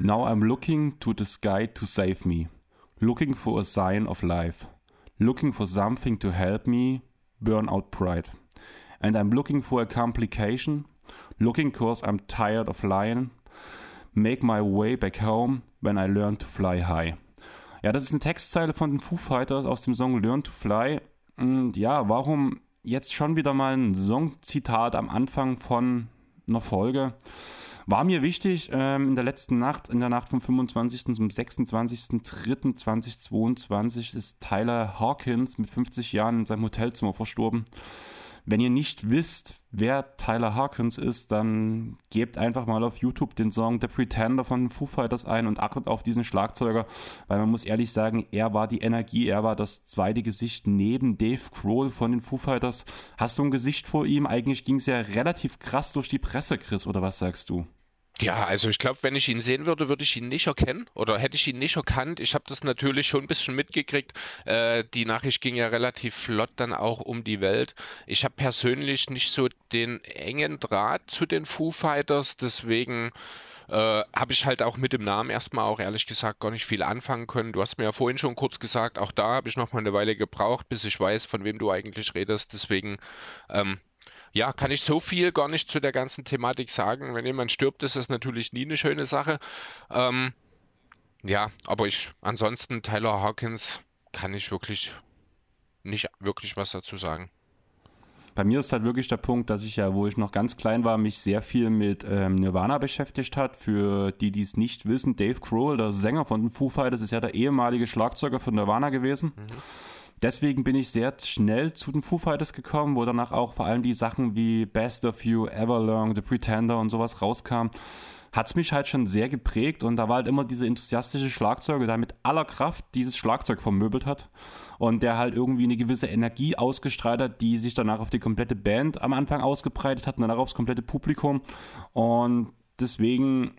Now I'm looking to the sky to save me, looking for a sign of life, looking for something to help me burn out pride. And I'm looking for a complication, looking cause I'm tired of lying, make my way back home when I learn to fly high. Ja, das ist eine Textzeile von den Foo Fighters aus dem Song Learn to Fly. Und ja, warum jetzt schon wieder mal ein Songzitat am Anfang von einer Folge? War mir wichtig, ähm, in der letzten Nacht, in der Nacht vom 25. zum 26.03.2022 ist Tyler Hawkins mit 50 Jahren in seinem Hotelzimmer verstorben. Wenn ihr nicht wisst, wer Tyler Hawkins ist, dann gebt einfach mal auf YouTube den Song The Pretender von Foo Fighters ein und achtet auf diesen Schlagzeuger, weil man muss ehrlich sagen, er war die Energie, er war das zweite Gesicht neben Dave Grohl von den Foo Fighters. Hast du ein Gesicht vor ihm? Eigentlich ging es ja relativ krass durch die Presse, Chris, oder was sagst du? Ja, also ich glaube, wenn ich ihn sehen würde, würde ich ihn nicht erkennen oder hätte ich ihn nicht erkannt. Ich habe das natürlich schon ein bisschen mitgekriegt. Äh, die Nachricht ging ja relativ flott dann auch um die Welt. Ich habe persönlich nicht so den engen Draht zu den Foo Fighters, deswegen äh, habe ich halt auch mit dem Namen erstmal auch ehrlich gesagt gar nicht viel anfangen können. Du hast mir ja vorhin schon kurz gesagt, auch da habe ich noch mal eine Weile gebraucht, bis ich weiß, von wem du eigentlich redest. Deswegen ähm, ja, kann ich so viel gar nicht zu der ganzen Thematik sagen. Wenn jemand stirbt, ist das natürlich nie eine schöne Sache. Ähm, ja, aber ich, ansonsten Tyler Hawkins kann ich wirklich nicht wirklich was dazu sagen. Bei mir ist halt wirklich der Punkt, dass ich ja, wo ich noch ganz klein war, mich sehr viel mit ähm, Nirvana beschäftigt hat. Für die, die es nicht wissen, Dave Grohl, der Sänger von den Foo Fighters, ist ja der ehemalige Schlagzeuger von Nirvana gewesen. Mhm. Deswegen bin ich sehr schnell zu den Foo Fighters gekommen, wo danach auch vor allem die Sachen wie Best of You, Everlong, The Pretender und sowas rauskam. Hat es mich halt schon sehr geprägt und da war halt immer diese enthusiastische Schlagzeuger, der mit aller Kraft dieses Schlagzeug vermöbelt hat und der halt irgendwie eine gewisse Energie ausgestrahlt hat, die sich danach auf die komplette Band am Anfang ausgebreitet hat und danach aufs komplette Publikum und deswegen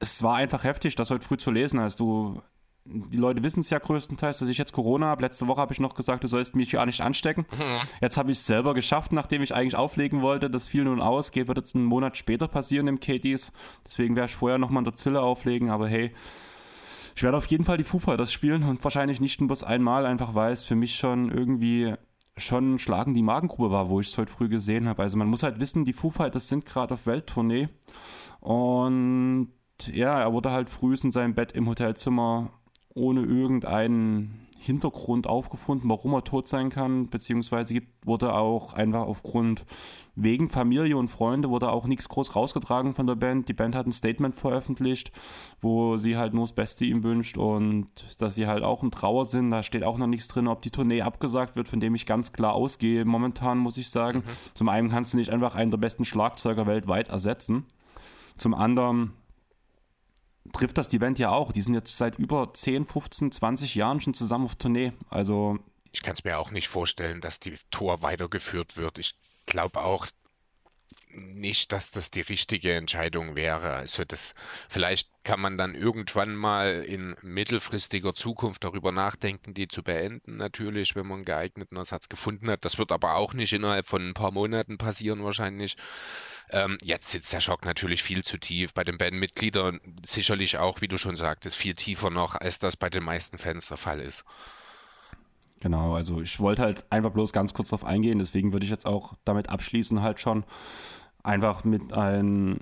es war einfach heftig, das heute früh zu lesen, als du die Leute wissen es ja größtenteils, dass ich jetzt Corona habe. Letzte Woche habe ich noch gesagt, du sollst mich ja nicht anstecken. Mhm. Jetzt habe ich es selber geschafft, nachdem ich eigentlich auflegen wollte. Das fiel nun aus. Geht wird jetzt einen Monat später passieren im KDs. Deswegen werde ich vorher nochmal in der Zille auflegen. Aber hey, ich werde auf jeden Fall die Foo das spielen und wahrscheinlich nicht nur bloß einmal, einfach weil es für mich schon irgendwie schon schlagen die Magengrube war, wo ich es heute früh gesehen habe. Also man muss halt wissen, die Foo das sind gerade auf Welttournee und ja, er wurde halt früh in seinem Bett im Hotelzimmer ohne irgendeinen Hintergrund aufgefunden, warum er tot sein kann, beziehungsweise gibt, wurde auch einfach aufgrund wegen Familie und Freunde wurde auch nichts groß rausgetragen von der Band. Die Band hat ein Statement veröffentlicht, wo sie halt nur das Beste ihm wünscht und dass sie halt auch in Trauer sind. Da steht auch noch nichts drin, ob die Tournee abgesagt wird, von dem ich ganz klar ausgehe momentan, muss ich sagen. Mhm. Zum einen kannst du nicht einfach einen der besten Schlagzeuger weltweit ersetzen. Zum anderen trifft das die Band ja auch. Die sind jetzt seit über 10, 15, 20 Jahren schon zusammen auf Tournee. Also. Ich kann es mir auch nicht vorstellen, dass die Tour weitergeführt wird. Ich glaube auch nicht, dass das die richtige Entscheidung wäre. Also das, vielleicht kann man dann irgendwann mal in mittelfristiger Zukunft darüber nachdenken, die zu beenden, natürlich, wenn man einen geeigneten Ersatz gefunden hat. Das wird aber auch nicht innerhalb von ein paar Monaten passieren wahrscheinlich. Ähm, jetzt sitzt der Schock natürlich viel zu tief. Bei den Bandmitgliedern sicherlich auch, wie du schon sagtest, viel tiefer noch, als das bei den meisten Fans der Fall ist. Genau, also ich wollte halt einfach bloß ganz kurz darauf eingehen, deswegen würde ich jetzt auch damit abschließen, halt schon einfach mit einem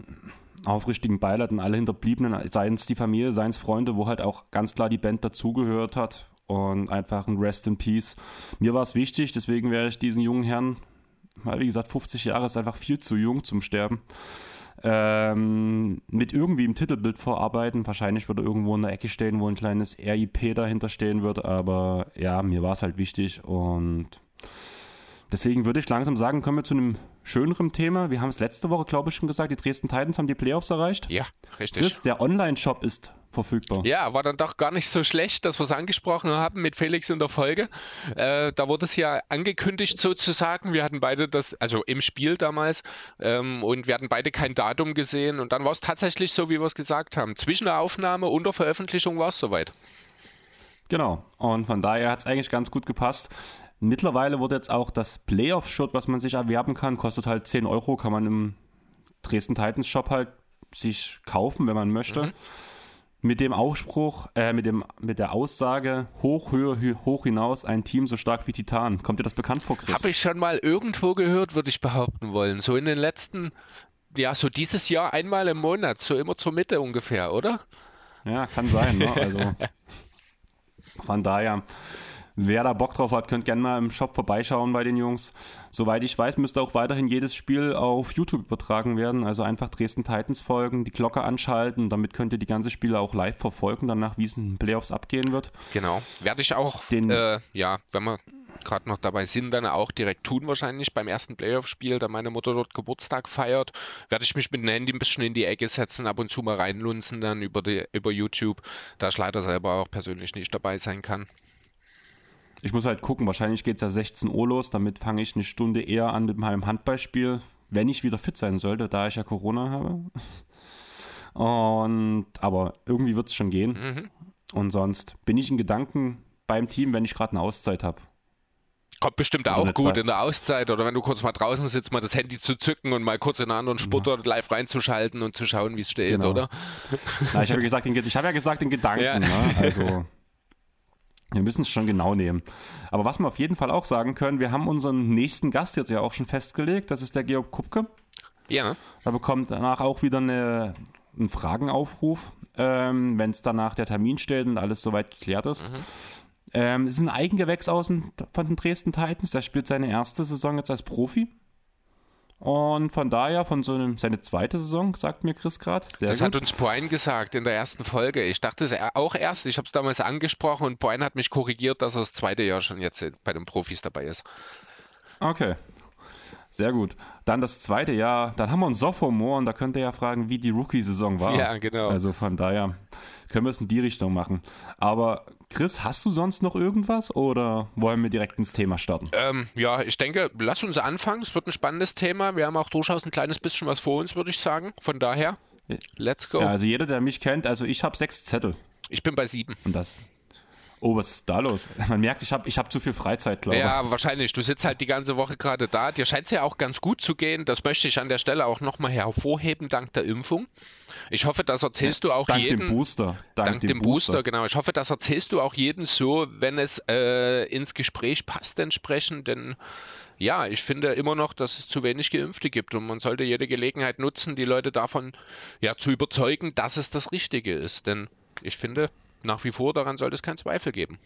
aufrichtigen Beileid an alle Hinterbliebenen, seien es die Familie, seien es Freunde, wo halt auch ganz klar die Band dazugehört hat und einfach ein Rest in Peace. Mir war es wichtig, deswegen werde ich diesen jungen Herrn weil wie gesagt, 50 Jahre ist einfach viel zu jung zum Sterben. Ähm, mit irgendwie im Titelbild vorarbeiten. Wahrscheinlich würde irgendwo in der Ecke stehen, wo ein kleines RIP dahinter stehen wird, aber ja, mir war es halt wichtig und deswegen würde ich langsam sagen, kommen wir zu einem schöneren Thema. Wir haben es letzte Woche, glaube ich, schon gesagt, die Dresden Titans haben die Playoffs erreicht. Ja, richtig. Chris, der Online-Shop ist verfügbar. Ja, war dann doch gar nicht so schlecht, dass wir es angesprochen haben mit Felix in der Folge. Äh, da wurde es ja angekündigt sozusagen. Wir hatten beide das, also im Spiel damals, ähm, und wir hatten beide kein Datum gesehen. Und dann war es tatsächlich so, wie wir es gesagt haben. Zwischen der Aufnahme und der Veröffentlichung war es soweit. Genau. Und von daher hat es eigentlich ganz gut gepasst. Mittlerweile wurde jetzt auch das Playoff-Shirt, was man sich erwerben kann, kostet halt 10 Euro, kann man im Dresden Titans Shop halt sich kaufen, wenn man möchte. Mhm. Mit dem Ausspruch, äh, mit, dem, mit der Aussage, hoch, höher, hoch hinaus, ein Team so stark wie Titan. Kommt dir das bekannt vor, Chris? Habe ich schon mal irgendwo gehört, würde ich behaupten wollen. So in den letzten, ja, so dieses Jahr einmal im Monat, so immer zur Mitte ungefähr, oder? Ja, kann sein, ne? Also von daher Wer da Bock drauf hat, könnt gerne mal im Shop vorbeischauen bei den Jungs. Soweit ich weiß, müsste auch weiterhin jedes Spiel auf YouTube übertragen werden. Also einfach Dresden Titans folgen, die Glocke anschalten. Damit könnt ihr die ganze Spiele auch live verfolgen, danach, wie es in den Playoffs abgehen wird. Genau. Werde ich auch, den, äh, ja, wenn wir gerade noch dabei sind, dann auch direkt tun wahrscheinlich beim ersten Playoff-Spiel, da meine Mutter dort Geburtstag feiert, werde ich mich mit dem Handy ein bisschen in die Ecke setzen, ab und zu mal reinlunzen dann über, die, über YouTube, da ich leider selber auch persönlich nicht dabei sein kann. Ich muss halt gucken, wahrscheinlich geht es ja 16 Uhr los, damit fange ich eine Stunde eher an mit meinem Handballspiel, wenn ich wieder fit sein sollte, da ich ja Corona habe. Und aber irgendwie wird es schon gehen. Mhm. Und sonst bin ich in Gedanken beim Team, wenn ich gerade eine Auszeit habe. Kommt bestimmt oder auch gut in der Auszeit oder wenn du kurz mal draußen sitzt, mal das Handy zu zücken und mal kurz in einen anderen Sport ja. live reinzuschalten und zu schauen, wie es steht, genau. oder? Na, ich habe ja gesagt, in, hab ja gesagt in Gedanken. Ja. Ne? Also Wir müssen es schon genau nehmen. Aber was wir auf jeden Fall auch sagen können, wir haben unseren nächsten Gast jetzt ja auch schon festgelegt. Das ist der Georg Kupke. Ja. Da bekommt danach auch wieder eine, einen Fragenaufruf, ähm, wenn es danach der Termin steht und alles soweit geklärt ist. Mhm. Ähm, es ist ein Eigengewächs aus von den Dresden Titans. Der spielt seine erste Saison jetzt als Profi. Und von daher, von so einem, seine zweite Saison, sagt mir Chris gerade. Das gut. hat uns Boyne gesagt in der ersten Folge. Ich dachte es auch erst, ich habe es damals angesprochen und Boyne hat mich korrigiert, dass er das zweite Jahr schon jetzt bei den Profis dabei ist. Okay. Sehr gut. Dann das zweite Jahr, dann haben wir einen Sophomore und da könnt ihr ja fragen, wie die Rookie-Saison war. Ja, genau. Also von daher können wir es in die Richtung machen. Aber Chris, hast du sonst noch irgendwas oder wollen wir direkt ins Thema starten? Ähm, ja, ich denke, lass uns anfangen. Es wird ein spannendes Thema. Wir haben auch durchaus ein kleines bisschen was vor uns, würde ich sagen. Von daher, let's go. Ja, also jeder, der mich kennt, also ich habe sechs Zettel. Ich bin bei sieben. Und das, Oh, was ist da los? Man merkt, ich habe ich hab zu viel Freizeit, glaube ich. Ja, wahrscheinlich. Du sitzt halt die ganze Woche gerade da. Dir scheint es ja auch ganz gut zu gehen. Das möchte ich an der Stelle auch nochmal hervorheben, dank der Impfung. Ich hoffe, das erzählst du auch dank jedem. Dank dem Booster. Dank, dank dem, dem Booster. Booster. genau. Ich hoffe, das erzählst du auch jedem so, wenn es äh, ins Gespräch passt entsprechend, denn ja, ich finde immer noch, dass es zu wenig Geimpfte gibt und man sollte jede Gelegenheit nutzen, die Leute davon ja zu überzeugen, dass es das Richtige ist. Denn ich finde, nach wie vor daran sollte es keinen Zweifel geben.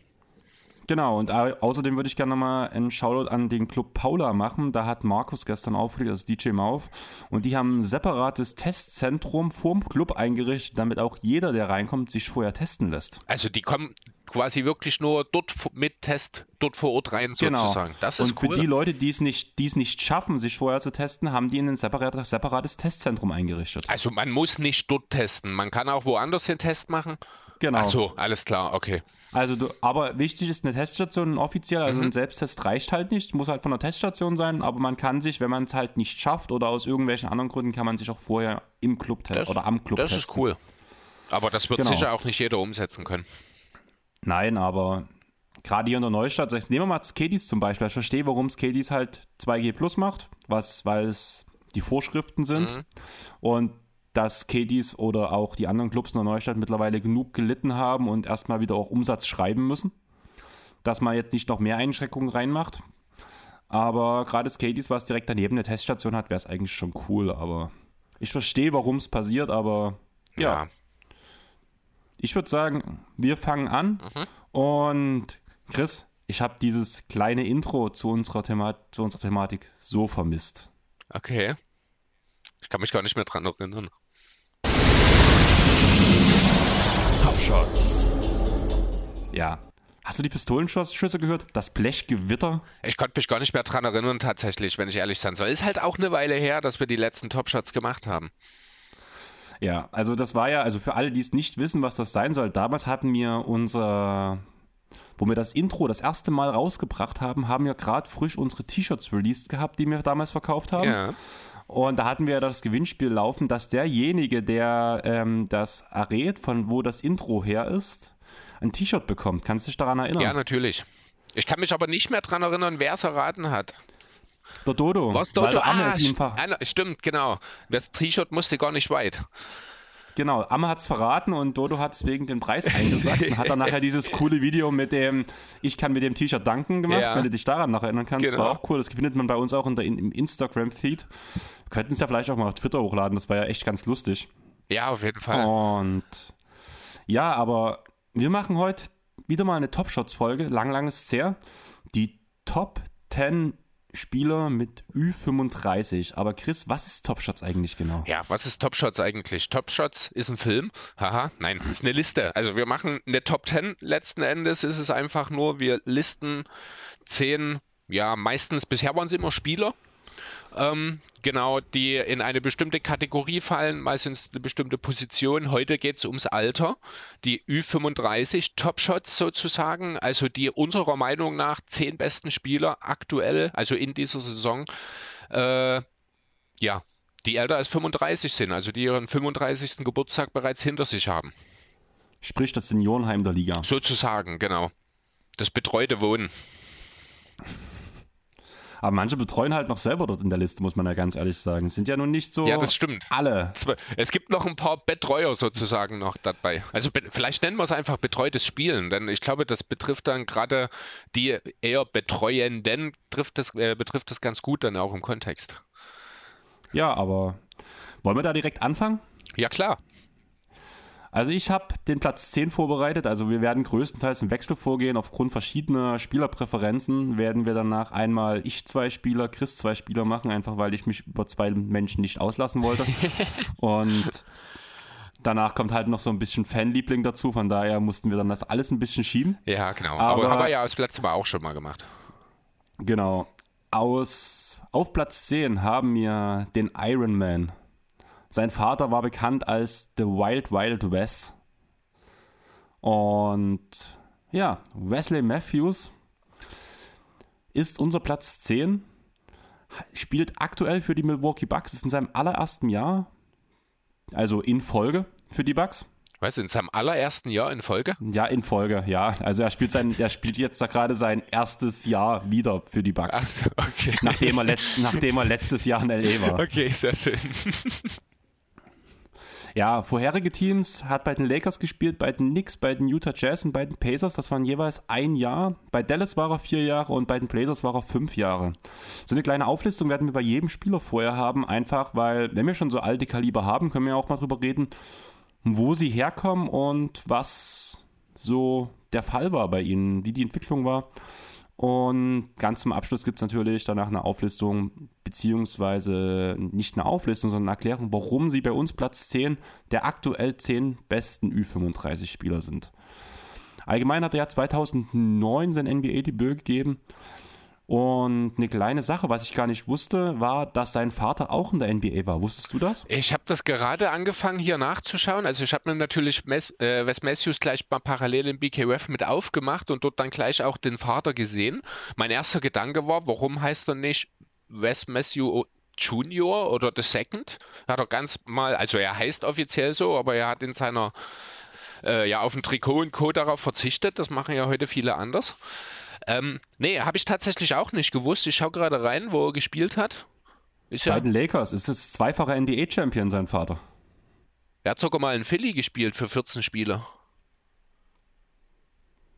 Genau, und außerdem würde ich gerne nochmal einen Shoutout an den Club Paula machen. Da hat Markus gestern aufgelegt, also DJ Mauf. Und die haben ein separates Testzentrum vorm Club eingerichtet, damit auch jeder, der reinkommt, sich vorher testen lässt. Also die kommen quasi wirklich nur dort mit Test dort vor Ort rein genau. sozusagen. Genau. Das ist und cool. für die Leute, die es nicht, die es nicht schaffen, sich vorher zu testen, haben die ein separates, separates Testzentrum eingerichtet. Also man muss nicht dort testen. Man kann auch woanders den Test machen. Genau. Ach so, alles klar, okay. Also du, aber wichtig ist eine Teststation offiziell, also mhm. ein Selbsttest reicht halt nicht, muss halt von der Teststation sein, aber man kann sich, wenn man es halt nicht schafft oder aus irgendwelchen anderen Gründen, kann man sich auch vorher im Club testen oder am Club das testen. Das ist cool. Aber das wird genau. sicher auch nicht jeder umsetzen können. Nein, aber gerade hier in der Neustadt, nehmen wir mal Skaties zum Beispiel. Ich verstehe, warum Skaties halt 2G Plus macht, was, weil es die Vorschriften sind. Mhm. Und dass Katie's oder auch die anderen Clubs in der Neustadt mittlerweile genug gelitten haben und erstmal wieder auch Umsatz schreiben müssen. Dass man jetzt nicht noch mehr Einschränkungen reinmacht. Aber gerade Katie's, was direkt daneben eine Teststation hat, wäre es eigentlich schon cool. Aber ich verstehe, warum es passiert, aber ja. ja. Ich würde sagen, wir fangen an. Mhm. Und Chris, ich habe dieses kleine Intro zu unserer, Thema zu unserer Thematik so vermisst. Okay. Ich kann mich gar nicht mehr dran erinnern. Shots. Ja. Hast du die Pistolenschüsse gehört? Das Blechgewitter? Ich konnte mich gar nicht mehr dran erinnern, tatsächlich, wenn ich ehrlich sein soll. Ist halt auch eine Weile her, dass wir die letzten Top-Shots gemacht haben. Ja, also das war ja, also für alle, die es nicht wissen, was das sein soll, damals hatten wir unser, wo wir das Intro das erste Mal rausgebracht haben, haben wir gerade frisch unsere T-Shirts released gehabt, die wir damals verkauft haben. Ja. Und da hatten wir das Gewinnspiel laufen, dass derjenige, der ähm, das errät, von wo das Intro her ist, ein T-Shirt bekommt. Kannst du dich daran erinnern? Ja, natürlich. Ich kann mich aber nicht mehr daran erinnern, wer es erraten hat. Der Dodo. Was Weil Dodo? der Amme Ah, es ihm stimmt, genau. Das T-Shirt musste gar nicht weit. Genau, Amme hat es verraten und Dodo hat es wegen dem Preis eingesagt und hat dann nachher dieses coole Video mit dem Ich kann mit dem T-Shirt danken gemacht, Ja. wenn du dich daran noch erinnern kannst. Das Genau. war auch cool, das findet man bei uns auch in der, im Instagram-Feed. Wir könnten es ja vielleicht auch mal auf Twitter hochladen, das war ja echt ganz lustig. Ja, auf jeden Fall. Und ja, aber wir machen heute wieder mal eine Top-Shots-Folge, lang, lang ist es her. Die Top 10 Spieler mit Ü35. Aber Chris, was ist Top Shots eigentlich genau? Ja, was ist Top Shots eigentlich? Top Shots ist ein Film. Haha, nein, ist eine Liste. Also wir machen eine Top 10. Letzten Endes ist es einfach nur, wir listen 10, ja, meistens, bisher waren es immer Spieler. Ähm, genau, die in eine bestimmte Kategorie fallen, meistens eine bestimmte Position. Heute geht es ums Alter. Die Ü35 Top Shots sozusagen, also die unserer Meinung nach 10 besten Spieler aktuell, also in dieser Saison, äh, ja, die älter als 35 sind, also die ihren 35. Geburtstag bereits hinter sich haben. Sprich das Seniorenheim der Liga. Sozusagen, genau. Das betreute Wohnen. Aber manche betreuen halt noch selber dort in der Liste, muss man ja ganz ehrlich sagen. Sind ja nun nicht so Ja, das stimmt. alle. Es gibt noch ein paar Betreuer sozusagen noch dabei. Also vielleicht nennen wir es einfach betreutes Spielen, denn ich glaube, das betrifft dann gerade die eher Betreuenden, trifft das, äh, betrifft das ganz gut dann auch im Kontext. Ja, aber wollen wir da direkt anfangen? Ja, klar. Also ich habe den Platz 10 vorbereitet. Also wir werden größtenteils im Wechsel vorgehen. Aufgrund verschiedener Spielerpräferenzen werden wir danach einmal ich zwei Spieler, Chris zwei Spieler machen, einfach weil ich mich über zwei Menschen nicht auslassen wollte. Und danach kommt halt noch so ein bisschen Fanliebling dazu. Von daher mussten wir dann das alles ein bisschen schieben. Ja, genau. Aber, Aber- haben wir ja das letzte Mal auch schon mal gemacht. Genau. Aus, auf Platz 10 haben wir den Iron Man. Sein Vater war bekannt als The Wild Wild West. Und ja, Wesley Matthews ist unser Platz 10. Spielt aktuell für die Milwaukee Bucks, ist in seinem allerersten Jahr, also in Folge für die Bucks. Weißt du, in seinem allerersten Jahr in Folge? Ja, in Folge, ja. Also er spielt sein, er spielt jetzt da gerade sein erstes Jahr wieder für die Bucks. Ach, okay. Nachdem er, letzt, nachdem er letztes Jahr in L.A. war. Okay, sehr schön. Ja, vorherige Teams hat bei den Lakers gespielt, bei den Knicks, bei den Utah Jazz und bei den Pacers. Das waren jeweils ein Jahr. Bei Dallas war er vier Jahre und bei den Blazers war er fünf Jahre. So eine kleine Auflistung werden wir bei jedem Spieler vorher haben, einfach weil, wenn wir schon so alte Kaliber haben, können wir auch mal drüber reden, wo sie herkommen und was so der Fall war bei ihnen, wie die Entwicklung war. Und ganz zum Abschluss gibt es natürlich danach eine Auflistung, beziehungsweise nicht eine Auflistung, sondern eine Erklärung, warum sie bei uns Platz 10 der aktuell 10 besten Ü35-Spieler sind. Allgemein hat er ja 2009 sein NBA-Debüt gegeben. Und eine kleine Sache, was ich gar nicht wusste, war, dass sein Vater auch in der NBA war. Wusstest du das? Ich habe das gerade angefangen hier nachzuschauen. Also ich habe mir natürlich Mes äh, Wes Matthews gleich mal parallel im BKF mit aufgemacht und dort dann gleich auch den Vater gesehen. Mein erster Gedanke war, warum heißt er nicht Wes Matthew Junior oder The Second? Hat er ganz mal, also er heißt offiziell so, aber er hat in seiner, äh, ja, auf dem Trikot und Co. darauf verzichtet. Das machen ja heute viele anders. Ähm, nee, habe ich tatsächlich auch nicht gewusst. Ich schaue gerade rein, wo er gespielt hat. Ist ja, Bei den Lakers ist es zweifacher NBA-Champion, sein Vater. Er hat sogar mal in Philly gespielt für 14 Spiele.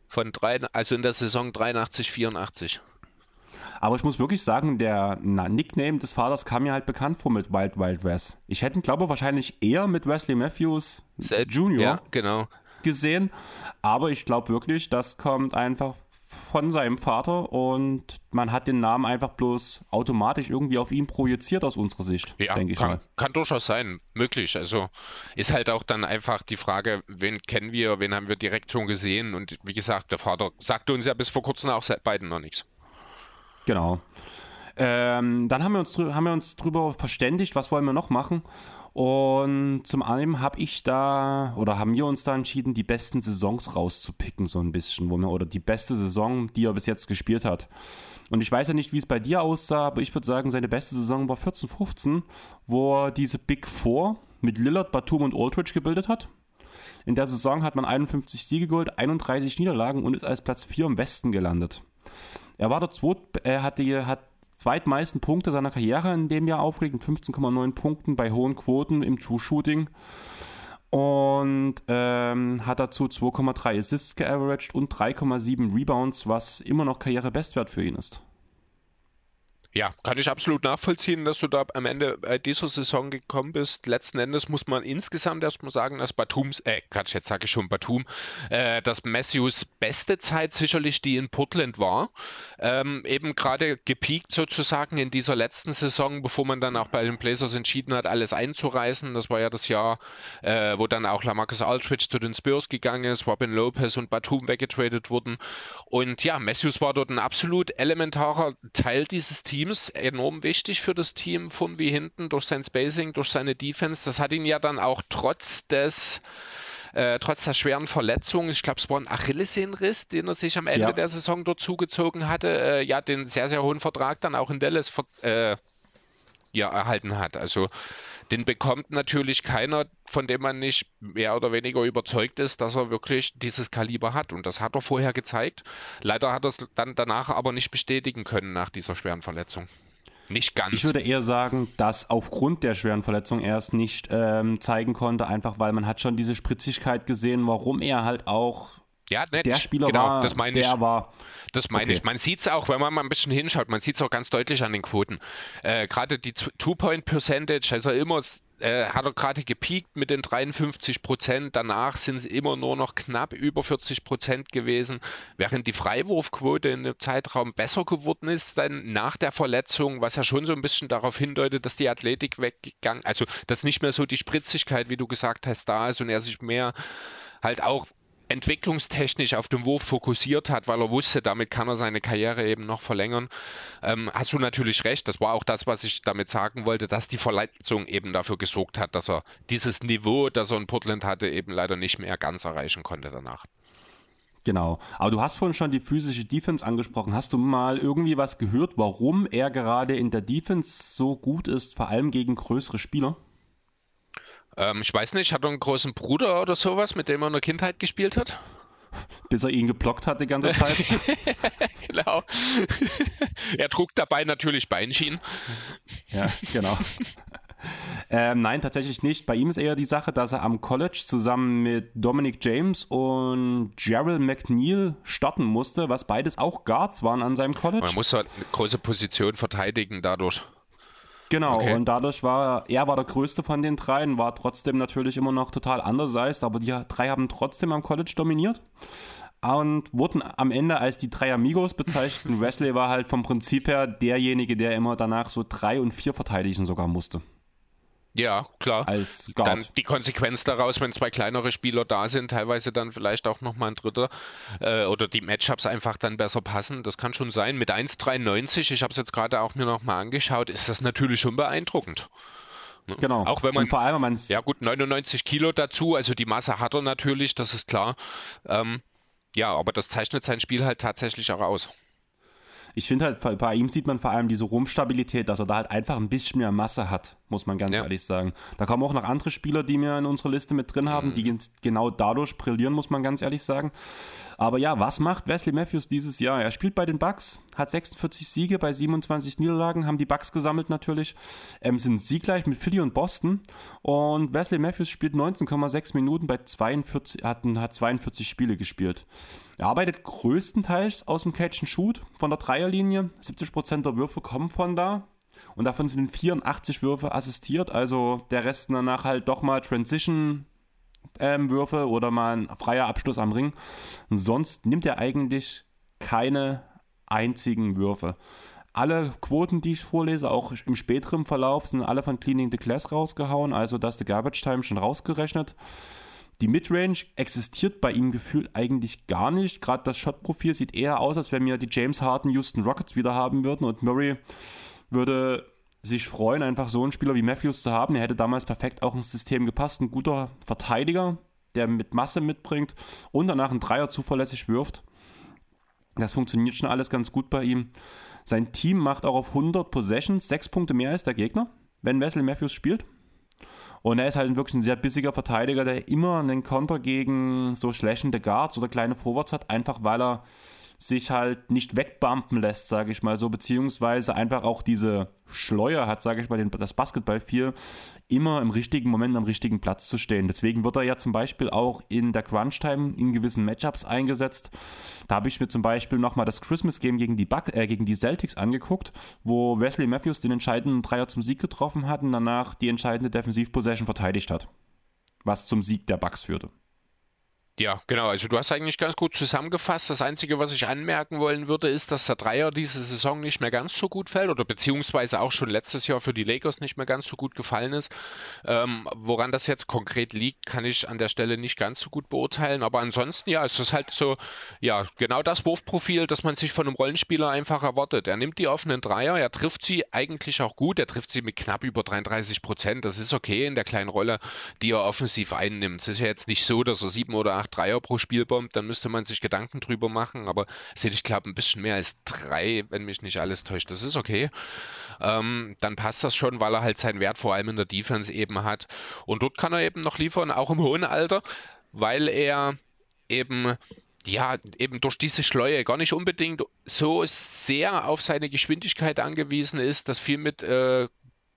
Von drei, also in der Saison 83, 84. Aber ich muss wirklich sagen, der na, Nickname des Vaters kam mir halt bekannt vor mit Wild Wild West. Ich hätte ihn, glaube ich, wahrscheinlich eher mit Wesley Matthews Junior Ja, genau. gesehen. Aber ich glaube wirklich, das kommt einfach von seinem Vater und man hat den Namen einfach bloß automatisch irgendwie auf ihn projiziert aus unserer Sicht, Ja, denke ich kann, mal. kann durchaus sein, möglich. Also ist halt auch dann einfach die Frage, wen kennen wir, wen haben wir direkt schon gesehen. Und wie gesagt, der Vater sagte uns ja bis vor kurzem auch se- beiden noch nichts. Genau. Ähm, dann haben wir, uns, haben wir uns drüber verständigt, was wollen wir noch machen. Und zum einen habe ich da oder haben wir uns da entschieden, die besten Saisons rauszupicken, so ein bisschen, wo mir oder die beste Saison, die er bis jetzt gespielt hat. Und ich weiß ja nicht, wie es bei dir aussah, aber ich würde sagen, seine beste Saison war 14, 15, wo er diese Big Four mit Lillard, Batum und Aldridge gebildet hat. In der Saison hat man 51 Siege geholt, 31 Niederlagen und ist als Platz 4 im Westen gelandet. Er war der Zweit, er hatte, hat zweitmeisten Punkte seiner Karriere in dem Jahr aufgelegt, mit 15,9 Punkten bei hohen Quoten im True-Shooting. Und ähm, hat dazu 2,3 Assists geaveraged und 3,7 Rebounds, was immer noch Karrierebestwert für ihn ist. Ja, kann ich absolut nachvollziehen, dass du da am Ende bei dieser Saison gekommen bist. Letzten Endes muss man insgesamt erstmal sagen, dass Batums, äh, Quatsch, jetzt sage ich schon Batum, äh, dass Matthews beste Zeit sicherlich die in Portland war. Ähm, eben gerade gepiekt sozusagen in dieser letzten Saison, bevor man dann auch bei den Blazers entschieden hat, alles einzureißen. Das war ja das Jahr, äh, wo dann auch Lamarcus Aldridge zu den Spurs gegangen ist, Robin Lopez und Batum weggetradet wurden. Und ja, Matthews war dort ein absolut elementarer Teil dieses Teams Teams enorm wichtig für das Team von wie hinten durch sein Spacing, durch seine Defense. Das hat ihn ja dann auch trotz des äh, trotz der schweren Verletzung, ich glaube, es war ein Achillessehnenriss, den er sich am Ende ja. der Saison dort zugezogen hatte, äh, ja, den sehr, sehr hohen Vertrag dann auch in Dallas äh, ja, erhalten hat. Also den bekommt natürlich keiner, von dem man nicht mehr oder weniger überzeugt ist, dass er wirklich dieses Kaliber hat. Und das hat er vorher gezeigt. Leider hat er es dann danach aber nicht bestätigen können nach dieser schweren Verletzung. Nicht ganz. Ich würde eher sagen, dass aufgrund der schweren Verletzung er es nicht ähm, zeigen konnte, einfach weil man hat schon diese Spritzigkeit gesehen, warum er halt auch ja, ne, der Spieler genau, war, das meine der ich. war. Das meine okay. ich. Man sieht es auch, wenn man mal ein bisschen hinschaut, man sieht es auch ganz deutlich an den Quoten. Äh, gerade die Two-Point-Percentage, also immer äh, hat er gerade gepiekt mit den 53 Prozent. Danach sind es immer nur noch knapp über 40 Prozent gewesen, während die Freiwurfquote in dem Zeitraum besser geworden ist, dann nach der Verletzung, was ja schon so ein bisschen darauf hindeutet, dass die Athletik weggegangen, also dass nicht mehr so die Spritzigkeit, wie du gesagt hast, da ist und er sich mehr halt auch entwicklungstechnisch auf den Wurf fokussiert hat, weil er wusste, damit kann er seine Karriere eben noch verlängern, ähm, hast du natürlich recht. Das war auch das, was ich damit sagen wollte, dass die Verletzung eben dafür gesorgt hat, dass er dieses Niveau, das er in Portland hatte, eben leider nicht mehr ganz erreichen konnte danach. Genau. Aber du hast vorhin schon die physische Defense angesprochen. Hast du mal irgendwie was gehört, warum er gerade in der Defense so gut ist, vor allem gegen größere Spieler? Ähm, ich weiß nicht, hat er einen großen Bruder oder sowas, mit dem er in der Kindheit gespielt hat? Bis er ihn geblockt hat die ganze Zeit. genau. er trug dabei natürlich Beinschienen. Ja, genau. Ähm, nein, tatsächlich nicht. Bei ihm ist eher die Sache, dass er am College zusammen mit Dominic James und Gerald McNeil starten musste, was beides auch Guards waren an seinem College. Man muss halt eine große Position verteidigen dadurch. Genau, okay. und dadurch war er war der größte von den dreien, war trotzdem natürlich immer noch total undersized, aber die drei haben trotzdem am College dominiert und wurden am Ende als die drei Amigos bezeichnet. Wesley war halt vom Prinzip her derjenige, der immer danach so drei und vier verteidigen sogar musste. Ja, klar. Als Guard. Dann die Konsequenz daraus, wenn zwei kleinere Spieler da sind, teilweise dann vielleicht auch nochmal ein dritter äh, oder die Matchups einfach dann besser passen. Das kann schon sein. Mit 1,93, ich habe es jetzt gerade auch mir nochmal angeschaut, ist das natürlich schon beeindruckend. Ne? Genau. Auch wenn man. Und vor allem, man Ja, gut, 99 Kilo dazu, also die Masse hat er natürlich, das ist klar. Ähm, ja, aber das zeichnet sein Spiel halt tatsächlich auch aus ich finde halt, bei ihm sieht man vor allem diese Rumpfstabilität, dass er da halt einfach ein bisschen mehr Masse hat, muss man ganz ja. ehrlich sagen. Da kommen auch noch andere Spieler, die wir in unserer Liste mit drin haben, mhm. die genau dadurch brillieren, muss man ganz ehrlich sagen. Aber ja, was macht Wesley Matthews dieses Jahr? Er spielt bei den Bucks, hat 46 Siege bei 27 Niederlagen, haben die Bucks gesammelt natürlich, ähm, sind siegreich mit Philly und Boston. Und Wesley Matthews spielt 19,6 Minuten bei 42, hat, hat 42 Spiele gespielt. Er arbeitet größtenteils aus dem Catch and Shoot von der Dreierlinie. 70% der Würfe kommen von da. Und davon sind 84 Würfe assistiert. Also der Rest danach halt doch mal Transition ähm, Würfe oder mal ein freier Abschluss am Ring. Sonst nimmt er eigentlich keine einzigen Würfe. Alle Quoten, die ich vorlese, auch im späteren Verlauf, sind alle von Cleaning the Class rausgehauen, also da ist der Garbage Time schon rausgerechnet. Die Midrange existiert bei ihm gefühlt eigentlich gar nicht. Gerade das Shot-Profil sieht eher aus, als wenn wir die James Harden Houston Rockets wieder haben würden und Murray würde sich freuen, einfach so einen Spieler wie Matthews zu haben. Er hätte damals perfekt auch ins System gepasst. Ein guter Verteidiger, der mit Masse mitbringt und danach einen Dreier zuverlässig wirft. Das funktioniert schon alles ganz gut bei ihm. Sein Team macht auch auf 100 Possessions sechs Punkte mehr als der Gegner, wenn Wesley Matthews spielt. Und er ist halt wirklich ein sehr bissiger Verteidiger, der immer einen Konter gegen so schlächende Guards oder kleine Forwards hat, einfach weil er sich halt nicht wegbumpen lässt, sage ich mal so, beziehungsweise einfach auch diese Schleuer hat, sage ich mal, den, das Basketball viel, immer im richtigen Moment am richtigen Platz zu stehen. Deswegen wird er ja zum Beispiel auch in der Crunch-Time in gewissen Matchups eingesetzt. Da habe ich mir zum Beispiel nochmal das Christmas-Game gegen, die äh, gegen die Celtics angeguckt, wo Wesley Matthews den entscheidenden Dreier zum Sieg getroffen hat und danach die entscheidende Defensiv-Possession verteidigt hat, was zum Sieg der Bucks führte. Ja, genau. Also du hast eigentlich ganz gut zusammengefasst. Das Einzige, was ich anmerken wollen würde, ist, dass der Dreier diese Saison nicht mehr ganz so gut fällt oder beziehungsweise auch schon letztes Jahr für die Lakers nicht mehr ganz so gut gefallen ist. Ähm, woran das jetzt konkret liegt, kann ich an der Stelle nicht ganz so gut beurteilen. Aber ansonsten, ja, es ist halt so, ja, genau das Wurfprofil, das man sich von einem Rollenspieler einfach erwartet. Er nimmt die offenen Dreier, er trifft sie eigentlich auch gut. Er trifft sie mit knapp über 33 Prozent. Das ist okay in der kleinen Rolle, die er offensiv einnimmt. Es ist ja jetzt nicht so, dass er sieben oder acht Dreier pro Spiel bombt, dann müsste man sich Gedanken drüber machen. Aber sehe ich glaube ein bisschen mehr als drei, wenn mich nicht alles täuscht. Das ist okay. Ähm, dann passt das schon, weil er halt seinen Wert vor allem in der Defense eben hat. Und dort kann er eben noch liefern, auch im hohen Alter, weil er eben ja, eben durch diese Schleue gar nicht unbedingt so sehr auf seine Geschwindigkeit angewiesen ist, dass viel mit äh,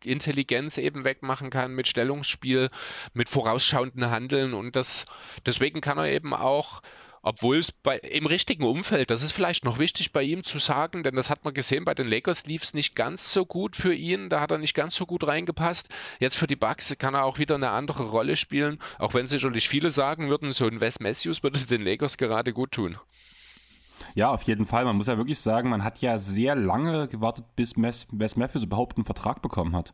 Intelligenz eben wegmachen kann, mit Stellungsspiel, mit vorausschauenden Handeln und das, deswegen kann er eben auch obwohl es bei, im richtigen Umfeld, das ist vielleicht noch wichtig bei ihm zu sagen, denn das hat man gesehen, bei den Lakers lief es nicht ganz so gut für ihn, da hat er nicht ganz so gut reingepasst. Jetzt für die Bucks kann er auch wieder eine andere Rolle spielen, auch wenn sicherlich viele sagen würden, so ein Wes Matthews würde den Lakers gerade gut tun. Ja, auf jeden Fall. Man muss ja wirklich sagen, man hat ja sehr lange gewartet, bis Wes Matthews überhaupt einen Vertrag bekommen hat.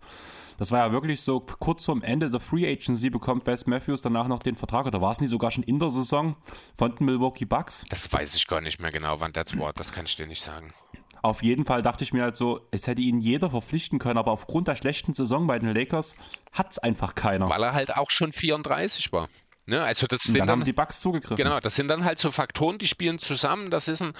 Das war ja wirklich so, kurz vorm Ende der Free Agency bekommt Wes Matthews danach noch den Vertrag. Oder war es nicht sogar schon in der Saison von den Milwaukee Bucks? Das weiß ich gar nicht mehr genau, wann das war. Das kann ich dir nicht sagen. Auf jeden Fall dachte ich mir halt so, es hätte ihn jeder verpflichten können, aber aufgrund der schlechten Saison bei den Lakers hat es einfach keiner. Weil er halt auch schon 34 war. Ne, also das sind dann, dann haben die Bugs zugegriffen. Genau, das sind dann halt so Faktoren, die spielen zusammen. Das ist ein,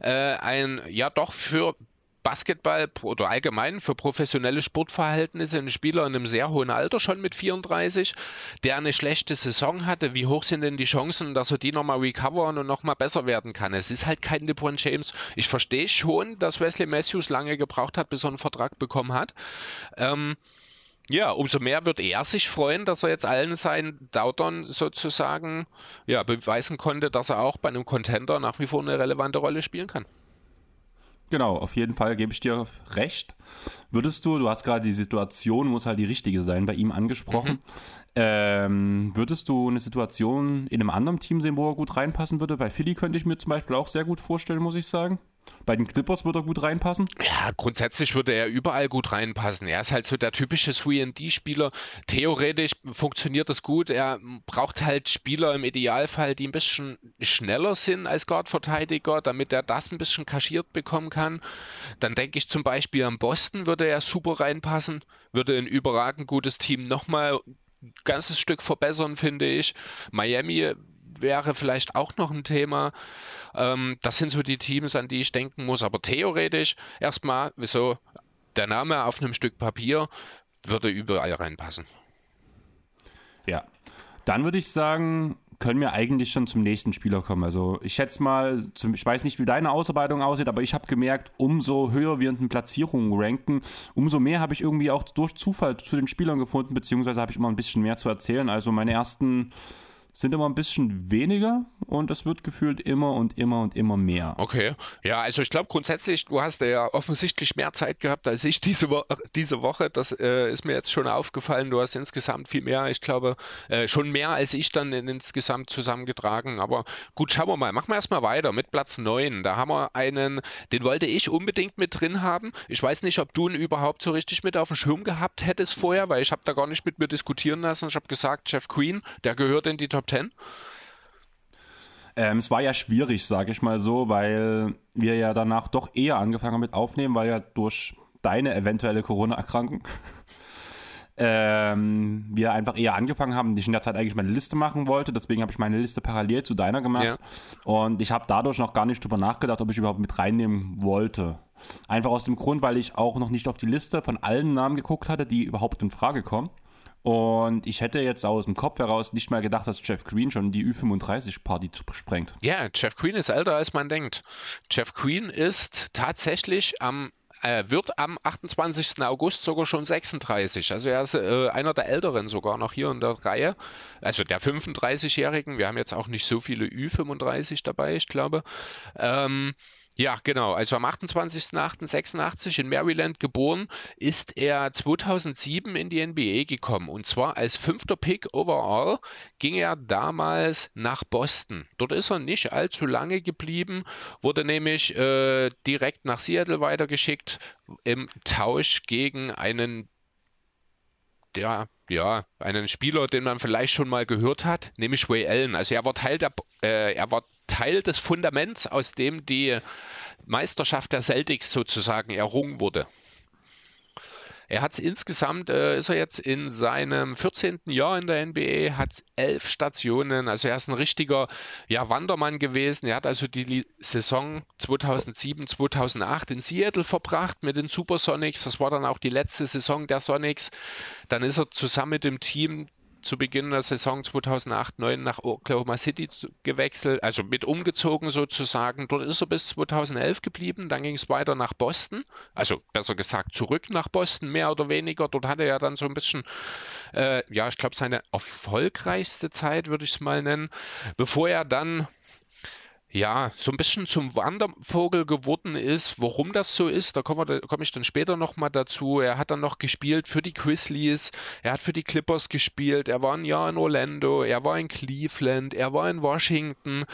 äh, ein ja doch für Basketball oder allgemein für professionelle Sportverhältnisse ein Spieler in einem sehr hohen Alter schon mit 34, der eine schlechte Saison hatte. Wie hoch sind denn die Chancen, dass er die nochmal recovern und nochmal besser werden kann? Es ist halt kein LeBron James. Ich verstehe schon, dass Wesley Matthews lange gebraucht hat, bis er einen Vertrag bekommen hat. Ähm, ja, umso mehr wird er sich freuen, dass er jetzt allen seinen Doubtern sozusagen ja, beweisen konnte, dass er auch bei einem Contender nach wie vor eine relevante Rolle spielen kann. Genau, auf jeden Fall gebe ich dir recht. Würdest du, du hast gerade die Situation, muss halt die richtige sein, bei ihm angesprochen. Mhm. Ähm, würdest du eine Situation in einem anderen Team sehen, wo er gut reinpassen würde? Bei Philly könnte ich mir zum Beispiel auch sehr gut vorstellen, muss ich sagen. Bei den Clippers würde er gut reinpassen? Ja, grundsätzlich würde er überall gut reinpassen. Er ist halt so der typische 3D-Spieler. Theoretisch funktioniert das gut. Er braucht halt Spieler im Idealfall, die ein bisschen schneller sind als Guard-Verteidiger, damit er das ein bisschen kaschiert bekommen kann. Dann denke ich zum Beispiel an Boston würde er super reinpassen. Würde ein überragend gutes Team nochmal ein ganzes Stück verbessern, finde ich. Miami wäre vielleicht auch noch ein Thema. Ähm, das sind so die Teams, an die ich denken muss. Aber theoretisch erstmal, wieso der Name auf einem Stück Papier würde überall reinpassen. Ja, dann würde ich sagen, können wir eigentlich schon zum nächsten Spieler kommen. Also ich schätze mal, ich weiß nicht, wie deine Ausarbeitung aussieht, aber ich habe gemerkt, umso höher wir in den Platzierungen ranken, umso mehr habe ich irgendwie auch durch Zufall zu den Spielern gefunden, beziehungsweise habe ich immer ein bisschen mehr zu erzählen. Also meine ersten sind immer ein bisschen weniger und es wird gefühlt immer und immer und immer mehr. Okay. Ja, also ich glaube grundsätzlich, du hast ja offensichtlich mehr Zeit gehabt als ich diese, Wo diese Woche. Das äh, ist mir jetzt schon aufgefallen. Du hast insgesamt viel mehr, ich glaube, äh, schon mehr als ich dann in, insgesamt zusammengetragen. Aber gut, schauen wir mal. Machen wir erstmal weiter mit Platz 9. Da haben wir einen, den wollte ich unbedingt mit drin haben. Ich weiß nicht, ob du ihn überhaupt so richtig mit auf dem Schirm gehabt hättest vorher, weil ich habe da gar nicht mit mir diskutieren lassen. Ich habe gesagt, Jeff Queen, der gehört in die Top Top 10? Ähm, es war ja schwierig, sage ich mal so, weil wir ja danach doch eher angefangen haben mit aufnehmen, weil ja durch deine eventuelle Corona-Erkrankung. ähm, wir einfach eher angefangen haben, ich in der Zeit eigentlich meine Liste machen wollte. Deswegen habe ich meine Liste parallel zu deiner gemacht. Ja. Und ich habe dadurch noch gar nicht drüber nachgedacht, ob ich überhaupt mit reinnehmen wollte. Einfach aus dem Grund, weil ich auch noch nicht auf die Liste von allen Namen geguckt hatte, die überhaupt in Frage kommen. Und ich hätte jetzt aus dem Kopf heraus nicht mal gedacht, dass Jeff Green schon die Ü35-Party sprengt. Ja, Jeff Green ist älter, als man denkt. Jeff Green ist tatsächlich am äh, wird am 28. August sogar schon 36. Also er ist äh, einer der Älteren sogar noch hier in der Reihe. Also der 35-Jährigen. Wir haben jetzt auch nicht so viele Ü35 dabei, ich glaube. Ähm, ja, genau. Also am 28.08.86 in Maryland geboren, ist er 2007 in die NBA gekommen. Und zwar als fünfter Pick overall ging er damals nach Boston. Dort ist er nicht allzu lange geblieben, wurde nämlich äh, direkt nach Seattle weitergeschickt im Tausch gegen einen ja, ja, einen Spieler, den man vielleicht schon mal gehört hat, nämlich Ray Allen. Also er war Teil der, äh, er war Teil des Fundaments, aus dem die Meisterschaft der Celtics sozusagen errungen wurde. Er hat insgesamt, äh, ist er jetzt in seinem 14. Jahr in der NBA, hat elf Stationen, also er ist ein richtiger ja, Wandermann gewesen. Er hat also die Saison 2007, 2008 in Seattle verbracht mit den Supersonics. Das war dann auch die letzte Saison der Sonics. Dann ist er zusammen mit dem Team zu Beginn der Saison 2008-9 nach Oklahoma City gewechselt, also mit umgezogen sozusagen. Dort ist er bis 2011 geblieben. Dann ging es weiter nach Boston, also besser gesagt zurück nach Boston, mehr oder weniger. Dort hatte er dann so ein bisschen, äh, ja, ich glaube, seine erfolgreichste Zeit, würde ich es mal nennen, bevor er dann ja, so ein bisschen zum Wandervogel geworden ist. Warum das so ist, da komme komm ich dann später nochmal dazu. Er hat dann noch gespielt für die Grizzlies, er hat für die Clippers gespielt, er war ein Jahr in Orlando, er war in Cleveland, er war in Washington,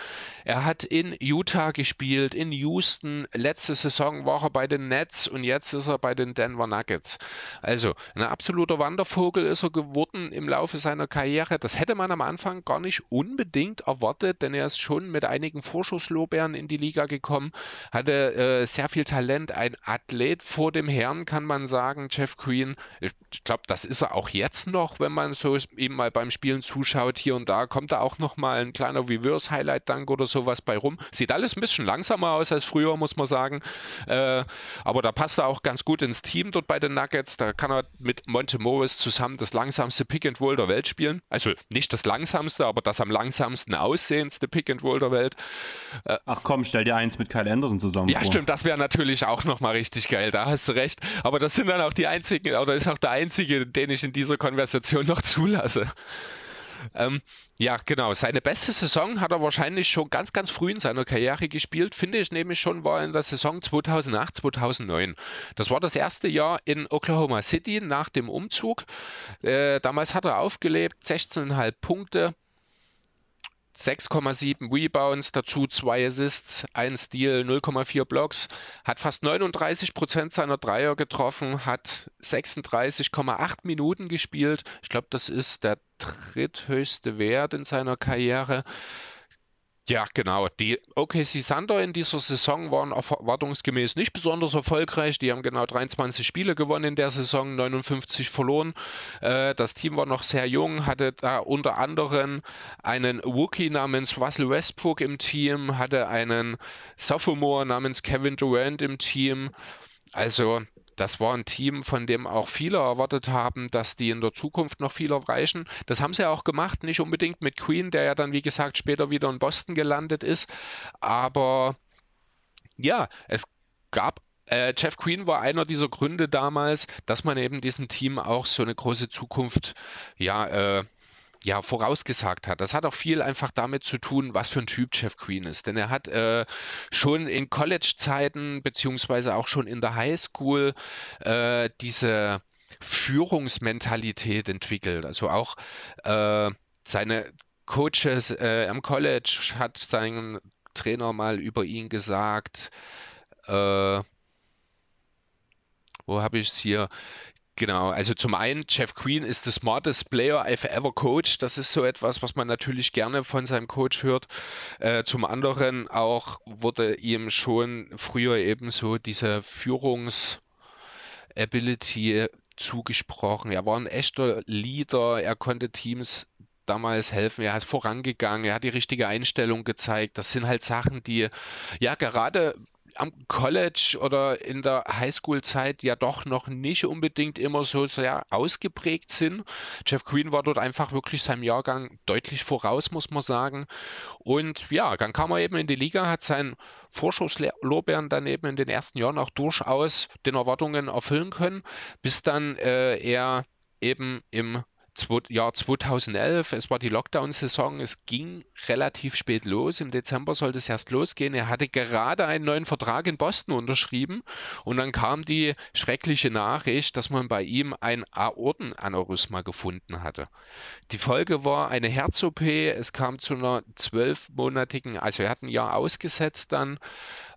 er hat in Utah gespielt, in Houston. Letzte Saison war er bei den Nets und jetzt ist er bei den Denver Nuggets. Also ein absoluter Wandervogel ist er geworden im Laufe seiner Karriere. Das hätte man am Anfang gar nicht unbedingt erwartet, denn er ist schon mit einigen Vorschlägen Vorschusslorbeeren in die Liga gekommen, hatte äh, sehr viel Talent, ein Athlet vor dem Herrn, kann man sagen, Jeff Green. Ich, glaube, das ist er auch jetzt noch, wenn man so ihm mal beim Spielen zuschaut. Hier und da kommt da auch noch mal ein kleiner Reverse-Highlight-Dank oder sowas bei rum. Sieht alles ein bisschen langsamer aus als früher, muss man sagen. Äh, aber da passt er auch ganz gut ins Team dort bei den Nuggets. Da kann er mit Monte Morris zusammen das langsamste Pick and Roll der Welt spielen. Also nicht das langsamste, aber das am langsamsten aussehendste Pick and Roll der Welt. Äh, Ach komm, stell dir eins mit Kyle Anderson zusammen ja, vor. Stimmt, das wäre natürlich auch nochmal richtig geil, da hast du recht. Aber das sind dann auch die einzigen, oder ist auch der einzige, den ich in dieser Konversation noch zulasse. Ähm, ja, genau. Seine beste Saison hat er wahrscheinlich schon ganz, ganz früh in seiner Karriere gespielt. Finde ich nämlich schon, war in der Saison 2008, 2009. Das war das erste Jahr in Oklahoma City nach dem Umzug. Äh, damals hat er aufgelebt, 16,5 Punkte, 6,7 Rebounds, dazu zwei Assists, ein Steal, 0,4 Blocks, hat fast 39 Prozent seiner Dreier getroffen, hat 36,8 Minuten gespielt. Ich glaube, das ist der dritthöchste Wert in seiner Karriere. Ja, genau. Die OKC Thunder in dieser Saison waren erwartungsgemäß nicht besonders erfolgreich. Die haben genau 23 Spiele gewonnen in der Saison, 59 verloren. Äh, das Team war noch sehr jung, hatte da unter anderem einen Rookie namens Russell Westbrook im Team, hatte einen Sophomore namens Kevin Durant im Team. Also das war ein Team, von dem auch viele erwartet haben, dass die in der Zukunft noch viel erreichen. Das haben sie auch gemacht, nicht unbedingt mit Queen, der ja dann, wie gesagt, später wieder in Boston gelandet ist. Aber ja, es gab äh, Jeff Queen war einer dieser Gründe damals, dass man eben diesem Team auch so eine große Zukunft ja, äh, ja, vorausgesagt hat. Das hat auch viel einfach damit zu tun, was für ein Typ Jeff Green ist. Denn er hat äh, schon in College-Zeiten, beziehungsweise auch schon in der Highschool, äh, diese Führungsmentalität entwickelt. Also auch äh, seine Coaches äh, am College hat sein Trainer mal über ihn gesagt, äh, wo habe ich es hier? Genau, also zum einen, Jeff Queen ist the smartest player I've ever coached. Das ist so etwas, was man natürlich gerne von seinem Coach hört. Äh, zum anderen auch wurde ihm schon früher eben so diese Führungs- Ability zugesprochen. Er war ein echter Leader, er konnte Teams damals helfen. Er hat vorangegangen, er hat die richtige Einstellung gezeigt. Das sind halt Sachen, die ja gerade am College oder in der Highschool-Zeit ja doch noch nicht unbedingt immer so sehr ausgeprägt sind. Jeff Green war dort einfach wirklich seinem Jahrgang deutlich voraus, muss man sagen. Und ja, dann kam er eben in die Liga, hat seinen Vorschusslorbeeren dann eben in den ersten Jahren auch durchaus den Erwartungen erfüllen können, bis dann äh, er eben im Jahr 2011, es war die Lockdown-Saison, es ging relativ spät los. Im Dezember sollte es erst losgehen. Er hatte gerade einen neuen Vertrag in Boston unterschrieben und dann kam die schreckliche Nachricht, dass man bei ihm ein Aortenaneurysma gefunden hatte. Die Folge war eine Herz-OP. Es kam zu einer zwölfmonatigen, also er hat ein Jahr ausgesetzt dann.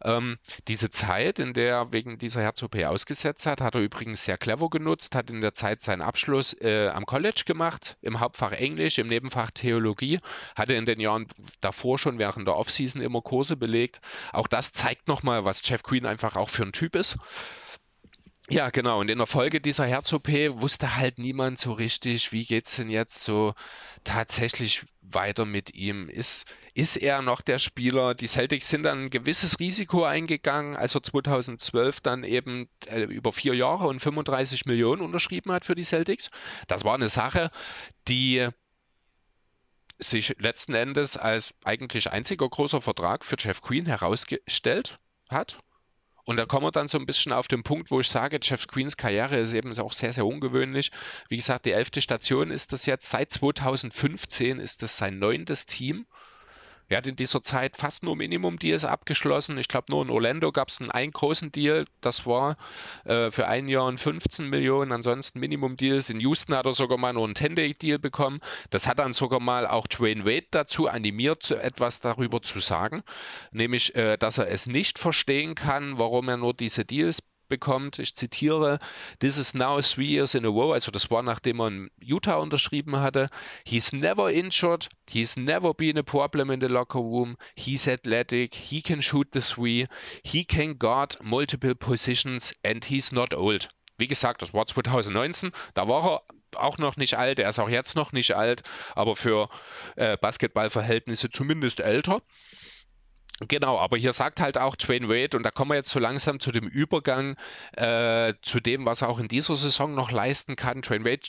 Ähm, diese Zeit, in der er wegen dieser Herz-OP ausgesetzt hat, hat er übrigens sehr clever genutzt, hat in der Zeit seinen Abschluss äh, am College gemacht, im Hauptfach Englisch, im Nebenfach Theologie, hatte in den Jahren davor schon während der Offseason immer Kurse belegt. Auch das zeigt nochmal, was Jeff Queen einfach auch für ein Typ ist. Ja, genau. Und in der Folge dieser Herz-OP wusste halt niemand so richtig, wie geht's denn jetzt so tatsächlich weiter mit ihm? Ist, ist er noch der Spieler? Die Celtics sind dann ein gewisses Risiko eingegangen, als er 2012 dann eben äh, über vier Jahre und 35 Millionen unterschrieben hat für die Celtics. Das war eine Sache, die sich letzten Endes als eigentlich einziger großer Vertrag für Jeff Queen herausgestellt hat. Und da kommen wir dann so ein bisschen auf den Punkt, wo ich sage, Jeff Queens Karriere ist eben auch sehr, sehr ungewöhnlich. Wie gesagt, die elfte Station ist das jetzt. Seit 2015 ist das sein neuntes Team. Er hat in dieser Zeit fast nur Minimum-Deals abgeschlossen. Ich glaube, nur in Orlando gab es einen, einen großen Deal. Das war äh, für ein Jahr und 15 Millionen. Ansonsten Minimum-Deals. In Houston hat er sogar mal nur einen 10-Day-Deal bekommen. Das hat dann sogar mal auch Dwayne Wade dazu animiert, etwas darüber zu sagen. Nämlich, äh, dass er es nicht verstehen kann, warum er nur diese Deals bekommt. Ich zitiere, This is now three years in a row, also das war nachdem er in Utah unterschrieben hatte. He's never injured, he's never been a problem in the locker room, he's athletic, he can shoot the three, he can guard multiple positions and he's not old. Wie gesagt, das war 2019, da war er auch noch nicht alt, er ist auch jetzt noch nicht alt, aber für äh, Basketballverhältnisse zumindest älter. Genau, aber hier sagt halt auch Dwayne Wade, und da kommen wir jetzt so langsam zu dem Übergang äh, zu dem, was er auch in dieser Saison noch leisten kann. Dwayne Wade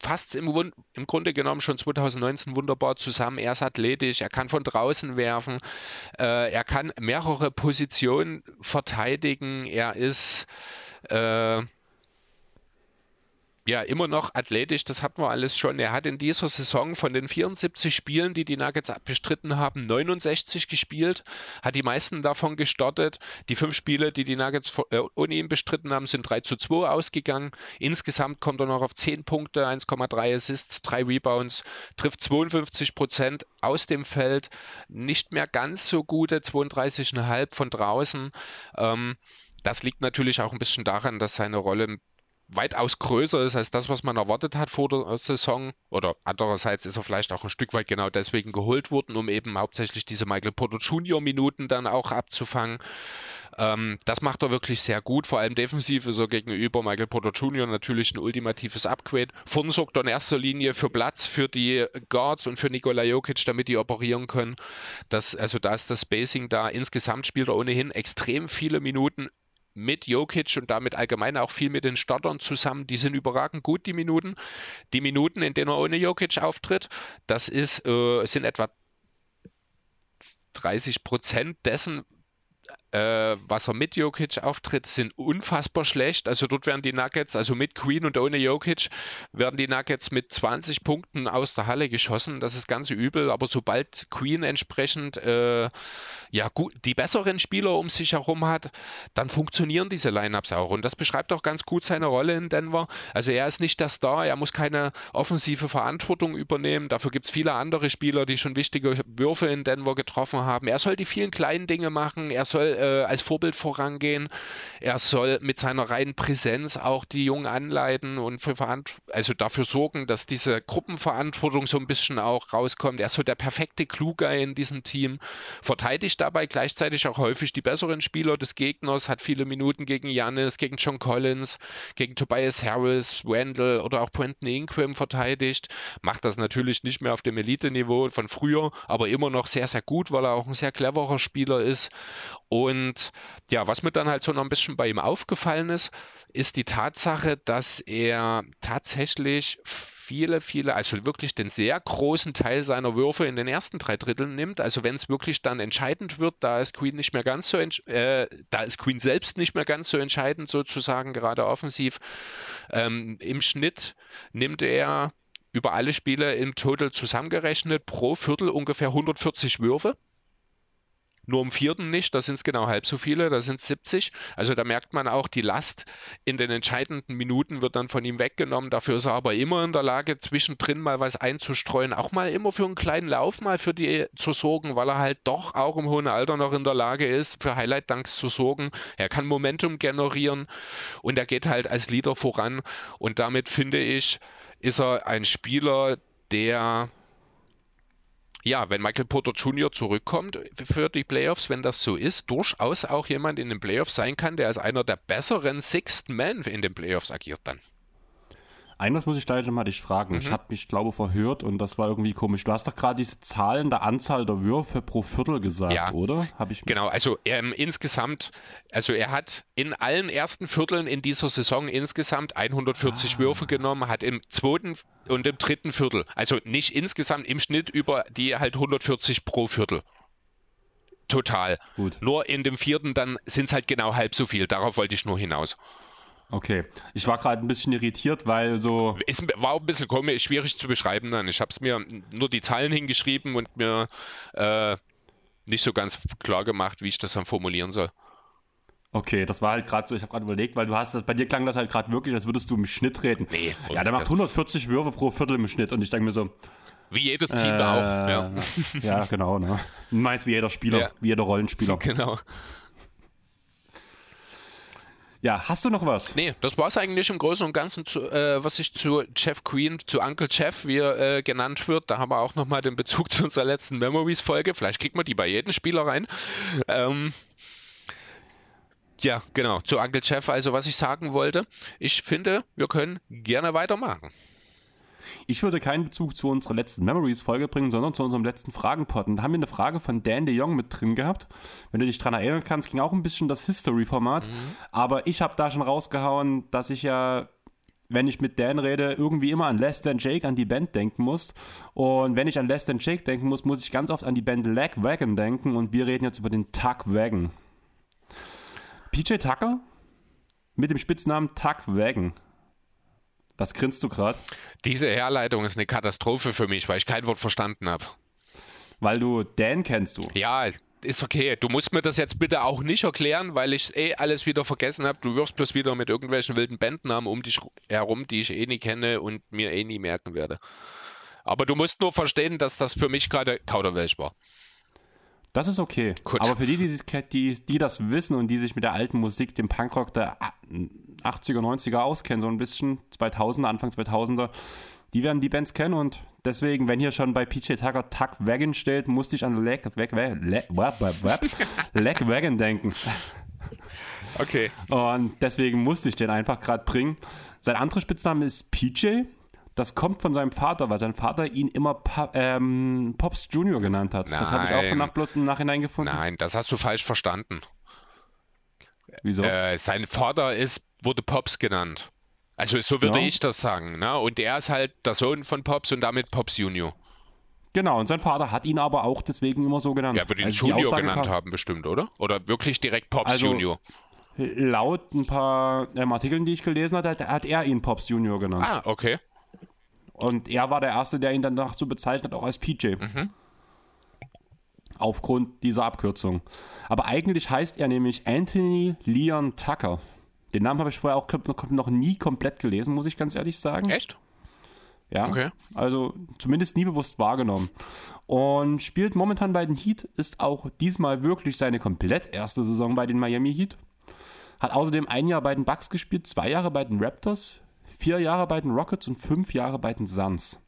fasst im, im Grunde genommen schon 2019 wunderbar zusammen. Er ist athletisch, er kann von draußen werfen, äh, er kann mehrere Positionen verteidigen, er ist äh, ja, immer noch athletisch, das hatten wir alles schon. Er hat in dieser Saison von den 74 Spielen, die die Nuggets bestritten haben, 69 gespielt, hat die meisten davon gestartet. Die fünf Spiele, die die Nuggets äh, ohne ihn bestritten haben, sind 3 zu 2 ausgegangen. Insgesamt kommt er noch auf 10 Punkte, 1,3 Assists, 3 Rebounds, trifft 52 Prozent aus dem Feld, nicht mehr ganz so gute 32,5 von draußen. Ähm, das liegt natürlich auch ein bisschen daran, dass seine Rolle weitaus größer ist als das, was man erwartet hat vor der Saison. Oder andererseits ist er vielleicht auch ein Stück weit genau deswegen geholt worden, um eben hauptsächlich diese Michael Porter Junior Minuten dann auch abzufangen. Ähm, das macht er wirklich sehr gut, vor allem defensiv ist er gegenüber Michael Porter Junior natürlich ein ultimatives Upgrade. Vorne sorgt er in erster Linie für Platz für die Guards und für Nikola Jokic, damit die operieren können. Das, also da ist das Spacing da. Insgesamt spielt er ohnehin extrem viele Minuten mit Jokic und damit allgemein auch viel mit den Startern zusammen. Die sind überragend gut, die Minuten. Die Minuten, in denen er ohne Jokic auftritt, das ist, äh, sind etwa 30 Prozent dessen, äh, was er mit Jokic auftritt, sind unfassbar schlecht. Also dort werden die Nuggets, also mit Queen und ohne Jokic, werden die Nuggets mit 20 Punkten aus der Halle geschossen. Das ist ganz übel, aber sobald Queen entsprechend äh, ja gut, die besseren Spieler um sich herum hat, dann funktionieren diese Lineups auch. Und das beschreibt auch ganz gut seine Rolle in Denver. Also er ist nicht der Star, er muss keine offensive Verantwortung übernehmen. Dafür gibt es viele andere Spieler, die schon wichtige Würfe in Denver getroffen haben. Er soll die vielen kleinen Dinge machen, er soll äh, als Vorbild vorangehen. Er soll mit seiner reinen Präsenz auch die Jungen anleiten und für also dafür sorgen, dass diese Gruppenverantwortung so ein bisschen auch rauskommt. Er ist so der perfekte Kluger in diesem Team, verteidigt dabei gleichzeitig auch häufig die besseren Spieler des Gegners, hat viele Minuten gegen Janis, gegen John Collins, gegen Tobias Harris, Randall oder auch Quentin Ingram verteidigt. Macht das natürlich nicht mehr auf dem Elite-Niveau von früher, aber immer noch sehr, sehr gut, weil er auch ein sehr cleverer Spieler ist. Und ja, was mir dann halt so noch ein bisschen bei ihm aufgefallen ist, ist die Tatsache, dass er tatsächlich viele, viele, also wirklich den sehr großen Teil seiner Würfe in den ersten drei Dritteln nimmt. Also wenn es wirklich dann entscheidend wird, da ist Queen nicht mehr ganz so, äh, da ist Queen selbst nicht mehr ganz so entscheidend sozusagen, gerade offensiv. Ähm, Im Schnitt nimmt er über alle Spiele im Total zusammengerechnet pro Viertel ungefähr 140 Würfe nur im vierten nicht, da sind es genau halb so viele, da sind es 70. Also da merkt man auch, die Last in den entscheidenden Minuten wird dann von ihm weggenommen. Dafür ist er aber immer in der Lage, zwischendrin mal was einzustreuen, auch mal immer für einen kleinen Lauf mal für die zu sorgen, weil er halt doch auch im hohen Alter noch in der Lage ist, für Highlight-Dunks zu sorgen. Er kann Momentum generieren und er geht halt als Leader voran. Und damit finde ich, ist er ein Spieler, der ja, wenn Michael Porter Jr. zurückkommt für die Playoffs, wenn das so ist, durchaus auch jemand in den Playoffs sein kann, der als einer der besseren Sixth Men in den Playoffs agiert dann. Eines muss ich da jetzt mal dich fragen. Mhm. Ich habe mich, glaube verhört und das war irgendwie komisch. Du hast doch gerade diese Zahlen der Anzahl der Würfe pro Viertel gesagt, ja, oder? Hab ich genau, also ähm, insgesamt, also er hat in allen ersten Vierteln in dieser Saison insgesamt 140 ah. Würfe genommen, hat im zweiten und im dritten Viertel, also nicht insgesamt im Schnitt über die halt 140 pro Viertel. Total. Gut. Nur in dem vierten dann sind es halt genau halb so viel. Darauf wollte ich nur hinaus. Okay, ich war gerade ein bisschen irritiert, weil so. Es war auch ein bisschen komisch, schwierig zu beschreiben dann. Ich habe es mir nur die Zahlen hingeschrieben und mir äh, nicht so ganz klar gemacht, wie ich das dann formulieren soll. Okay, das war halt gerade so, ich habe gerade überlegt, weil du hast, bei dir klang das halt gerade wirklich, als würdest du im Schnitt reden. Nee. Ja, der macht 140 Würfe pro Viertel im Schnitt und ich denke mir so. Wie jedes Team äh, da auch. Ja, ja genau. Ne? Meist wie jeder Spieler, ja. wie jeder Rollenspieler. Genau. Ja, hast du noch was? Nee, das war es eigentlich im Großen und Ganzen, zu, äh, was ich zu Jeff Queen, zu Uncle Jeff, wie er äh, genannt wird. Da haben wir auch nochmal den Bezug zu unserer letzten Memories-Folge. Vielleicht kriegt man die bei jedem Spieler rein. Ähm, ja, genau, zu Uncle Jeff. Also, was ich sagen wollte, ich finde, wir können gerne weitermachen. Ich würde keinen Bezug zu unserer letzten Memories-Folge bringen, sondern zu unserem letzten Fragenpot. Und da haben wir eine Frage von Dan de Jong mit drin gehabt. Wenn du dich daran erinnern kannst, ging auch ein bisschen das History-Format. Mhm. Aber ich habe da schon rausgehauen, dass ich ja wenn ich mit Dan rede, irgendwie immer an Less Than Jake, an die Band denken muss. Und wenn ich an Less Than Jake denken muss, muss ich ganz oft an die Band Lag Wagon denken. Und wir reden jetzt über den Tuck Wagon. PJ Tucker mit dem Spitznamen Tuck Wagon. Was grinst du gerade? Diese Herleitung ist eine Katastrophe für mich, weil ich kein Wort verstanden habe. Weil du Dan kennst du. Ja, ist okay. Du musst mir das jetzt bitte auch nicht erklären, weil ich eh alles wieder vergessen habe. Du wirst bloß wieder mit irgendwelchen wilden Bandnamen um dich herum, die ich eh nie kenne und mir eh nie merken werde. Aber du musst nur verstehen, dass das für mich gerade Kauderwelsch war. Das ist okay. Gut. Aber für die, die, die, die das wissen und die sich mit der alten Musik, dem Punkrock der 80er, 90er auskennen, so ein bisschen, 2000er, Anfang 2000er, die werden die Bands kennen und deswegen, wenn hier schon bei PJ Tucker Tuck Wagon steht, musste ich an Leg, Leg, Leg, Leg Wagon denken. Okay. Und deswegen musste ich den einfach gerade bringen. Sein anderer Spitzname ist PJ. Das kommt von seinem Vater, weil sein Vater ihn immer pa ähm, Pops Junior genannt hat. Nein. Das habe ich auch von bloß im Nachhinein gefunden. Nein, das hast du falsch verstanden. Wieso? Äh, sein Vater ist, wurde Pops genannt. Also so würde ja. ich das sagen. Ne? Und er ist halt der Sohn von Pops und damit Pops Junior. Genau, und sein Vater hat ihn aber auch deswegen immer so genannt. Ja, würde ihn also Junior genannt haben bestimmt, oder? Oder wirklich direkt Pops also, Junior? Laut ein paar ähm, Artikeln, die ich gelesen habe, hat er ihn Pops Junior genannt. Ah, okay. Und er war der Erste, der ihn danach so bezeichnet, auch als PJ. Mhm. Aufgrund dieser Abkürzung. Aber eigentlich heißt er nämlich Anthony Leon Tucker. Den Namen habe ich vorher auch noch nie komplett gelesen, muss ich ganz ehrlich sagen. Echt? Ja, okay. also zumindest nie bewusst wahrgenommen. Und spielt momentan bei den Heat, ist auch diesmal wirklich seine komplett erste Saison bei den Miami Heat. Hat außerdem ein Jahr bei den Bucks gespielt, zwei Jahre bei den Raptors, vier Jahre bei den Rockets und fünf Jahre bei den Suns.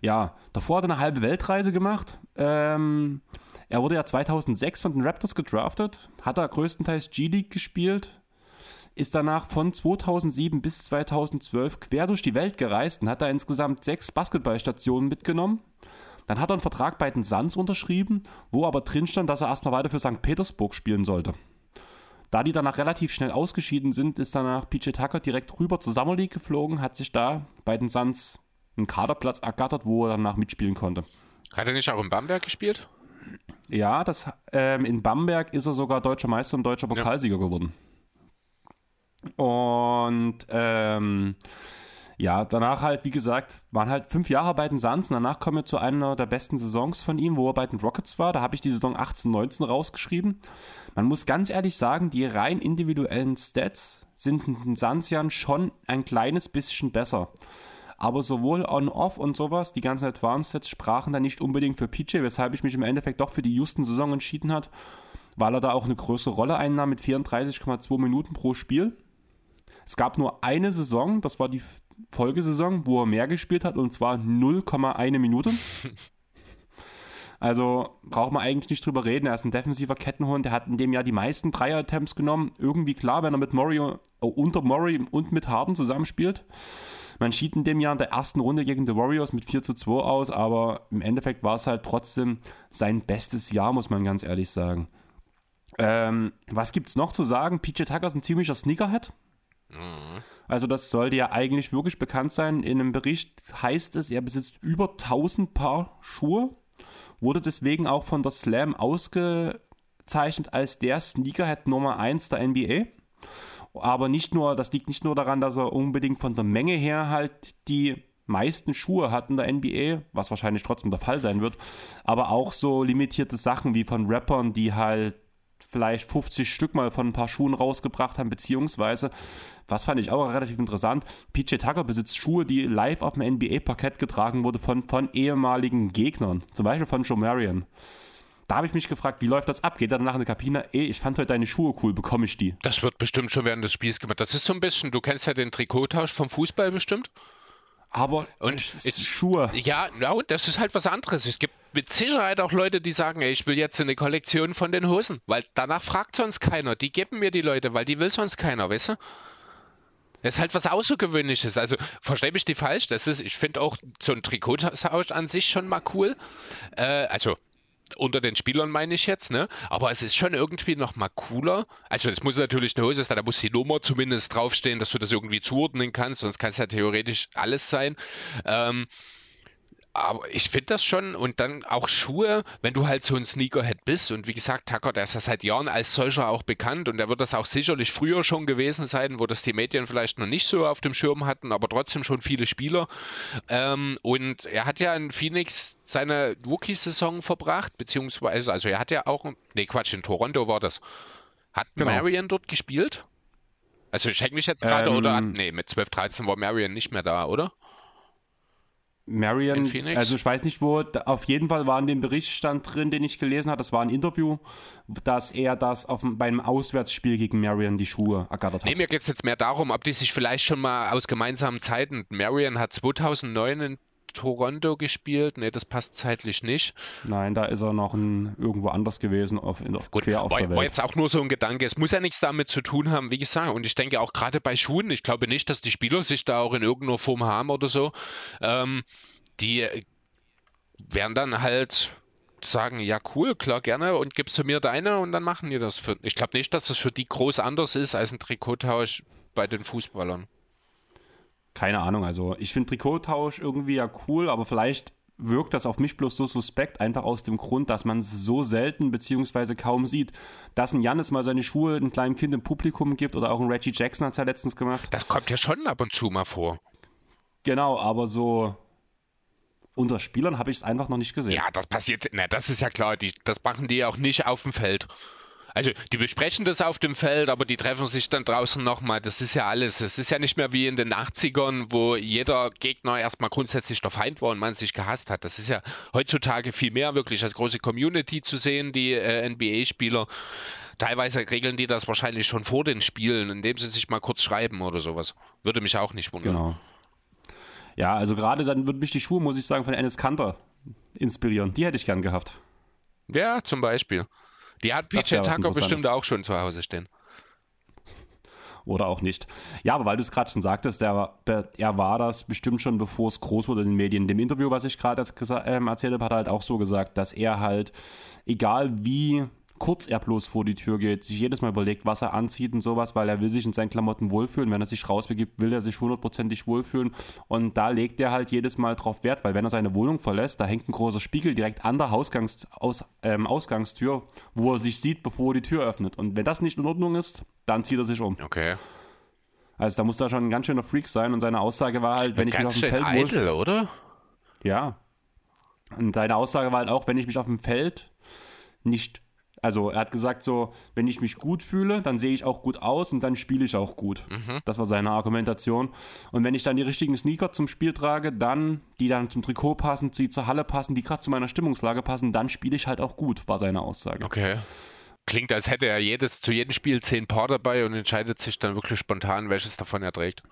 Ja, davor hat er eine halbe Weltreise gemacht. Ähm, er wurde ja 2006 von den Raptors gedraftet, hat da größtenteils G-League gespielt, ist danach von 2007 bis 2012 quer durch die Welt gereist und hat da insgesamt sechs Basketballstationen mitgenommen. Dann hat er einen Vertrag bei den Suns unterschrieben, wo aber drin stand, dass er erstmal weiter für St. Petersburg spielen sollte. Da die danach relativ schnell ausgeschieden sind, ist danach PJ Tucker direkt rüber zur Summer League geflogen, hat sich da bei den Suns einen Kaderplatz ergattert, wo er danach mitspielen konnte. Hat er nicht auch in Bamberg gespielt? Ja, das, ähm, in Bamberg ist er sogar deutscher Meister und deutscher Pokalsieger ja. geworden. Und ähm, ja, danach halt, wie gesagt, waren halt fünf Jahre bei den Suns. Danach kommen wir zu einer der besten Saisons von ihm, wo er bei den Rockets war. Da habe ich die Saison 18, 19 rausgeschrieben. Man muss ganz ehrlich sagen, die rein individuellen Stats sind in den Suns schon ein kleines bisschen besser. Aber sowohl On-Off und sowas, die ganzen Advanced Stats sprachen dann nicht unbedingt für PJ, weshalb ich mich im Endeffekt doch für die Houston-Saison entschieden hat, weil er da auch eine größere Rolle einnahm mit 34,2 Minuten pro Spiel. Es gab nur eine Saison, das war die Folgesaison, wo er mehr gespielt hat, und zwar 0,1 Minute. Also braucht man eigentlich nicht drüber reden. Er ist ein defensiver Kettenhund. Der hat in dem Jahr die meisten Dreier-Attempts genommen. Irgendwie klar, wenn er mit Murray, oh, unter Murray und mit Harden zusammenspielt. Man schied in dem Jahr in der ersten Runde gegen die Warriors mit 4 zu 2 aus, aber im Endeffekt war es halt trotzdem sein bestes Jahr, muss man ganz ehrlich sagen. Ähm, was es noch zu sagen? PJ Tucker ist ein ziemlicher Sneakerhead. Mhm. Also das sollte ja eigentlich wirklich bekannt sein. In einem Bericht heißt es, er besitzt über 1000 Paar Schuhe, wurde deswegen auch von der Slam ausgezeichnet als der Sneakerhead Nummer 1 der NBA. Aber nicht nur, das liegt nicht nur daran, dass er unbedingt von der Menge her halt die meisten Schuhe hat in der NBA, was wahrscheinlich trotzdem der Fall sein wird, aber auch so limitierte Sachen wie von Rappern, die halt vielleicht 50 Stück mal von ein paar Schuhen rausgebracht haben, beziehungsweise, was fand ich auch relativ interessant, PJ Tucker besitzt Schuhe, die live auf dem NBA-Parkett getragen wurden von, von ehemaligen Gegnern, zum Beispiel von Joe Marion. Da habe ich mich gefragt, wie läuft das ab? Geht er danach in die Kabine? Ey, ich fand heute deine Schuhe cool, bekomme ich die? Das wird bestimmt schon während des Spiels gemacht. Das ist so ein bisschen, du kennst ja den Trikottausch vom Fußball bestimmt. Aber und es ist Schuhe. Ja, ja, das ist halt was anderes. Es gibt mit Sicherheit auch Leute, die sagen, ey, ich will jetzt eine Kollektion von den Hosen, weil danach fragt sonst keiner. Die geben mir die Leute, weil die will sonst keiner, weißt du? Das ist halt was Außergewöhnliches. Also verstehe mich die falsch. Das ist, ich finde auch so ein Trikottausch an sich schon mal cool. Äh, also unter den Spielern meine ich jetzt, ne? Aber es ist schon irgendwie nochmal cooler. Also es muss natürlich eine Hose sein, da muss die Nummer zumindest draufstehen, dass du das irgendwie zuordnen kannst, sonst kann es ja theoretisch alles sein. Ähm, aber ich finde das schon und dann auch Schuhe, wenn du halt so ein Sneakerhead bist und wie gesagt, Tucker, der ist ja seit Jahren als solcher auch bekannt und der wird das auch sicherlich früher schon gewesen sein, wo das die Medien vielleicht noch nicht so auf dem Schirm hatten, aber trotzdem schon viele Spieler. Ähm, und er hat ja in Phoenix seine Rookie-Saison verbracht, beziehungsweise, also er hat ja auch, nee Quatsch, in Toronto war das. Hat genau. Marion dort gespielt? Also ich hänge mich jetzt gerade ähm, oder, nee, mit 12, 13 war Marion nicht mehr da, oder? Marion, also ich weiß nicht wo, auf jeden Fall war in dem Berichtstand drin, den ich gelesen habe, das war ein Interview, dass er das auf, beim Auswärtsspiel gegen Marion die Schuhe ergattert hat. Nee, mir geht es jetzt mehr darum, ob die sich vielleicht schon mal aus gemeinsamen Zeiten, Marion hat 2009 in Toronto gespielt. Nee, das passt zeitlich nicht. Nein, da ist er noch ein, irgendwo anders gewesen, auf, in der, Gut, quer auf war, der Welt. war jetzt auch nur so ein Gedanke. Es muss ja nichts damit zu tun haben, wie gesagt. Und ich denke auch gerade bei Schuhen, ich glaube nicht, dass die Spieler sich da auch in irgendeiner Form haben oder so. Ähm, die werden dann halt sagen, ja cool, klar, gerne und gibst du mir deine und dann machen die das. Für, ich glaube nicht, dass das für die groß anders ist als ein Trikottausch bei den Fußballern keine Ahnung, also ich finde Trikottausch irgendwie ja cool, aber vielleicht wirkt das auf mich bloß so suspekt, einfach aus dem Grund, dass man es so selten bzw. kaum sieht. Dass ein Jannis mal seine Schuhe einem kleinen Kind im Publikum gibt oder auch ein Reggie Jackson hat es ja letztens gemacht. Das kommt ja schon ab und zu mal vor. Genau, aber so unter Spielern habe ich es einfach noch nicht gesehen. Ja, das passiert, na, das ist ja klar, die, das machen die ja auch nicht auf dem Feld. Also die besprechen das auf dem Feld, aber die treffen sich dann draußen nochmal. Das ist ja alles. Das ist ja nicht mehr wie in den 80ern, wo jeder Gegner erstmal grundsätzlich der Feind war und man sich gehasst hat. Das ist ja heutzutage viel mehr wirklich als große Community zu sehen, die äh, NBA-Spieler. Teilweise regeln die das wahrscheinlich schon vor den Spielen, indem sie sich mal kurz schreiben oder sowas. Würde mich auch nicht wundern. Genau. Ja, also gerade dann würde mich die Schuhe, muss ich sagen, von Ennis Kanter inspirieren. Die hätte ich gern gehabt. Ja, zum Beispiel. Die hat PJ Tucker bestimmt auch schon zu Hause stehen. Oder auch nicht. Ja, aber weil du es gerade schon sagtest, er, er war das bestimmt schon, bevor es groß wurde in den Medien. In dem Interview, was ich gerade ähm, erzählt habe, hat er halt auch so gesagt, dass er halt, egal wie kurz er bloß vor die Tür geht, sich jedes Mal überlegt, was er anzieht und sowas, weil er will sich in seinen Klamotten wohlfühlen. Wenn er sich rausbegibt, will er sich hundertprozentig wohlfühlen. Und da legt er halt jedes Mal drauf Wert, weil wenn er seine Wohnung verlässt, da hängt ein großer Spiegel direkt an der Hausgangs Aus ähm, Ausgangstür, wo er sich sieht, bevor er die Tür öffnet. Und wenn das nicht in Ordnung ist, dann zieht er sich um. Okay. Also da muss da schon ein ganz schöner Freak sein und seine Aussage war halt, wenn ich mich auf dem Feld eitel, oder? Ja. Und seine Aussage war halt auch, wenn ich mich auf dem Feld nicht also er hat gesagt so, wenn ich mich gut fühle, dann sehe ich auch gut aus und dann spiele ich auch gut. Mhm. Das war seine Argumentation. Und wenn ich dann die richtigen Sneaker zum Spiel trage, dann, die dann zum Trikot passen, die zur Halle passen, die gerade zu meiner Stimmungslage passen, dann spiele ich halt auch gut, war seine Aussage. Okay. Klingt, als hätte er jedes, zu jedem Spiel zehn Paar dabei und entscheidet sich dann wirklich spontan, welches davon er trägt.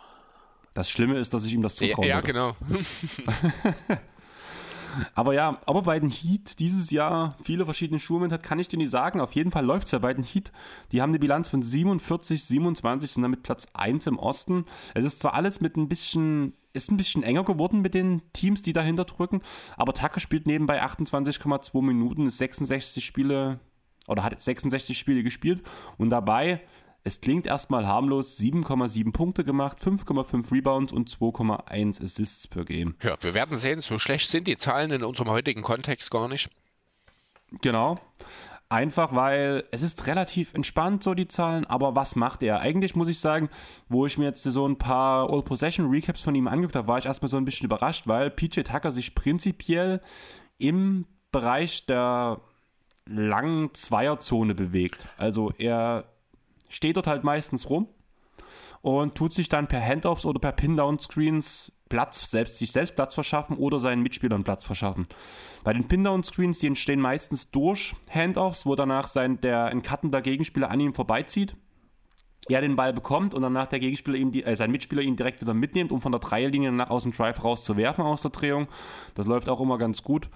Das Schlimme ist, dass ich ihm das zutraue. Ja, ja genau. Aber ja, ob er bei den Heat dieses Jahr viele verschiedene Schuhe mit hat, kann ich dir nicht sagen. Auf jeden Fall läuft es ja bei den Heat. Die haben eine Bilanz von 47, 27, sind damit Platz 1 im Osten. Es ist zwar alles mit ein bisschen, ist ein bisschen enger geworden mit den Teams, die dahinter drücken, aber Tucker spielt nebenbei 28,2 Minuten, ist 66 Spiele oder hat 66 Spiele gespielt und dabei es klingt erstmal harmlos, 7,7 Punkte gemacht, 5,5 Rebounds und 2,1 Assists per Game. Ja, wir werden sehen, so schlecht sind die Zahlen in unserem heutigen Kontext gar nicht. Genau. Einfach weil es ist relativ entspannt, so die Zahlen, aber was macht er? Eigentlich muss ich sagen, wo ich mir jetzt so ein paar All Possession Recaps von ihm angeguckt habe, war ich erstmal so ein bisschen überrascht, weil PJ Tucker sich prinzipiell im Bereich der langen Zweierzone bewegt. Also er steht dort halt meistens rum und tut sich dann per Handoffs oder per Pin-Down-Screens Platz, selbst, sich selbst Platz verschaffen oder seinen Mitspielern Platz verschaffen. Bei den Pin-Down-Screens, die entstehen meistens durch Handoffs, wo danach sein, der ein Gegenspieler an ihm vorbeizieht er den Ball bekommt und danach der Gegenspieler ihm die, äh, sein Mitspieler ihn direkt wieder mitnimmt, um von der Dreierlinie nach aus dem Drive rauszuwerfen aus der Drehung. Das läuft auch immer ganz gut.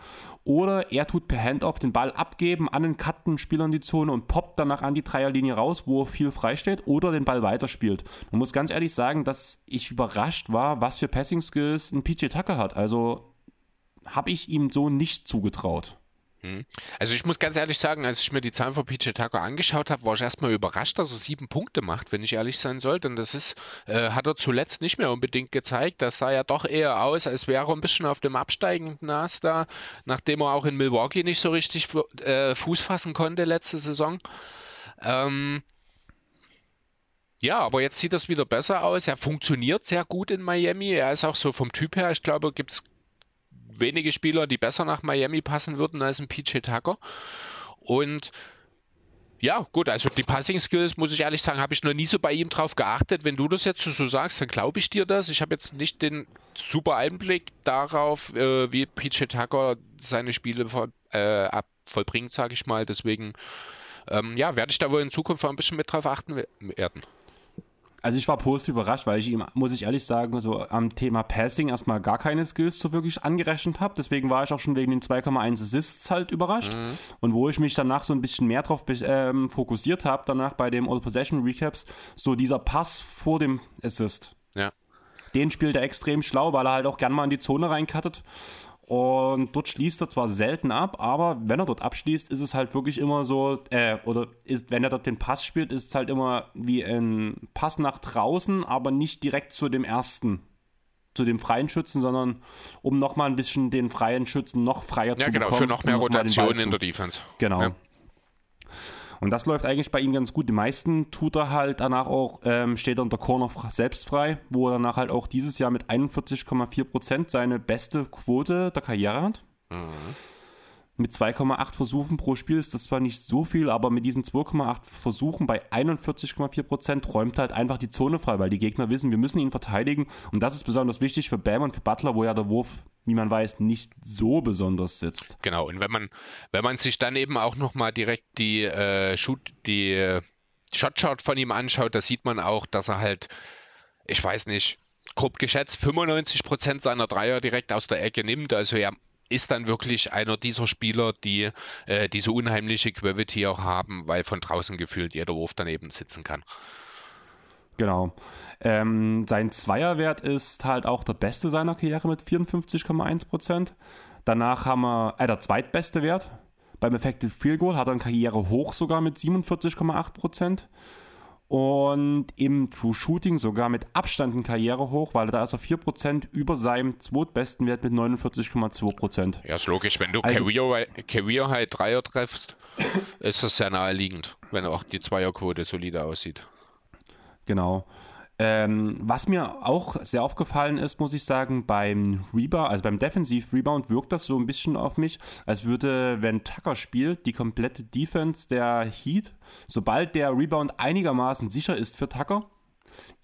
Oder er tut per Handoff den Ball abgeben an den cutten Spieler in die Zone und poppt danach an die Dreierlinie raus, wo er viel frei steht, oder den Ball weiterspielt. Man muss ganz ehrlich sagen, dass ich überrascht war, was für Passing Skills ein PJ Tucker hat. Also habe ich ihm so nicht zugetraut. Hm. Also ich muss ganz ehrlich sagen, als ich mir die Zahlen von PJ Tucker angeschaut habe, war ich erstmal überrascht, dass er sieben Punkte macht, wenn ich ehrlich sein soll. Denn das ist, äh, hat er zuletzt nicht mehr unbedingt gezeigt. Das sah ja doch eher aus, als wäre er ein bisschen auf dem absteigenden Nas da, nachdem er auch in Milwaukee nicht so richtig äh, Fuß fassen konnte letzte Saison. Ähm, ja, aber jetzt sieht das wieder besser aus. Er funktioniert sehr gut in Miami. Er ist auch so vom Typ her, ich glaube, gibt es wenige Spieler, die besser nach Miami passen würden als ein PJ Tucker. Und ja, gut, also die Passing Skills, muss ich ehrlich sagen, habe ich noch nie so bei ihm drauf geachtet. Wenn du das jetzt so sagst, dann glaube ich dir das. Ich habe jetzt nicht den super Einblick darauf, äh, wie PJ Tucker seine Spiele voll, äh, vollbringt, sage ich mal. Deswegen, ähm, ja, werde ich da wohl in Zukunft ein bisschen mit drauf achten werden. Also ich war positiv überrascht, weil ich ihm, muss ich ehrlich sagen, so am Thema Passing erstmal gar keine Skills so wirklich angerechnet habe. Deswegen war ich auch schon wegen den 2,1 Assists halt überrascht. Mhm. Und wo ich mich danach so ein bisschen mehr drauf ähm, fokussiert habe, danach bei dem All Possession Recaps, so dieser Pass vor dem Assist. Ja. Den spielt er extrem schlau, weil er halt auch gern mal in die Zone reinkattet. Und dort schließt er zwar selten ab, aber wenn er dort abschließt, ist es halt wirklich immer so, äh, oder ist, wenn er dort den Pass spielt, ist es halt immer wie ein Pass nach draußen, aber nicht direkt zu dem ersten, zu dem freien Schützen, sondern um nochmal ein bisschen den freien Schützen noch freier ja, zu genau, bekommen. Ja, genau, für noch mehr Rotation in der Defense. Genau. Ja. Und das läuft eigentlich bei ihm ganz gut. Die meisten tut er halt danach auch, ähm, steht er unter Corner selbst frei, wo er danach halt auch dieses Jahr mit 41,4 Prozent seine beste Quote der Karriere hat. Mhm. Mit 2,8 Versuchen pro Spiel ist das zwar nicht so viel, aber mit diesen 2,8 Versuchen bei 41,4 Prozent räumt halt einfach die Zone frei, weil die Gegner wissen, wir müssen ihn verteidigen. Und das ist besonders wichtig für Bam und für Butler, wo ja der Wurf, wie man weiß, nicht so besonders sitzt. Genau, und wenn man, wenn man sich dann eben auch nochmal direkt die, äh, Shoot, die äh, Shotchart von ihm anschaut, da sieht man auch, dass er halt, ich weiß nicht, grob geschätzt 95 Prozent seiner Dreier direkt aus der Ecke nimmt. Also er ist dann wirklich einer dieser Spieler, die äh, diese unheimliche Gravity auch haben, weil von draußen gefühlt jeder Wurf daneben sitzen kann. Genau. Ähm, sein Zweierwert ist halt auch der beste seiner Karriere mit 54,1 Prozent. Danach haben wir, äh, der zweitbeste Wert. Beim Effective Field Goal hat er eine Karriere hoch sogar mit 47,8 Prozent und im True Shooting sogar mit Abstand eine Karriere hoch, weil da ist er 4% über seinem zweitbesten Wert mit 49,2%. Ja, ist logisch, wenn du also, Career, Career High Dreier treffst, ist das sehr naheliegend, wenn auch die Zweierquote solide aussieht. Genau. Ähm, was mir auch sehr aufgefallen ist, muss ich sagen, beim Rebound, also beim Defensiv-Rebound wirkt das so ein bisschen auf mich, als würde, wenn Tucker spielt, die komplette Defense der Heat, sobald der Rebound einigermaßen sicher ist für Tucker,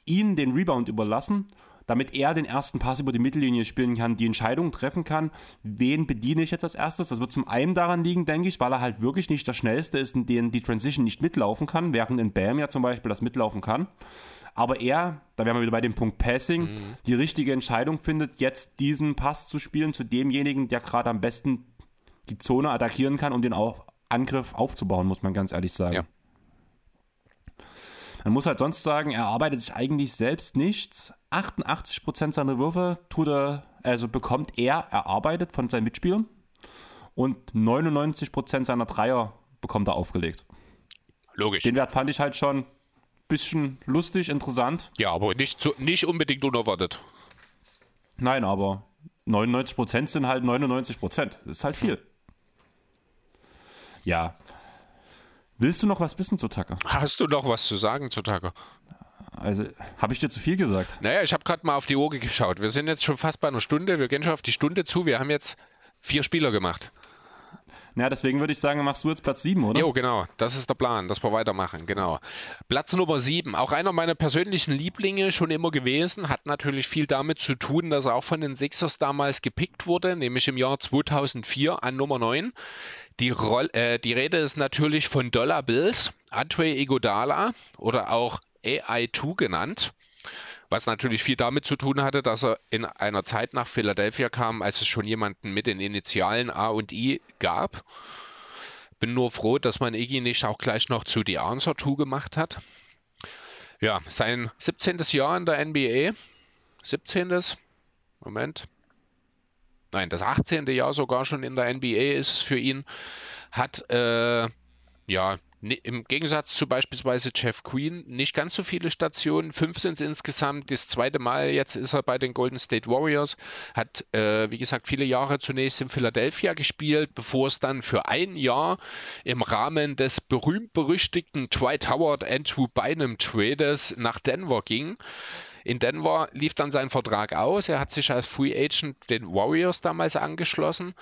ihn den Rebound überlassen damit er den ersten Pass über die Mittellinie spielen kann, die Entscheidung treffen kann, wen bediene ich jetzt als erstes. Das wird zum einen daran liegen, denke ich, weil er halt wirklich nicht der Schnellste ist, in dem die Transition nicht mitlaufen kann, während in Bam ja zum Beispiel das mitlaufen kann aber er, da wären wir wieder bei dem Punkt Passing, mhm. die richtige Entscheidung findet, jetzt diesen Pass zu spielen zu demjenigen, der gerade am besten die Zone attackieren kann, um den auf Angriff aufzubauen, muss man ganz ehrlich sagen. Ja. Man muss halt sonst sagen, er arbeitet sich eigentlich selbst nichts. 88% seiner Würfe tut er, also bekommt er erarbeitet von seinen Mitspielern und 99% seiner Dreier bekommt er aufgelegt. Logisch. Den Wert fand ich halt schon bisschen lustig, interessant. Ja, aber nicht, so, nicht unbedingt unerwartet. Nein, aber 99% sind halt 99%. Das ist halt viel. Ja. Willst du noch was wissen zu Tucker? Hast du noch was zu sagen zu Tucker? Also, habe ich dir zu viel gesagt? Naja, ich habe gerade mal auf die Uhr geschaut. Wir sind jetzt schon fast bei einer Stunde. Wir gehen schon auf die Stunde zu. Wir haben jetzt vier Spieler gemacht. Ja, deswegen würde ich sagen, machst du jetzt Platz 7, oder? Jo, genau. Das ist der Plan, dass wir weitermachen. Genau. Platz Nummer 7. Auch einer meiner persönlichen Lieblinge schon immer gewesen. Hat natürlich viel damit zu tun, dass er auch von den Sixers damals gepickt wurde, nämlich im Jahr 2004 an Nummer 9. Die, Roll äh, die Rede ist natürlich von Dollar Bills, Andre Iguodala oder auch AI2 genannt. Was natürlich viel damit zu tun hatte, dass er in einer Zeit nach Philadelphia kam, als es schon jemanden mit den Initialen A und I gab. Bin nur froh, dass man Iggy nicht auch gleich noch zu The Answer 2 gemacht hat. Ja, sein 17. Jahr in der NBA. 17. Moment. Nein, das 18. Jahr sogar schon in der NBA ist es für ihn. Hat äh, ja im Gegensatz zu beispielsweise Jeff Queen nicht ganz so viele Stationen. Fünf sind es insgesamt. Das zweite Mal jetzt ist er bei den Golden State Warriors. Hat, äh, wie gesagt, viele Jahre zunächst in Philadelphia gespielt, bevor es dann für ein Jahr im Rahmen des berühmt-berüchtigten Dwight Howard Andrew Bynum Trades nach Denver ging. In Denver lief dann sein Vertrag aus. Er hat sich als Free Agent den Warriors damals angeschlossen,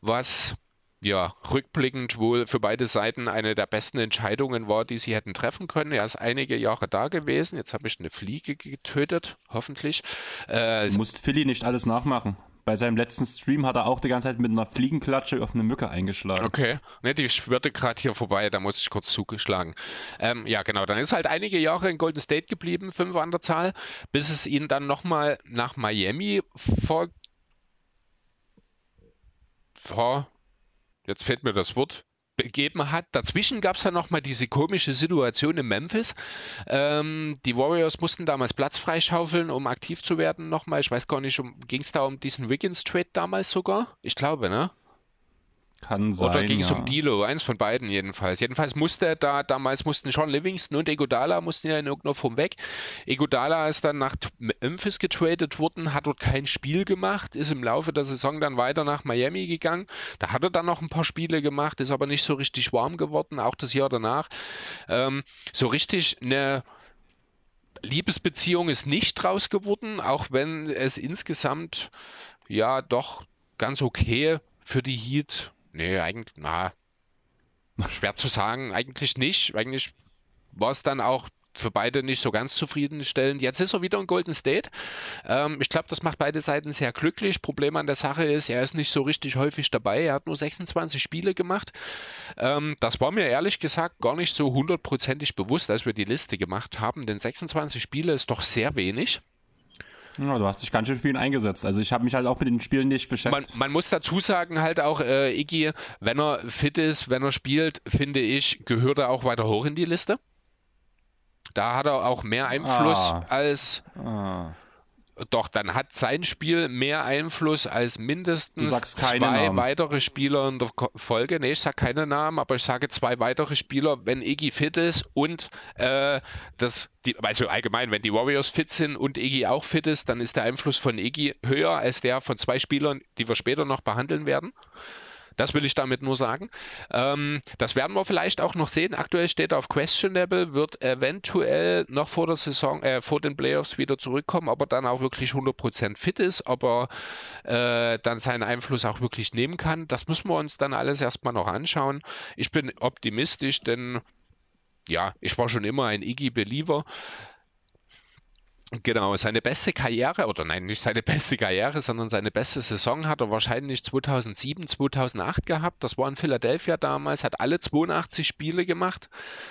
was ja, rückblickend wohl für beide Seiten eine der besten Entscheidungen war, die sie hätten treffen können. Er ist einige Jahre da gewesen. Jetzt habe ich eine Fliege getötet, hoffentlich. Äh, du musst Philly nicht alles nachmachen. Bei seinem letzten Stream hat er auch die ganze Zeit mit einer Fliegenklatsche auf eine Mücke eingeschlagen. Okay, ne, die schwirrte gerade hier vorbei, da muss ich kurz zugeschlagen. Ähm, ja, genau, dann ist halt einige Jahre in Golden State geblieben, fünf an der Zahl, bis es ihn dann nochmal nach Miami vor, vor jetzt fällt mir das Wort, begeben hat. Dazwischen gab es dann nochmal diese komische Situation in Memphis. Ähm, die Warriors mussten damals Platz freischaufeln, um aktiv zu werden nochmal. Ich weiß gar nicht, um, ging es da um diesen Wiggins-Trade damals sogar? Ich glaube, ne? Kann sein. Oder ging es ja. um Dilo? Eins von beiden jedenfalls. Jedenfalls musste er da, damals mussten Sean Livingston und Egodala mussten ja in irgendeiner Form weg. Egodala ist dann nach Memphis getradet worden, hat dort kein Spiel gemacht, ist im Laufe der Saison dann weiter nach Miami gegangen. Da hat er dann noch ein paar Spiele gemacht, ist aber nicht so richtig warm geworden, auch das Jahr danach. Ähm, so richtig eine Liebesbeziehung ist nicht draus geworden, auch wenn es insgesamt ja doch ganz okay für die Heat Nee, eigentlich, na, schwer zu sagen, eigentlich nicht. Eigentlich war es dann auch für beide nicht so ganz zufriedenstellend. Jetzt ist er wieder in Golden State. Ähm, ich glaube, das macht beide Seiten sehr glücklich. Problem an der Sache ist, er ist nicht so richtig häufig dabei. Er hat nur 26 Spiele gemacht. Ähm, das war mir ehrlich gesagt gar nicht so hundertprozentig bewusst, als wir die Liste gemacht haben, denn 26 Spiele ist doch sehr wenig. Ja, du hast dich ganz schön viel eingesetzt. Also ich habe mich halt auch mit den Spielen nicht beschäftigt. Man, man muss dazu sagen, halt auch, äh, Iggy, wenn er fit ist, wenn er spielt, finde ich, gehört er auch weiter hoch in die Liste. Da hat er auch mehr Einfluss ah. als. Ah. Doch, dann hat sein Spiel mehr Einfluss als mindestens zwei Namen. weitere Spieler in der Folge. Nee, ich sage keine Namen, aber ich sage zwei weitere Spieler, wenn Iggy fit ist und äh, das, die, also allgemein, wenn die Warriors fit sind und Iggy auch fit ist, dann ist der Einfluss von Iggy höher als der von zwei Spielern, die wir später noch behandeln werden. Das will ich damit nur sagen. Ähm, das werden wir vielleicht auch noch sehen. Aktuell steht er auf Questionable, wird eventuell noch vor der Saison, äh, vor den Playoffs wieder zurückkommen, aber dann auch wirklich 100% fit ist, aber äh, dann seinen Einfluss auch wirklich nehmen kann. Das müssen wir uns dann alles erstmal noch anschauen. Ich bin optimistisch, denn ja, ich war schon immer ein Iggy-Believer. Genau, seine beste Karriere, oder nein, nicht seine beste Karriere, sondern seine beste Saison hat er wahrscheinlich 2007, 2008 gehabt. Das war in Philadelphia damals, hat alle 82 Spiele gemacht,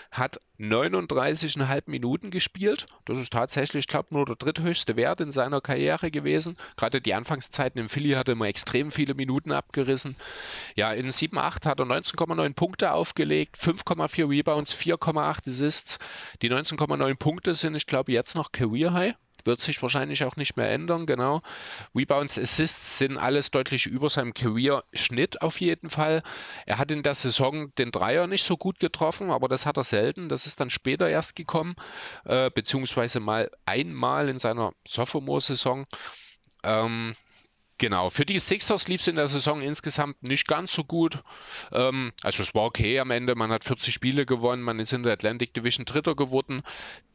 hat 39,5 Minuten gespielt. Das ist tatsächlich, ich glaube, nur der dritthöchste Wert in seiner Karriere gewesen. Gerade die Anfangszeiten im Philly hat er immer extrem viele Minuten abgerissen. Ja, in 7,8 hat er 19,9 Punkte aufgelegt, 5,4 Rebounds, 4,8 Assists. Die 19,9 Punkte sind, ich glaube, jetzt noch Career High wird sich wahrscheinlich auch nicht mehr ändern, genau. Rebounds, Assists sind alles deutlich über seinem Career-Schnitt auf jeden Fall. Er hat in der Saison den Dreier nicht so gut getroffen, aber das hat er selten. Das ist dann später erst gekommen, äh, beziehungsweise mal einmal in seiner Sophomore-Saison. Ähm, Genau, für die Sixers lief es in der Saison insgesamt nicht ganz so gut. Ähm, also es war okay am Ende, man hat 40 Spiele gewonnen, man ist in der Atlantic Division Dritter geworden.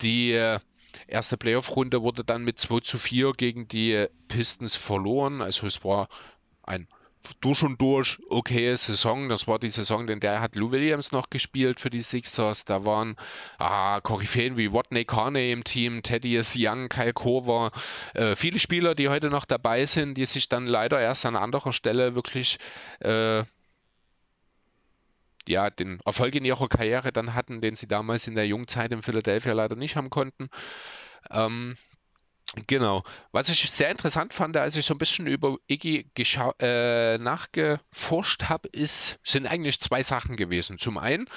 Die äh, erste Playoff-Runde wurde dann mit 2 zu 4 gegen die Pistons verloren. Also es war ein durch und durch okay Saison. Das war die Saison, in der hat Lou Williams noch gespielt für die Sixers. Da waren ah, Koryphäen wie Watney Carney im Team, Thaddeus Young, Kyle Kover, äh, viele Spieler, die heute noch dabei sind, die sich dann leider erst an anderer Stelle wirklich äh, ja, den Erfolg in ihrer Karriere dann hatten, den sie damals in der Jungzeit in Philadelphia leider nicht haben konnten. Ähm, Genau. Was ich sehr interessant fand, als ich so ein bisschen über Iggy äh, nachgeforscht habe, ist, sind eigentlich zwei Sachen gewesen. Zum einen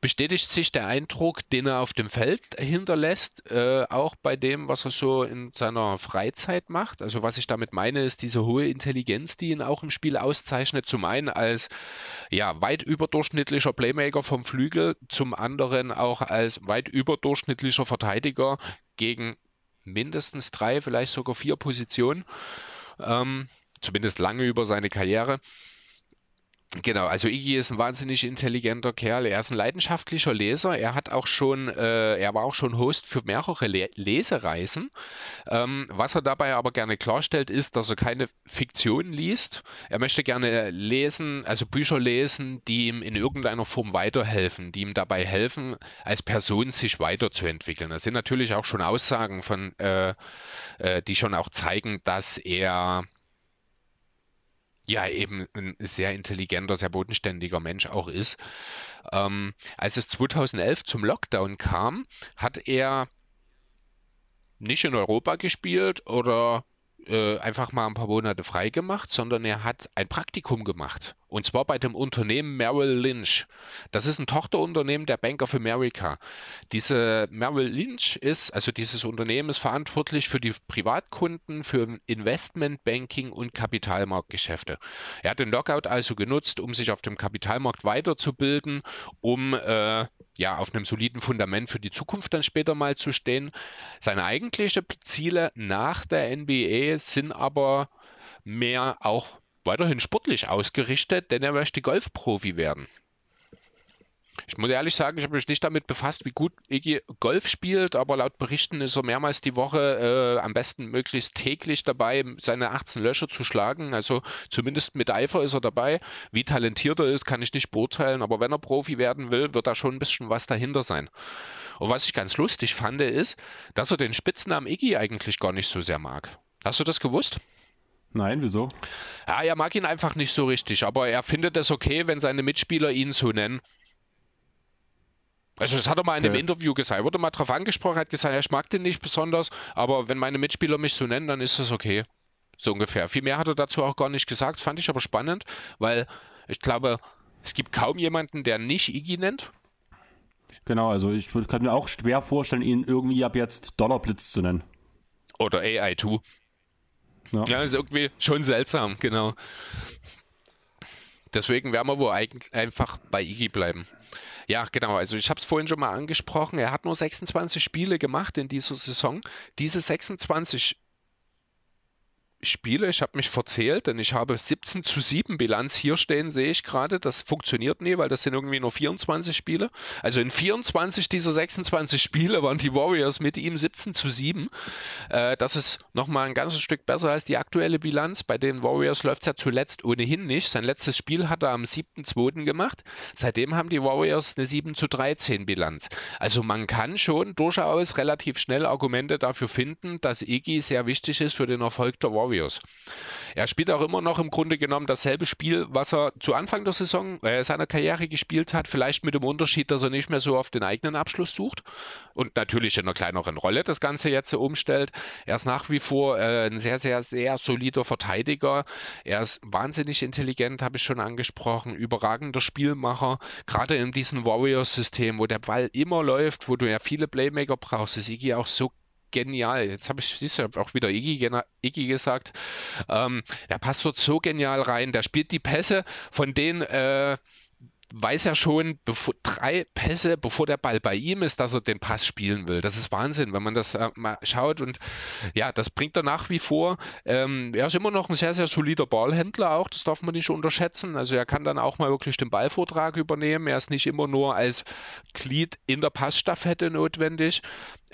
bestätigt sich der Eindruck, den er auf dem Feld hinterlässt, äh, auch bei dem, was er so in seiner Freizeit macht. Also was ich damit meine, ist diese hohe Intelligenz, die ihn auch im Spiel auszeichnet. Zum einen als ja, weit überdurchschnittlicher Playmaker vom Flügel, zum anderen auch als weit überdurchschnittlicher Verteidiger gegen mindestens drei, vielleicht sogar vier Positionen. Ähm, zumindest lange über seine Karriere. Genau, also Iggy ist ein wahnsinnig intelligenter Kerl. Er ist ein leidenschaftlicher Leser. Er hat auch schon, äh, er war auch schon Host für mehrere Le Lesereisen. Ähm, was er dabei aber gerne klarstellt, ist, dass er keine Fiktion liest. Er möchte gerne lesen, also Bücher lesen, die ihm in irgendeiner Form weiterhelfen, die ihm dabei helfen, als Person sich weiterzuentwickeln. Das sind natürlich auch schon Aussagen von, äh, äh, die schon auch zeigen, dass er ja eben ein sehr intelligenter, sehr bodenständiger Mensch auch ist. Ähm, als es 2011 zum Lockdown kam, hat er nicht in Europa gespielt oder äh, einfach mal ein paar Monate frei gemacht, sondern er hat ein Praktikum gemacht. Und zwar bei dem Unternehmen Merrill Lynch. Das ist ein Tochterunternehmen der Bank of America. Diese Merrill Lynch ist, also dieses Unternehmen ist verantwortlich für die Privatkunden, für Investmentbanking und Kapitalmarktgeschäfte. Er hat den Lockout also genutzt, um sich auf dem Kapitalmarkt weiterzubilden, um äh, ja, auf einem soliden Fundament für die Zukunft dann später mal zu stehen. Seine eigentlichen Ziele nach der NBA sind aber mehr auch weiterhin sportlich ausgerichtet, denn er möchte Golfprofi werden. Ich muss ehrlich sagen, ich habe mich nicht damit befasst, wie gut Iggy Golf spielt, aber laut Berichten ist er mehrmals die Woche äh, am besten möglichst täglich dabei, seine 18 Löcher zu schlagen. Also zumindest mit Eifer ist er dabei. Wie talentiert er ist, kann ich nicht beurteilen, aber wenn er Profi werden will, wird da schon ein bisschen was dahinter sein. Und was ich ganz lustig fand, ist, dass er den Spitznamen Iggy eigentlich gar nicht so sehr mag. Hast du das gewusst? Nein, wieso? Ja, er mag ihn einfach nicht so richtig, aber er findet es okay, wenn seine Mitspieler ihn so nennen. Also das hat er mal in einem Interview gesagt. Er wurde mal darauf angesprochen, hat gesagt, ich mag den nicht besonders, aber wenn meine Mitspieler mich so nennen, dann ist das okay. So ungefähr. Viel mehr hat er dazu auch gar nicht gesagt. Das fand ich aber spannend, weil ich glaube, es gibt kaum jemanden, der nicht Iggy nennt. Genau, also ich kann mir auch schwer vorstellen, ihn irgendwie ab jetzt Dollarblitz zu nennen. Oder AI2. Ja. ja, ist irgendwie schon seltsam, genau. Deswegen werden wir wohl eigentlich einfach bei Iggy bleiben. Ja, genau. Also ich habe es vorhin schon mal angesprochen. Er hat nur 26 Spiele gemacht in dieser Saison. Diese 26 Spiele. Ich habe mich verzählt, denn ich habe 17 zu 7 Bilanz hier stehen, sehe ich gerade. Das funktioniert nie, weil das sind irgendwie nur 24 Spiele. Also in 24 dieser 26 Spiele waren die Warriors mit ihm 17 zu 7. Äh, das ist nochmal ein ganzes Stück besser als die aktuelle Bilanz. Bei den Warriors läuft es ja zuletzt ohnehin nicht. Sein letztes Spiel hat er am 7.2. gemacht. Seitdem haben die Warriors eine 7 zu 13 Bilanz. Also man kann schon durchaus relativ schnell Argumente dafür finden, dass Iggy sehr wichtig ist für den Erfolg der Warriors. Warriors. Er spielt auch immer noch im Grunde genommen dasselbe Spiel, was er zu Anfang der Saison äh, seiner Karriere gespielt hat, vielleicht mit dem Unterschied, dass er nicht mehr so auf den eigenen Abschluss sucht und natürlich in einer kleineren Rolle das Ganze jetzt umstellt. Er ist nach wie vor äh, ein sehr, sehr, sehr solider Verteidiger. Er ist wahnsinnig intelligent, habe ich schon angesprochen, überragender Spielmacher. Gerade in diesem Warriors-System, wo der Ball immer läuft, wo du ja viele Playmaker brauchst, ist Iggy auch so genial. Jetzt habe ich, siehst du, auch wieder Iggy, Iggy gesagt. Ähm, der passt dort so genial rein. Der spielt die Pässe, von denen äh, weiß er schon bevor, drei Pässe, bevor der Ball bei ihm ist, dass er den Pass spielen will. Das ist Wahnsinn, wenn man das äh, mal schaut. Und ja, das bringt er nach wie vor. Ähm, er ist immer noch ein sehr, sehr solider Ballhändler auch. Das darf man nicht unterschätzen. Also er kann dann auch mal wirklich den Ballvortrag übernehmen. Er ist nicht immer nur als Glied in der Passstaffette notwendig.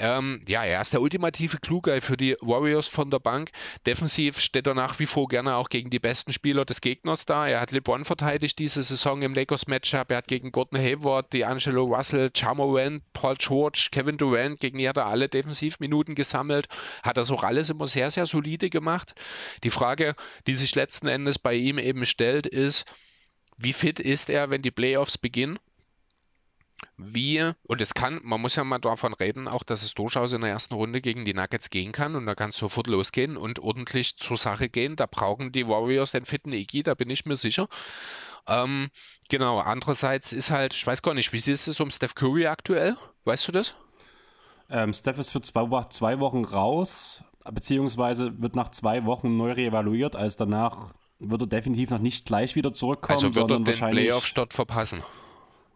Ähm, ja, er ist der ultimative Klugei für die Warriors von der Bank. Defensiv steht er nach wie vor gerne auch gegen die besten Spieler des Gegners da. Er hat LeBron verteidigt diese Saison im Lakers-Matchup. Er hat gegen Gordon Hayward, D'Angelo Russell, Charmorant, Paul George, Kevin Durant, gegen die hat er alle Defensivminuten gesammelt. Hat das auch alles immer sehr, sehr solide gemacht. Die Frage, die sich letzten Endes bei ihm eben stellt, ist, wie fit ist er, wenn die Playoffs beginnen? Wie, und es kann, man muss ja mal davon reden, auch dass es durchaus in der ersten Runde gegen die Nuggets gehen kann und da kann es sofort losgehen und ordentlich zur Sache gehen. Da brauchen die Warriors den fitten Iggy, da bin ich mir sicher. Ähm, genau, andererseits ist halt, ich weiß gar nicht, wie ist es um Steph Curry aktuell? Weißt du das? Ähm, Steph ist für zwei, zwei Wochen raus, beziehungsweise wird nach zwei Wochen neu reevaluiert, als danach wird er definitiv noch nicht gleich wieder zurückkommen, also wird sondern er den wahrscheinlich Playoff-Start verpassen.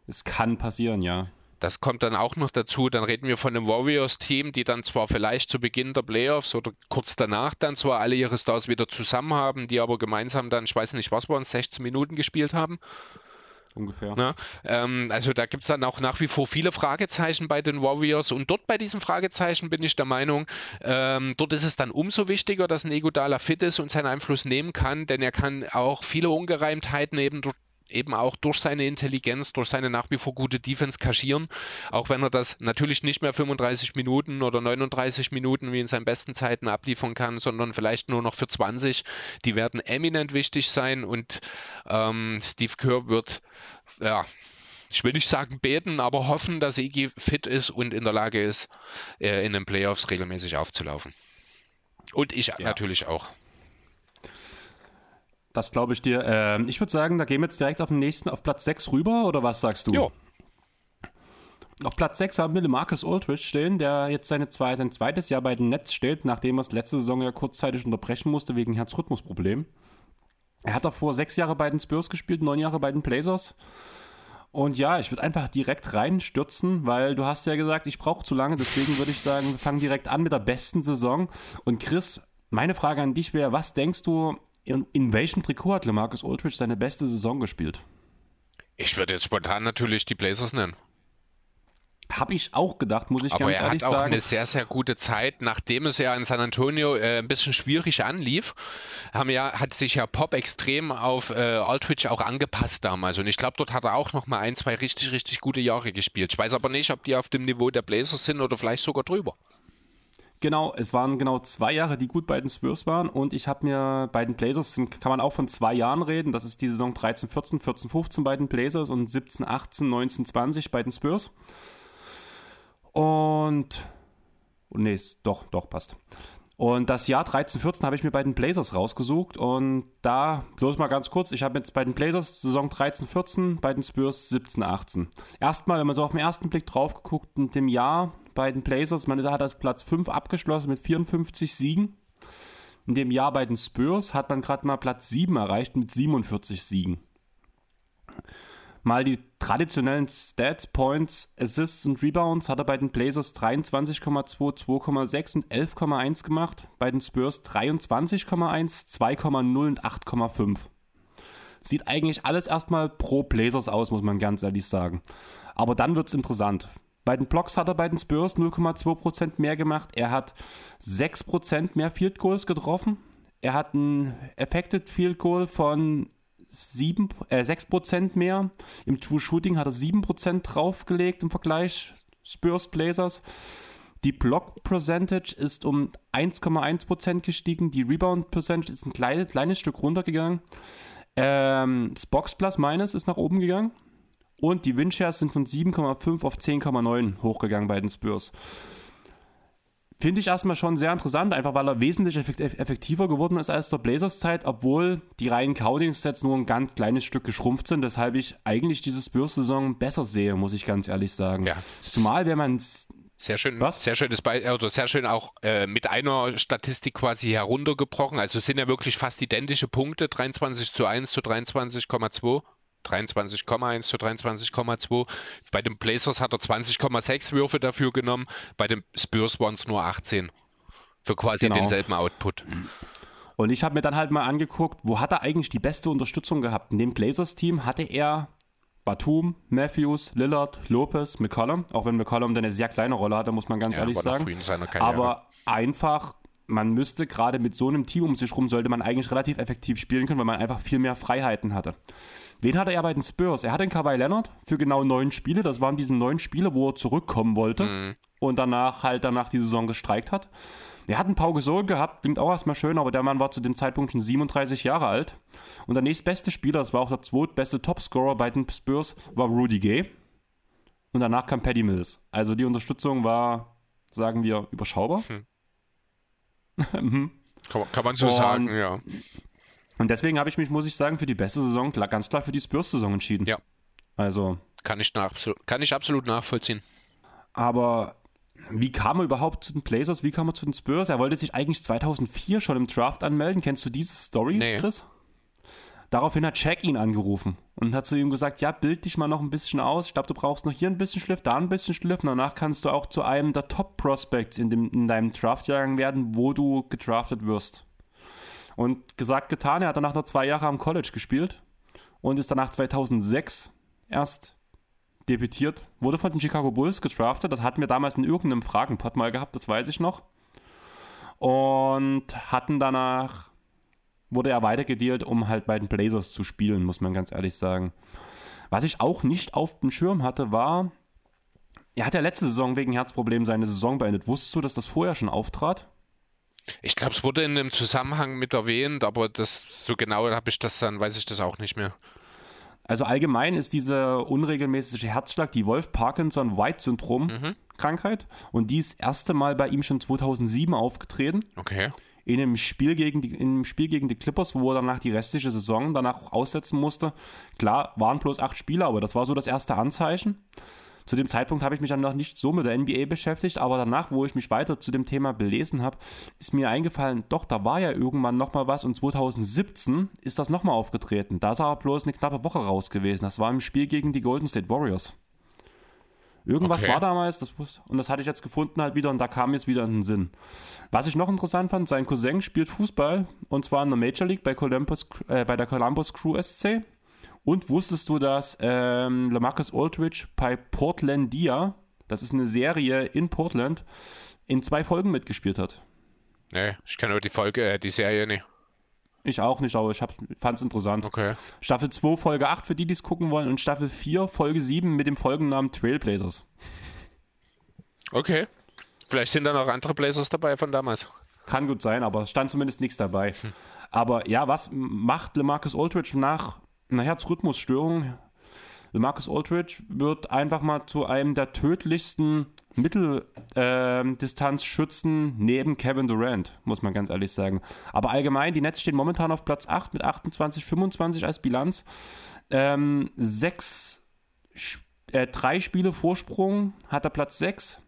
Es kann passieren, ja. Das kommt dann auch noch dazu. Dann reden wir von einem Warriors-Team, die dann zwar vielleicht zu Beginn der Playoffs oder kurz danach dann zwar alle ihre Stars wieder zusammen haben, die aber gemeinsam dann, ich weiß nicht, was waren 16 Minuten gespielt haben. Ungefähr. Na, ähm, also da gibt es dann auch nach wie vor viele Fragezeichen bei den Warriors und dort bei diesen Fragezeichen bin ich der Meinung, ähm, dort ist es dann umso wichtiger, dass ein Egodala fit ist und seinen Einfluss nehmen kann, denn er kann auch viele Ungereimtheiten eben durch eben auch durch seine Intelligenz, durch seine nach wie vor gute Defense kaschieren. Auch wenn er das natürlich nicht mehr 35 Minuten oder 39 Minuten wie in seinen besten Zeiten abliefern kann, sondern vielleicht nur noch für 20. Die werden eminent wichtig sein und ähm, Steve Kerr wird, ja, ich will nicht sagen beten, aber hoffen, dass Iggy fit ist und in der Lage ist, äh, in den Playoffs regelmäßig aufzulaufen. Und ich ja. natürlich auch. Das glaube ich dir. Ähm, ich würde sagen, da gehen wir jetzt direkt auf den nächsten, auf Platz 6 rüber, oder was sagst du? Jo. Auf Platz 6 haben wir den Marcus Aldridge stehen, der jetzt seine zwei, sein zweites Jahr bei den Nets steht, nachdem er es letzte Saison ja kurzzeitig unterbrechen musste wegen Herzrhythmusproblemen. Er hat davor sechs Jahre bei den Spurs gespielt, neun Jahre bei den Blazers. Und ja, ich würde einfach direkt reinstürzen, weil du hast ja gesagt, ich brauche zu lange, deswegen würde ich sagen, wir fangen direkt an mit der besten Saison. Und Chris, meine Frage an dich wäre, was denkst du, in, in welchem Trikot hat LeMarcus Aldridge seine beste Saison gespielt? Ich würde jetzt spontan natürlich die Blazers nennen. Habe ich auch gedacht, muss ich Aber ganz er ehrlich hat auch sagen. eine sehr, sehr gute Zeit, nachdem es ja in San Antonio äh, ein bisschen schwierig anlief, haben ja, hat sich ja Pop extrem auf äh, Aldridge auch angepasst damals. Und ich glaube, dort hat er auch noch mal ein, zwei richtig, richtig gute Jahre gespielt. Ich weiß aber nicht, ob die auf dem Niveau der Blazers sind oder vielleicht sogar drüber. Genau, es waren genau zwei Jahre, die gut bei den Spurs waren und ich habe mir bei den Blazers, kann man auch von zwei Jahren reden, das ist die Saison 13, 14, 14, 15 bei den Blazers und 17, 18, 19, 20 bei den Spurs. Und, oh, nee, doch, doch, passt. Und das Jahr 13, 14 habe ich mir bei den Blazers rausgesucht und da, bloß mal ganz kurz, ich habe jetzt bei den Blazers Saison 13, 14, bei den Spurs 17, 18. Erstmal, wenn man so auf den ersten Blick drauf geguckt, in dem Jahr bei den Blazers, man hat als Platz 5 abgeschlossen mit 54 Siegen. In dem Jahr bei den Spurs hat man gerade mal Platz 7 erreicht mit 47 Siegen. Mal die traditionellen Stats, Points, Assists und Rebounds hat er bei den Blazers 23,2, 2,6 und 11,1 gemacht. Bei den Spurs 23,1, 2,0 und 8,5. Sieht eigentlich alles erstmal pro Blazers aus, muss man ganz ehrlich sagen. Aber dann wird es interessant. Bei den Blocks hat er bei den Spurs 0,2% mehr gemacht. Er hat 6% mehr Field Goals getroffen. Er hat ein Affected Field Goal von 7, äh, 6% mehr. Im True Shooting hat er 7% draufgelegt im Vergleich Spurs Blazers. Die Block Percentage ist um 1,1% gestiegen. Die Rebound Percentage ist ein kleines, kleines Stück runtergegangen. Ähm, das Box Plus Minus ist nach oben gegangen. Und die Windshares sind von 7,5 auf 10,9 hochgegangen bei den Spurs. Finde ich erstmal schon sehr interessant, einfach weil er wesentlich effekt- effektiver geworden ist als zur Blazers Zeit, obwohl die reinen Counting-Sets nur ein ganz kleines Stück geschrumpft sind, weshalb ich eigentlich diese Spurs-Saison besser sehe, muss ich ganz ehrlich sagen. Ja. Zumal, wenn man Sehr schön, Was? sehr schönes Be oder sehr schön auch äh, mit einer Statistik quasi heruntergebrochen. Also es sind ja wirklich fast identische Punkte, 23 zu 1 zu 23,2. 23,1 zu 23,2. Bei den Blazers hat er 20,6 Würfe dafür genommen. Bei den Spurs waren es nur 18. Für quasi Genau. denselben Output. Und ich habe mir dann halt mal angeguckt, wo hat er eigentlich die beste Unterstützung gehabt? In dem Blazers-Team hatte er Batum, Matthews, Lillard, Lopez, McCollum. Auch wenn McCollum dann eine sehr kleine Rolle hatte, muss man ganz Ja, ehrlich sagen. Aber einfach, man müsste gerade mit so einem Team um sich rum, sollte man eigentlich relativ effektiv spielen können, weil man einfach viel mehr Freiheiten hatte. Wen hatte er bei den Spurs? Er hatte den Kawhi Leonard für genau neun Spiele. Das waren diese neun Spiele, wo er zurückkommen wollte Mhm. und danach halt danach die Saison gestreikt hat. Er hat einen Pau Gasol gehabt, klingt auch erstmal schön, aber der Mann war zu dem Zeitpunkt schon 37 Jahre alt. Und der nächstbeste Spieler, das war auch der zweitbeste Topscorer bei den Spurs, war Rudy Gay. Und danach kam Paddy Mills. Also die Unterstützung war, sagen wir, überschaubar. Mhm. Kann, kann man so Und- sagen, ja. Und deswegen habe ich mich, muss ich sagen, für die beste Saison klar- ganz klar für die Spurs-Saison entschieden. Ja. Also, Kann ich, nach, kann ich absolut nachvollziehen. aber wie kam er überhaupt zu den Blazers? Wie kam er zu den Spurs? Er wollte sich eigentlich 2004 schon im Draft anmelden. Kennst du diese Story, Nee. Chris? Daraufhin hat Jack ihn angerufen und hat zu ihm gesagt, ja, bild dich mal noch ein bisschen aus. Ich glaube, du brauchst noch hier ein bisschen Schliff, da ein bisschen Schliff. Und danach kannst du auch zu einem der Top-Prospects in, dem- in deinem Draftjahrgang werden, wo du gedraftet wirst. Und gesagt, getan, er hat danach noch zwei Jahre am College gespielt und ist danach 2006 erst debütiert, wurde von den Chicago Bulls gedraftet. Das hatten wir damals in irgendeinem Fragenpot mal gehabt, das weiß ich noch. Und hatten danach, wurde er weitergedealt, um halt bei den Blazers zu spielen, muss man ganz ehrlich sagen. Was ich auch nicht auf dem Schirm hatte, war, er hat ja letzte Saison wegen Herzproblemen seine Saison beendet. Wusstest du, dass das vorher schon auftrat? Ich glaube, es wurde in einem Zusammenhang mit erwähnt, aber das so genau habe ich das dann, weiß ich das auch nicht mehr. Also allgemein ist diese unregelmäßige Herzschlag die Wolf-Parkinson-White-Syndrom-Krankheit und die ist das erste Mal bei ihm schon 2007 aufgetreten. Okay. in einem Spiel gegen die, in einem Spiel gegen die Clippers, wo er danach die restliche Saison danach aussetzen musste. Klar, waren bloß acht Spieler, aber das war so das erste Anzeichen. Zu dem Zeitpunkt habe ich mich dann noch nicht so mit der NBA beschäftigt, aber danach, wo ich mich weiter zu dem Thema belesen habe, ist mir eingefallen, doch, da war ja irgendwann nochmal was und 2017 ist das nochmal aufgetreten. Da ist aber bloß eine knappe Woche raus gewesen. Das war im Spiel gegen die Golden State Warriors. Irgendwas Okay. war damals, das, und das hatte ich jetzt gefunden halt wieder und da kam jetzt wieder in den Sinn. Was ich noch interessant fand, sein Cousin spielt Fußball und zwar in der Major League bei, Columbus, äh, bei der Columbus Crew SC Und wusstest du, dass ähm, Lamarcus Aldridge bei Portlandia, das ist eine Serie in Portland, in zwei Folgen mitgespielt hat? Nee, ich kenne nur die Folge, äh, die Serie nicht. Ich auch nicht, aber ich fand es interessant. Okay. Staffel 2, Folge 8 für die, die es gucken wollen und Staffel 4, Folge 7 mit dem Folgennamen Trailblazers. Okay. Vielleicht sind da noch andere Blazers dabei von damals. Kann gut sein, aber stand zumindest nichts dabei. Hm. Aber ja, was macht LeMarcus Aldridge nach einer Herzrhythmusstörung? LeMarcus Aldridge wird einfach mal zu einem der tödlichsten Mitteldistanzschützen äh, neben Kevin Durant, muss man ganz ehrlich sagen. Aber allgemein, die Nets stehen momentan auf Platz 8 mit 28, 25 als Bilanz. Ähm, sechs, äh, drei Spiele Vorsprung hat er Platz 6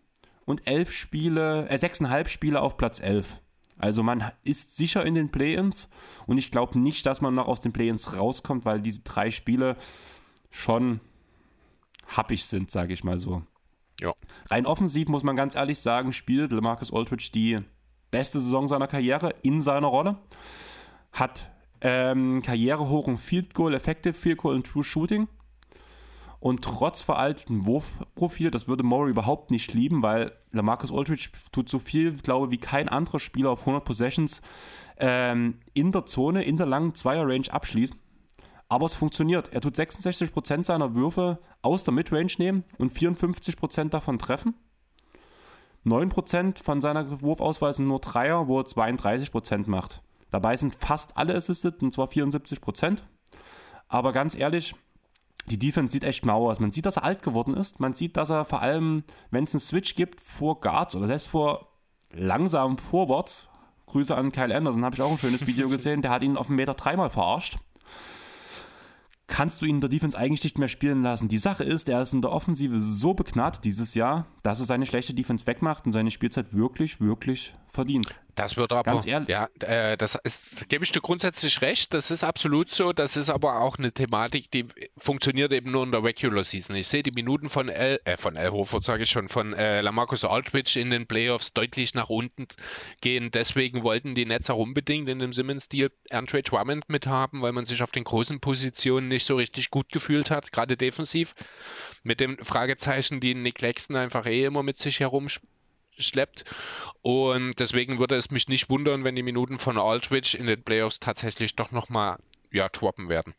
und elf Spiele, äh, sechseinhalb Spiele auf Platz 11. Also man ist sicher in den Play-ins und ich glaube nicht, dass man noch aus den Play-ins rauskommt, weil diese drei Spiele schon happig sind, sage ich mal so. Ja. Rein offensiv muss man ganz ehrlich sagen, spielt LeMarcus Aldridge die beste Saison seiner Karriere in seiner Rolle. Hat ähm, Karrierehoch im Field Goal, Effective Field Goal und True Shooting. Und trotz veraltetem Wurfprofil, das würde Murray überhaupt nicht lieben, weil Lamarcus Aldridge tut so viel, glaube ich, wie kein anderer Spieler auf 100 Possessions ähm, in der Zone, in der langen Zweier-Range abschließen. Aber es funktioniert. Er tut 66% seiner Würfe aus der Midrange nehmen und 54% davon treffen. 9% von seiner Wurfauswahl sind nur Dreier, wo er 32% macht. Dabei sind fast alle assisted, und zwar 74%. Aber ganz ehrlich, die Defense sieht echt mau aus. Man sieht, dass er alt geworden ist. Man sieht, dass er vor allem, wenn es einen Switch gibt vor Guards oder selbst vor langsamen Forwards, Grüße an Kyle Anderson, habe ich auch ein schönes Video gesehen, der hat ihn auf den Meter dreimal verarscht. Kannst du ihn in der Defense eigentlich nicht mehr spielen lassen? Die Sache ist, er ist in der Offensive so beknarrt dieses Jahr, dass er seine schlechte Defense wegmacht und seine Spielzeit wirklich, wirklich verdient. Das wird aber, Ganz ehrlich. ja, äh, das ist, gebe ich dir grundsätzlich recht, das ist absolut so, das ist aber auch eine Thematik, die funktioniert eben nur in der Regular Season. Ich sehe die Minuten von El, äh, von El Hofer, sage ich schon, von äh, Lamarcus Aldridge in den Playoffs deutlich nach unten gehen, deswegen wollten die Nets auch unbedingt in dem Simmons-Deal Andre Drummond mithaben, weil man sich auf den großen Positionen nicht so richtig gut gefühlt hat, gerade defensiv, mit dem Fragezeichen, die Nick Claxton einfach eh immer mit sich herumspielt schleppt. Und deswegen würde es mich nicht wundern, wenn die Minuten von Aldridge in den Playoffs tatsächlich doch nochmal ja, droppen werden.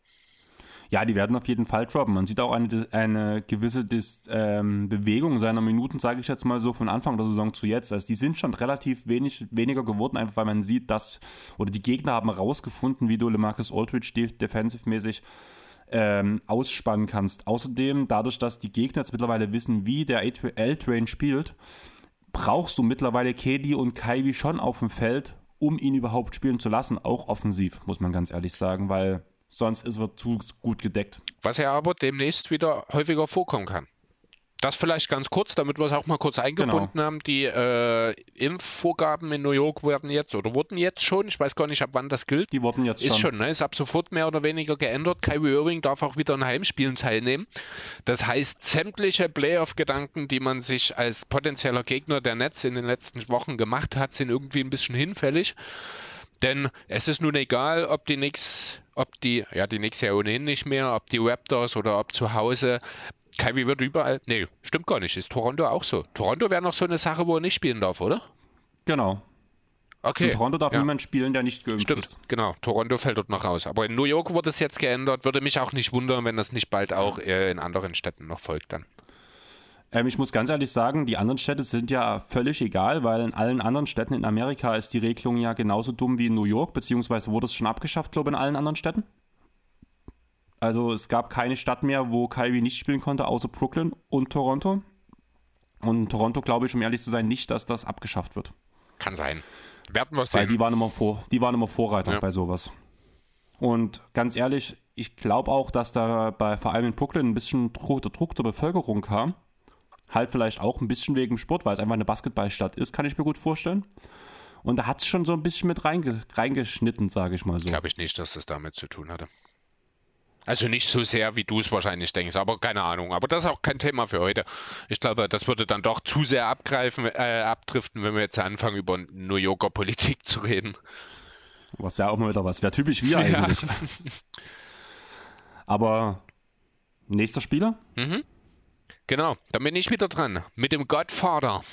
Ja, die werden auf jeden Fall droppen. Man sieht auch eine, eine gewisse Dis, ähm, Bewegung seiner Minuten, sage ich jetzt mal so, von Anfang der Saison zu jetzt. Also die sind schon relativ wenig, weniger geworden, einfach weil man sieht, dass, oder die Gegner haben herausgefunden, wie du LeMarcus Aldridge defensivmäßig ähm, ausspannen kannst. Außerdem, dadurch, dass die Gegner jetzt mittlerweile wissen, wie der L-Train spielt, brauchst du mittlerweile KD und Kyrie schon auf dem Feld, um ihn überhaupt spielen zu lassen, auch offensiv, muss man ganz ehrlich sagen, weil sonst ist er zu gut gedeckt. Was ja aber demnächst wieder häufiger vorkommen kann. Das vielleicht ganz kurz, damit wir es auch mal kurz eingebunden genau. haben. Die äh, Impfvorgaben in New York werden jetzt oder wurden jetzt schon, ich weiß gar nicht, ab wann das gilt. Die wurden jetzt ist schon. schon ne? Ist ab sofort mehr oder weniger geändert. Kyrie Irving darf auch wieder an Heimspielen teilnehmen. Das heißt, sämtliche Playoff-Gedanken, die man sich als potenzieller Gegner der Netz in den letzten Wochen gemacht hat, sind irgendwie ein bisschen hinfällig. Denn es ist nun egal, ob die Knicks, ob die, ja, die Knicks ja ohnehin nicht mehr, ob die Raptors oder ob zu Hause Kyrie wird überall. Nee, stimmt gar nicht. Ist Toronto auch so? Toronto wäre noch so eine Sache, wo er nicht spielen darf, oder? Genau. Okay. In Toronto darf ja. niemand spielen, der nicht geimpft Stimmt, ist. genau. Toronto fällt dort noch raus. Aber in New York wurde es jetzt geändert. Würde mich auch nicht wundern, wenn das nicht bald auch äh, in anderen Städten noch folgt dann. Ähm, ich muss ganz ehrlich sagen, die anderen Städte sind ja völlig egal, weil in allen anderen Städten in Amerika ist die Regelung ja genauso dumm wie in New York, beziehungsweise wurde es schon abgeschafft, glaube ich, in allen anderen Städten. Also es gab keine Stadt mehr, wo Kyrie nicht spielen konnte, außer Brooklyn und Toronto. Und Toronto glaube ich, um ehrlich zu sein, nicht, dass das abgeschafft wird. Kann sein. Werden wir sehen. Weil die waren immer, vor, die waren immer Vorreiter ja. bei sowas. Und ganz ehrlich, ich glaube auch, dass da bei vor allem in Brooklyn ein bisschen Druck, der Druck der Bevölkerung kam. Halt vielleicht auch ein bisschen wegen Sport, weil es einfach eine Basketballstadt ist, kann ich mir gut vorstellen. Und da hat es schon so ein bisschen mit reinge reingeschnitten, sage ich mal so. Glaube ich nicht, dass das damit zu tun hatte. Also nicht so sehr, wie du es wahrscheinlich denkst, aber keine Ahnung. Aber das ist auch kein Thema für heute. Ich glaube, das würde dann doch zu sehr abgreifen, äh, abdriften, wenn wir jetzt anfangen, über New Yorker Politik zu reden. Was wäre auch mal wieder was. Wäre typisch wir eigentlich. Ja. Aber nächster Spieler? Mhm. Genau, dann bin ich wieder dran. Mit dem Godfather.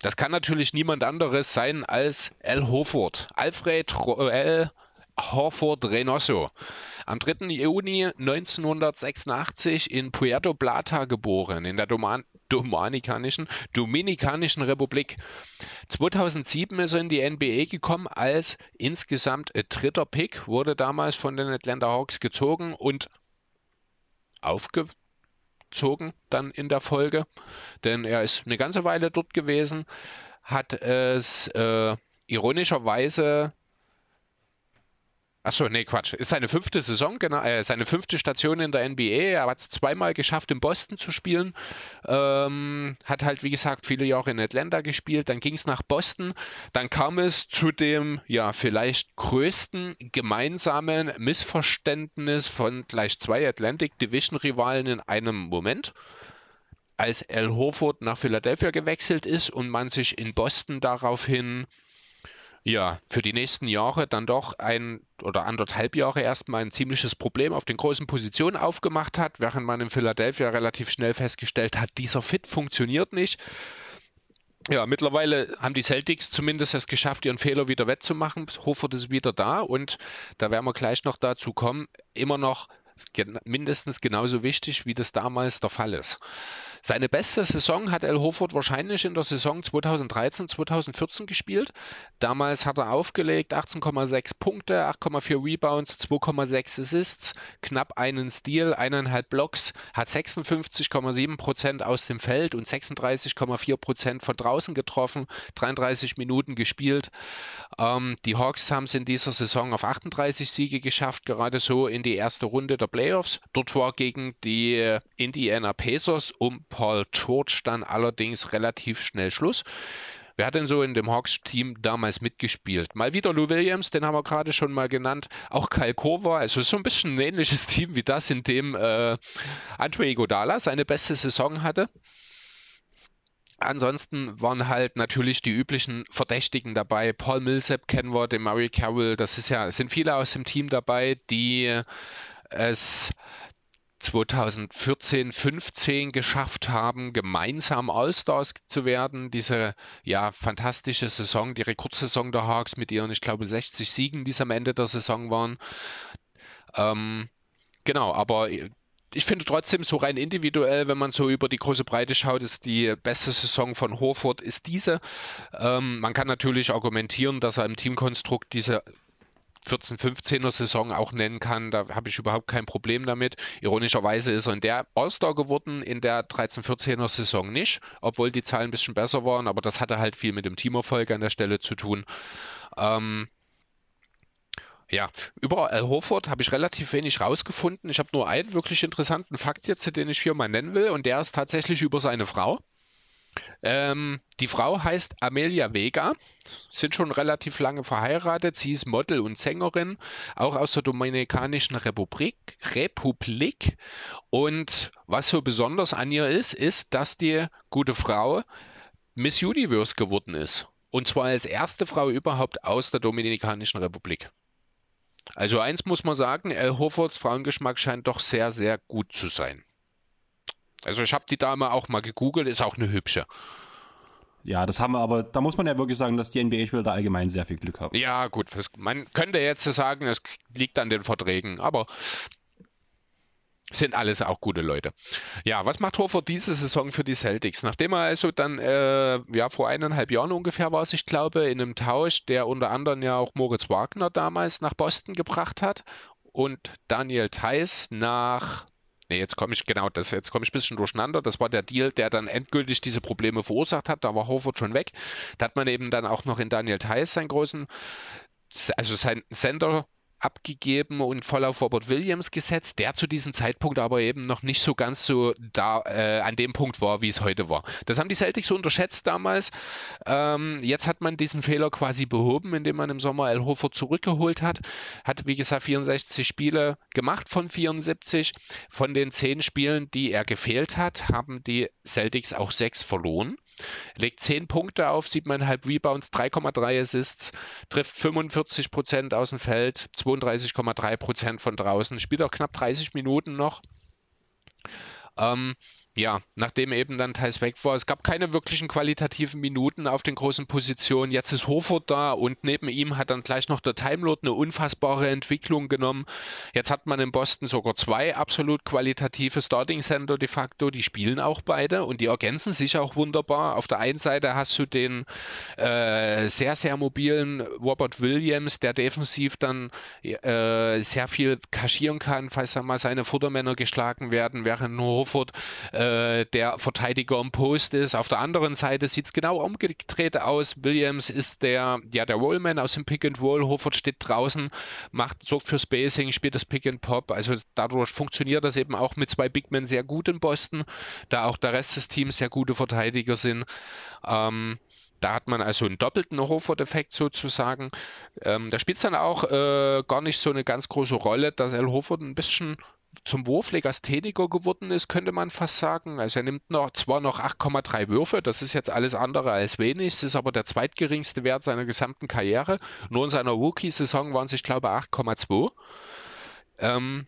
Das kann natürlich niemand anderes sein als Al Hoford. Alfred Roel Horford Reynoso. Am 3. Juni 1986 in Puerto Plata geboren, in der Doman Dominikanischen, Dominikanischen Republik. 2007 ist er in die NBA gekommen als insgesamt dritter Pick, wurde damals von den Atlanta Hawks gezogen und aufgezogen dann in der Folge, denn er ist eine ganze Weile dort gewesen, hat es äh, ironischerweise Achso, nee, Quatsch. Ist seine fünfte Saison, genau, äh, seine fünfte Station in der NBA. Er hat es zweimal geschafft, in Boston zu spielen. Ähm, hat halt, wie gesagt, viele Jahre in Atlanta gespielt. Dann ging es nach Boston. Dann kam es zu dem, ja, vielleicht größten gemeinsamen Missverständnis von gleich zwei Atlantic Division Rivalen in einem Moment als Al Horford nach Philadelphia gewechselt ist und man sich in Boston daraufhin ja, für die nächsten Jahre dann doch ein oder anderthalb Jahre erstmal ein ziemliches Problem auf den großen Positionen aufgemacht hat, während man in Philadelphia relativ schnell festgestellt hat, dieser Fit funktioniert nicht. Ja, mittlerweile haben die Celtics zumindest es geschafft, ihren Fehler wieder wettzumachen. Hoffert ist wieder da und da werden wir gleich noch dazu kommen, immer noch mindestens genauso wichtig, wie das damals der Fall ist. Seine beste Saison hat El Hoford wahrscheinlich in der Saison 2013, 2014 gespielt. Damals hat er aufgelegt 18,6 Punkte, 8,4 Rebounds, 2,6 Assists, knapp einen Steal, eineinhalb Blocks, hat 56,7 Prozent aus dem Feld und 36,4 Prozent von draußen getroffen, 33 Minuten gespielt. Ähm, die Hawks haben es in dieser Saison auf 38 Siege geschafft, gerade so in die erste Runde der Playoffs. Dort war gegen die Indiana Pacers um Paul George dann allerdings relativ schnell Schluss. Wer hat denn so in dem Hawks-Team damals mitgespielt? Mal wieder Lou Williams, den haben wir gerade schon mal genannt. Auch Kyle Korver, also so ein bisschen ein ähnliches Team wie das, in dem äh, Andre Iguodala seine beste Saison hatte. Ansonsten waren halt natürlich die üblichen Verdächtigen dabei. Paul Millsap kennen wir, den Murray Carroll. Das ist ja, sind viele aus dem Team dabei, die es 2014, 15 geschafft haben, gemeinsam All-Stars zu werden. Diese ja fantastische Saison, die Rekordsaison der Hawks mit ihren, ich glaube, 60 Siegen, die es am Ende der Saison waren. Ähm, genau, aber ich finde trotzdem so rein individuell, wenn man so über die große Breite schaut, ist die beste Saison von Horford ist diese. Ähm, man kann natürlich argumentieren, dass er im Teamkonstrukt diese 14, 15er Saison auch nennen kann. Da habe ich überhaupt kein Problem damit. Ironischerweise ist er in der All-Star geworden, in der 13, 14er Saison nicht, obwohl die Zahlen ein bisschen besser waren, aber das hatte halt viel mit dem Teamerfolg an der Stelle zu tun. Ähm, ja, über Al Horford habe ich relativ wenig rausgefunden. Ich habe nur einen wirklich interessanten Fakt jetzt, den ich hier mal nennen will, und der ist tatsächlich über seine Frau. Ähm, die Frau heißt Amelia Vega, sind schon relativ lange verheiratet. Sie ist Model und Sängerin, auch aus der Dominikanischen Republik. Republik. Und was so besonders an ihr ist, ist, dass die gute Frau Miss Universe geworden ist. Und zwar als erste Frau überhaupt aus der Dominikanischen Republik. Also eins muss man sagen, El Hofords Frauengeschmack scheint doch sehr, sehr gut zu sein. Also ich habe die Dame auch mal gegoogelt, ist auch eine hübsche. Ja, das haben wir aber, da muss man ja wirklich sagen, dass die NBA-Spieler da allgemein sehr viel Glück haben. Ja, gut, man könnte jetzt sagen, es liegt an den Verträgen, aber sind alles auch gute Leute. Ja, was macht Horford diese Saison für die Celtics? Nachdem er also dann, äh, ja, vor eineinhalb Jahren ungefähr war es, ich glaube, in einem Tausch, der unter anderem ja auch Moritz Wagner damals nach Boston gebracht hat und Daniel Theiss nach Nee, jetzt komme ich, genau, das, jetzt komme ich ein bisschen durcheinander. Das war der Deal, der dann endgültig diese Probleme verursacht hat. Da war Horford schon weg. Da hat man eben dann auch noch in Daniel Theiss seinen großen, also sein Sender abgegeben und voll auf Robert Williams gesetzt, der zu diesem Zeitpunkt aber eben noch nicht so ganz so da äh, an dem Punkt war, wie es heute war. Das haben die Celtics unterschätzt damals. Ähm, jetzt hat man diesen Fehler quasi behoben, indem man im Sommer El Hofer zurückgeholt hat. Hat, wie gesagt, 64 Spiele gemacht von 74. Von den 10 Spielen, die er gefehlt hat, haben die Celtics auch 6 verloren. Legt 10 Punkte auf, 7,5 Rebounds, 3,3 Assists, trifft 45 Prozent aus dem Feld, 32,3 Prozent von draußen, spielt auch knapp 30 Minuten noch. Ähm, ja, nachdem eben dann Thais weg war, es gab keine wirklichen qualitativen Minuten auf den großen Positionen. Jetzt ist Hofert da und neben ihm hat dann gleich noch der Timelord eine unfassbare Entwicklung genommen. Jetzt hat man in Boston sogar zwei absolut qualitative Starting Center de facto. Die spielen auch beide und die ergänzen sich auch wunderbar. Auf der einen Seite hast du den äh, sehr, sehr mobilen Robert Williams, der defensiv dann äh, sehr viel kaschieren kann, falls dann mal seine Futtermänner geschlagen werden, während Hofert äh, äh, der Verteidiger im Post ist. Auf der anderen Seite sieht es genau umgedreht aus. Williams ist der, ja, der Rollman aus dem Pick and Roll. Hofert steht draußen, macht, sorgt für Spacing, spielt das Pick and Pop. Also dadurch funktioniert das eben auch mit zwei Big Men sehr gut in Boston, da auch der Rest des Teams sehr gute Verteidiger sind. Ähm, da hat man also einen doppelten Hofert-Effekt sozusagen. Ähm, da spielt es dann auch äh, gar nicht so eine ganz große Rolle, dass El Hofert ein bisschen zum Wurflegastheniker geworden ist, könnte man fast sagen. Also er nimmt noch, zwar noch 8,3 Würfe, das ist jetzt alles andere als wenig, es ist aber der zweitgeringste Wert seiner gesamten Karriere. Nur in seiner Rookie-Saison waren es, ich glaube, 8,2. Ähm,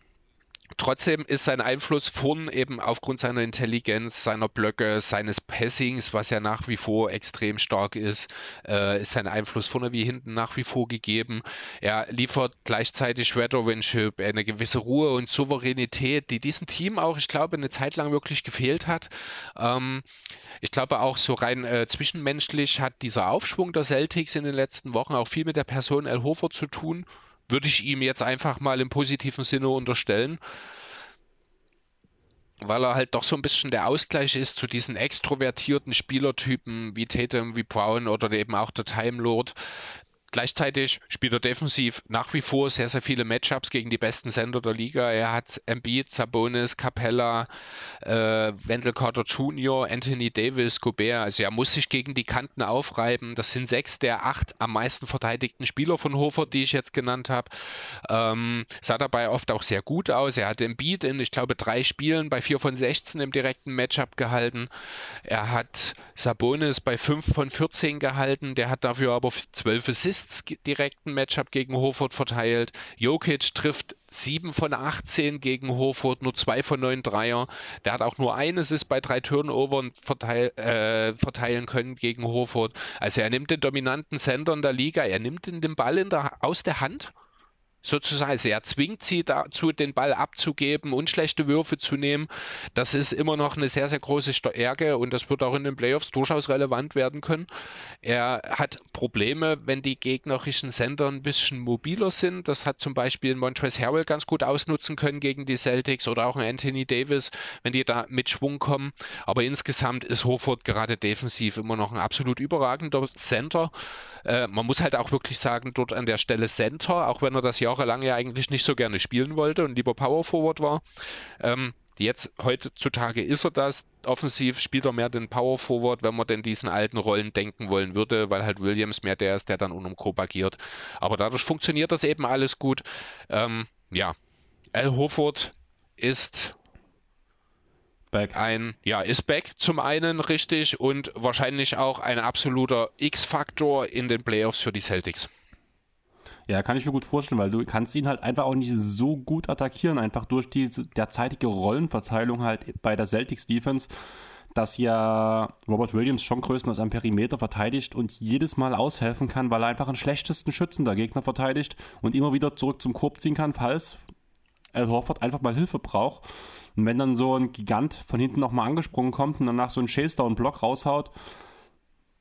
Trotzdem ist sein Einfluss vorn eben aufgrund seiner Intelligenz, seiner Blöcke, seines Passings, was ja nach wie vor extrem stark ist, äh, ist sein Einfluss vorne wie hinten nach wie vor gegeben. Er liefert gleichzeitig Veteranship, eine gewisse Ruhe und Souveränität, die diesem Team auch, ich glaube, eine Zeit lang wirklich gefehlt hat. Ähm, ich glaube auch so rein äh, zwischenmenschlich hat dieser Aufschwung der Celtics in den letzten Wochen auch viel mit der Person El Hofer zu tun würde ich ihm jetzt einfach mal im positiven Sinne unterstellen, weil er halt doch so ein bisschen der Ausgleich ist zu diesen extrovertierten Spielertypen wie Tatum, wie Brown oder eben auch der Time Lord, Gleichzeitig spielt er defensiv nach wie vor sehr, sehr viele Matchups gegen die besten Sender der Liga. Er hat Embiid, Sabonis, Capella, äh, Wendell Carter Jr., Anthony Davis, Gobert. Also er muss sich gegen die Kanten aufreiben. Das sind sechs der acht am meisten verteidigten Spieler von Hofer, die ich jetzt genannt habe. Ähm, sah dabei oft auch sehr gut aus. Er hat Embiid in, ich glaube, drei Spielen bei vier von 16 im direkten Matchup gehalten. Er hat Sabonis bei fünf von 14 gehalten. Der hat dafür aber zwölf Assists Assists direkten Matchup gegen Hofurt verteilt. Jokic trifft 7 von 18 gegen Hofurt, nur 2 von 9 Dreier. Der hat auch nur ein Assist bei drei Turnovern verteil, äh, verteilen können gegen Hofurt. Also er nimmt den dominanten Sender in der Liga, er nimmt den Ball der, aus der Hand sozusagen. Also er zwingt sie dazu, den Ball abzugeben und schlechte Würfe zu nehmen. Das ist immer noch eine sehr, sehr große Stärke und das wird auch in den Playoffs durchaus relevant werden können. Er hat Probleme, wenn die gegnerischen Sender ein bisschen mobiler sind. Das hat zum Beispiel Montrezl Harrell ganz gut ausnutzen können gegen die Celtics oder auch Anthony Davis, wenn die da mit Schwung kommen. Aber insgesamt ist Hofort gerade defensiv immer noch ein absolut überragender Center. Äh, man muss halt auch wirklich sagen, dort an der Stelle Center, auch wenn er das jahrelang ja eigentlich nicht so gerne spielen wollte und lieber Power Forward war. Ähm, jetzt heutzutage ist er das. Offensiv spielt er mehr den Power Forward, wenn man denn diesen alten Rollen denken wollen würde, weil halt Williams mehr der ist, der dann unterm Korb agiert. Aber dadurch funktioniert das eben alles gut. Ähm, ja, Al Hoford ist back. Ein, ja, ist back zum einen richtig und wahrscheinlich auch ein absoluter X-Faktor in den Playoffs für die Celtics. Ja, kann ich mir gut vorstellen, weil du kannst ihn halt einfach auch nicht so gut attackieren, einfach durch die derzeitige Rollenverteilung halt bei der Celtics Defense, dass ja Robert Williams schon größtenteils am Perimeter verteidigt und jedes Mal aushelfen kann, weil er einfach einen schlechtesten Schützen der Gegner verteidigt und immer wieder zurück zum Korb ziehen kann, falls Al Horford einfach mal Hilfe braucht. Und wenn dann so ein Gigant von hinten nochmal angesprungen kommt und danach so einen Chase-Down-Block raushaut,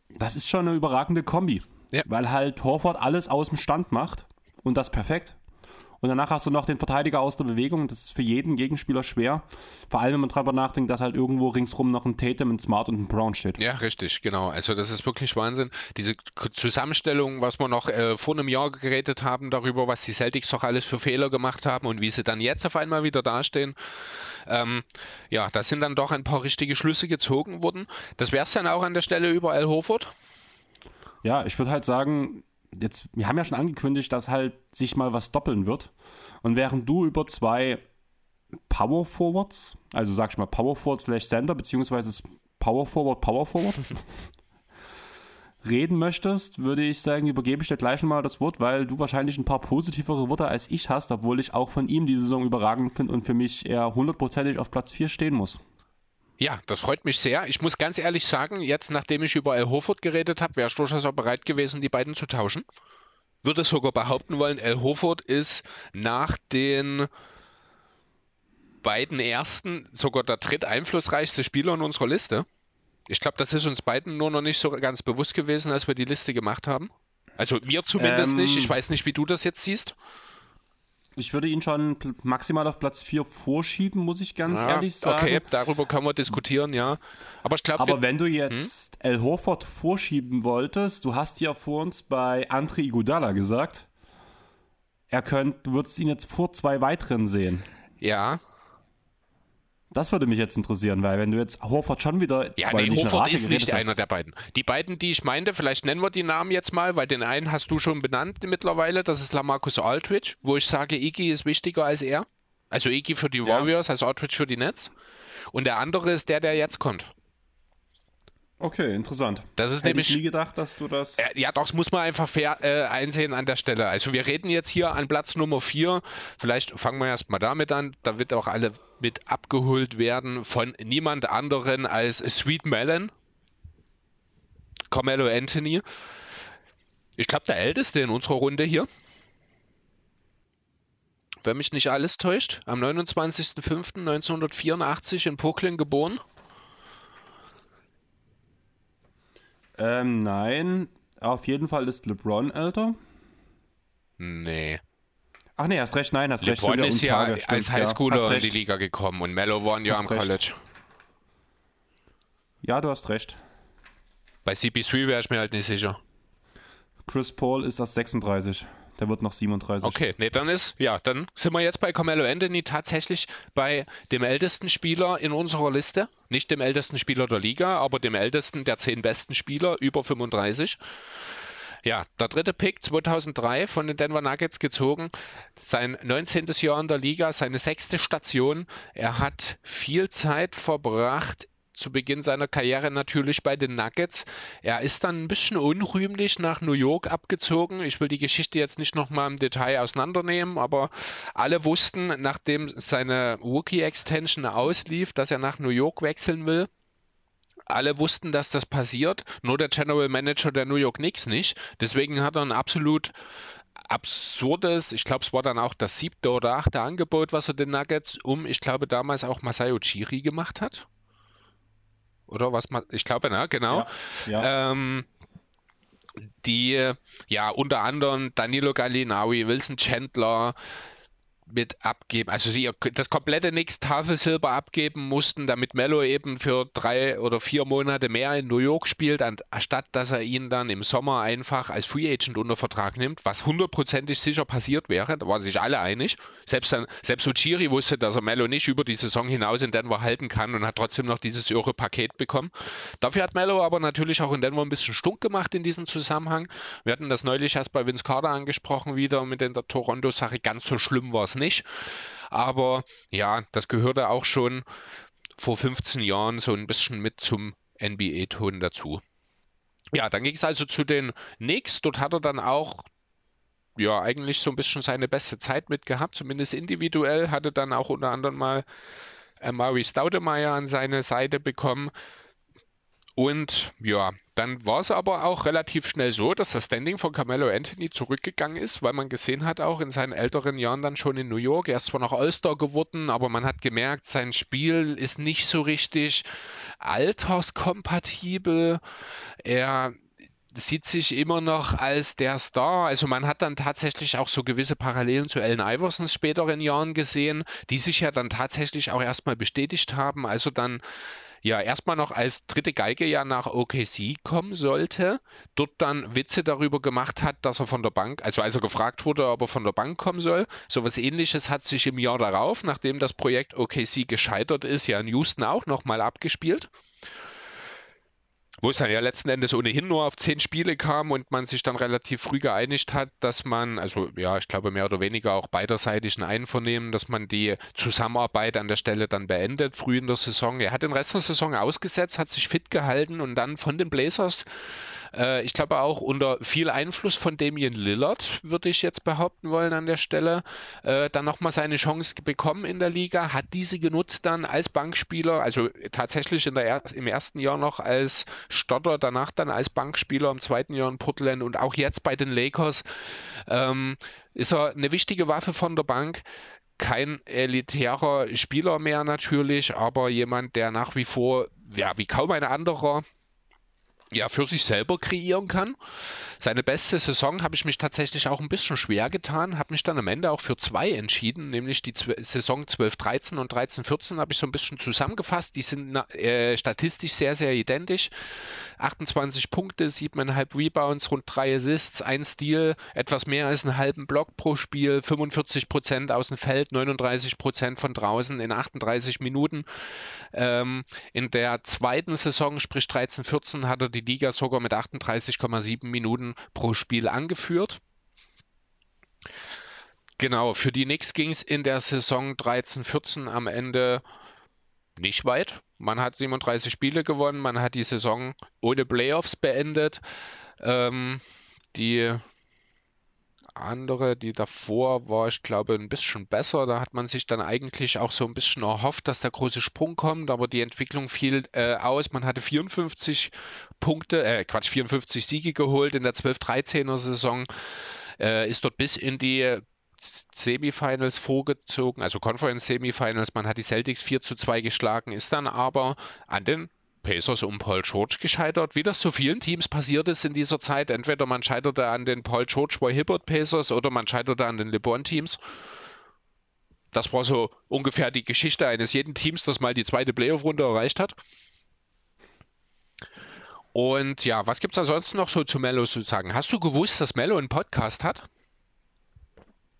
das ist schon eine überragende Kombi. Ja. Weil halt Horford alles aus dem Stand macht und das perfekt. Und danach hast du noch den Verteidiger aus der Bewegung. Das ist für jeden Gegenspieler schwer. Vor allem, wenn man darüber nachdenkt, dass halt irgendwo ringsrum noch ein Tatum, ein Smart und ein Brown steht. Ja, richtig, genau. Also das ist wirklich Wahnsinn. Diese Zusammenstellung, was wir noch äh, vor einem Jahr geredet haben, darüber, was die Celtics doch alles für Fehler gemacht haben und wie sie dann jetzt auf einmal wieder dastehen. Ähm, ja, da sind dann doch ein paar richtige Schlüsse gezogen worden. Das wäre es dann auch an der Stelle überall Hofurt. Ja, ich würde halt sagen, jetzt, wir haben ja schon angekündigt, dass halt sich mal was doppeln wird. Und während du über zwei Power Forwards, also sag ich mal Power Forward slash Center, beziehungsweise Power Forward, Power Forward reden möchtest, würde ich sagen, übergebe ich dir gleich nochmal das Wort, weil du wahrscheinlich ein paar positivere Worte als ich hast, obwohl ich auch von ihm die Saison überragend finde und für mich er hundertprozentig auf Platz 4 stehen muss. Ja, das freut mich sehr. Ich muss ganz ehrlich sagen, jetzt nachdem ich über El Hofert geredet habe, wäre ich durchaus auch bereit gewesen, die beiden zu tauschen. Würde sogar behaupten wollen, El Hofert ist nach den beiden ersten sogar der dritt einflussreichste Spieler in unserer Liste. Ich glaube, das ist uns beiden nur noch nicht so ganz bewusst gewesen, als wir die Liste gemacht haben. Also mir zumindest ähm, nicht. Ich weiß nicht, wie du das jetzt siehst. Ich würde ihn schon maximal auf Platz 4 vorschieben, muss ich ganz ja, ehrlich sagen. Okay, darüber kann man diskutieren, ja. Aber ich glaube. Aber wenn du jetzt hm? El Horford vorschieben wolltest, du hast ja vor uns bei Andre Iguodala gesagt, er könnte, du würdest ihn jetzt vor zwei weiteren sehen. Ja, das würde mich jetzt interessieren, weil wenn du jetzt Horford schon wieder. Ja, nee, Horford ist nicht einer hast. der beiden. Die beiden, die ich meinte, vielleicht nennen wir die Namen jetzt mal, weil den einen hast du schon benannt mittlerweile, das ist Lamarcus Aldridge, wo ich sage, Iggy ist wichtiger als er. Also Iggy für die Warriors, ja. als Aldridge für die Nets. Und der andere ist der, der jetzt kommt. Okay, interessant. Das ist Hätte nämlich ich nie gedacht, dass du das. Äh, ja, doch, das muss man einfach fair äh, einsehen an der Stelle. Also wir reden jetzt hier an Platz Nummer 4. Vielleicht fangen wir erstmal damit an. Da wird auch alle mit abgeholt werden von niemand anderen als Sweet Melon. Carmelo Anthony. Ich glaube, der älteste in unserer Runde hier. Wenn mich nicht alles täuscht, am 29.05.1984 in Brooklyn geboren. Ähm, nein. Auf jeden Fall ist LeBron älter. Nee. Ach nee, hast recht, nein, hast LeBron recht. LeBron ist ja Tage, als Highschooler ja, in die Liga gekommen und Mello waren ja am recht. College. Ja, du hast recht. Bei CP3 wäre ich mir halt nicht sicher. Chris Paul ist das 36. Der wird noch 37. Okay, nee, dann ist, ja, dann sind wir jetzt bei Carmelo Anthony tatsächlich bei dem ältesten Spieler in unserer Liste. Nicht dem ältesten Spieler der Liga, aber dem ältesten der zehn besten Spieler, über 35. Ja, der dritte Pick 2003 von den Denver Nuggets gezogen. Sein 19. Jahr in der Liga, seine sechste Station. Er hat viel Zeit verbracht zu Beginn seiner Karriere natürlich bei den Nuggets. Er ist dann ein bisschen unrühmlich nach New York abgezogen. Ich will die Geschichte jetzt nicht nochmal im Detail auseinandernehmen, aber alle wussten, nachdem seine Rookie-Extension auslief, dass er nach New York wechseln will. Alle wussten, dass das passiert, nur der General Manager der New York Knicks nicht. Deswegen hat er ein absolut absurdes, ich glaube, es war dann auch das siebte oder achte Angebot, was er den Nuggets um, ich glaube, damals auch Masayo Chiri gemacht hat oder was man, ich glaube, ne, genau. Ja, ja. Ähm, die ja unter anderem Danilo Gallinari, Wilson Chandler, mit abgeben, also sie das komplette Nix Tafelsilber abgeben mussten, damit Mello eben für drei oder vier Monate mehr in New York spielt, anstatt dass er ihn dann im Sommer einfach als Free Agent unter Vertrag nimmt, was hundertprozentig sicher passiert wäre, da waren sich alle einig. Selbst, dann, selbst Uchiri wusste, dass er Mello nicht über die Saison hinaus in Denver halten kann und hat trotzdem noch dieses irre Paket bekommen. Dafür hat Mello aber natürlich auch in Denver ein bisschen stunk gemacht in diesem Zusammenhang. Wir hatten das neulich erst bei Vince Carter angesprochen wieder mit der Toronto-Sache. Ganz so schlimm war es nicht. Aber ja, das gehörte auch schon vor 15 Jahren so ein bisschen mit zum NBA-Ton dazu. Ja, dann ging es also zu den Knicks. Dort hat er dann auch ja eigentlich so ein bisschen seine beste Zeit mit gehabt, zumindest individuell. Hatte dann auch unter anderem mal äh, Maui Staudemeyer an seine Seite bekommen. Und ja, dann war es aber auch relativ schnell so, dass das Standing von Carmelo Anthony zurückgegangen ist, weil man gesehen hat, auch in seinen älteren Jahren dann schon in New York, er ist zwar noch All-Star geworden, aber man hat gemerkt, sein Spiel ist nicht so richtig alterskompatibel. Er sieht sich immer noch als der Star. Also man hat dann tatsächlich auch so gewisse Parallelen zu Allen Iversons späteren Jahren gesehen, die sich ja dann tatsächlich auch erstmal bestätigt haben. Also dann ja erstmal noch als dritte Geige ja nach OKC kommen sollte, dort dann Witze darüber gemacht hat, dass er von der Bank, also als er gefragt wurde, ob er von der Bank kommen soll. So was ähnliches hat sich im Jahr darauf, nachdem das Projekt OKC gescheitert ist, ja in Houston auch nochmal abgespielt. Wo es dann ja letzten Endes ohnehin nur auf zehn Spiele kam und man sich dann relativ früh geeinigt hat, dass man, also ja, ich glaube mehr oder weniger auch beiderseitig ein Einvernehmen, dass man die Zusammenarbeit an der Stelle dann beendet, früh in der Saison. Er hat den Rest der Saison ausgesetzt, hat sich fit gehalten und dann von den Blazers äh, ich glaube auch unter viel Einfluss von Damien Lillard, würde ich jetzt behaupten wollen an der Stelle, äh, dann nochmal seine Chance bekommen in der Liga, hat diese genutzt dann als Bankspieler, also tatsächlich der er im ersten Jahr noch als Stotter, danach dann als Bankspieler, im zweiten Jahr in Portland und auch jetzt bei den Lakers ähm, ist er eine wichtige Waffe von der Bank. Kein elitärer Spieler mehr natürlich, aber jemand, der nach wie vor, ja, wie kaum ein anderer ja, für sich selber kreieren kann. Seine beste Saison habe ich mich tatsächlich auch ein bisschen schwer getan, habe mich dann am Ende auch für zwei entschieden, nämlich die Saison 12-13 und 13-14 habe ich so ein bisschen zusammengefasst. Die sind äh, statistisch sehr, sehr identisch. 28 Punkte, 7,5 Rebounds, rund 3 Assists, ein Steal, etwas mehr als einen halben Block pro Spiel, 45 Prozent aus dem Feld, 39 Prozent von draußen in 38 Minuten. Ähm, in der zweiten Saison, sprich 13-14, hat er die Liga sogar mit 38,7 Minuten pro Spiel angeführt. Genau, für die Knicks ging es in der Saison 13-14 am Ende nicht weit. Man hat 37 Spiele gewonnen, man hat die Saison ohne Playoffs beendet. Ähm, die andere, die davor war, ich glaube, ein bisschen besser. Da hat man sich dann eigentlich auch so ein bisschen erhofft, dass der große Sprung kommt, aber die Entwicklung fiel äh, aus. Man hatte 54 Punkte, äh, Quatsch, 54 Siege geholt in der 12-13er Saison, äh, ist dort bis in die Semifinals vorgezogen, also Conference Semifinals. Man hat die Celtics 4 zu 2 geschlagen, ist dann aber an den Pacers um Paul George gescheitert, wie das so vielen Teams passiert ist in dieser Zeit. Entweder man scheiterte an den Paul George Roy Hibbert Pacers oder man scheiterte an den LeBron Teams. Das war so ungefähr die Geschichte eines jeden Teams, das mal die zweite Playoff-Runde erreicht hat. Und ja, was gibt es ansonsten noch so zu Mello zu sagen? Hast du gewusst, dass Mello einen Podcast hat?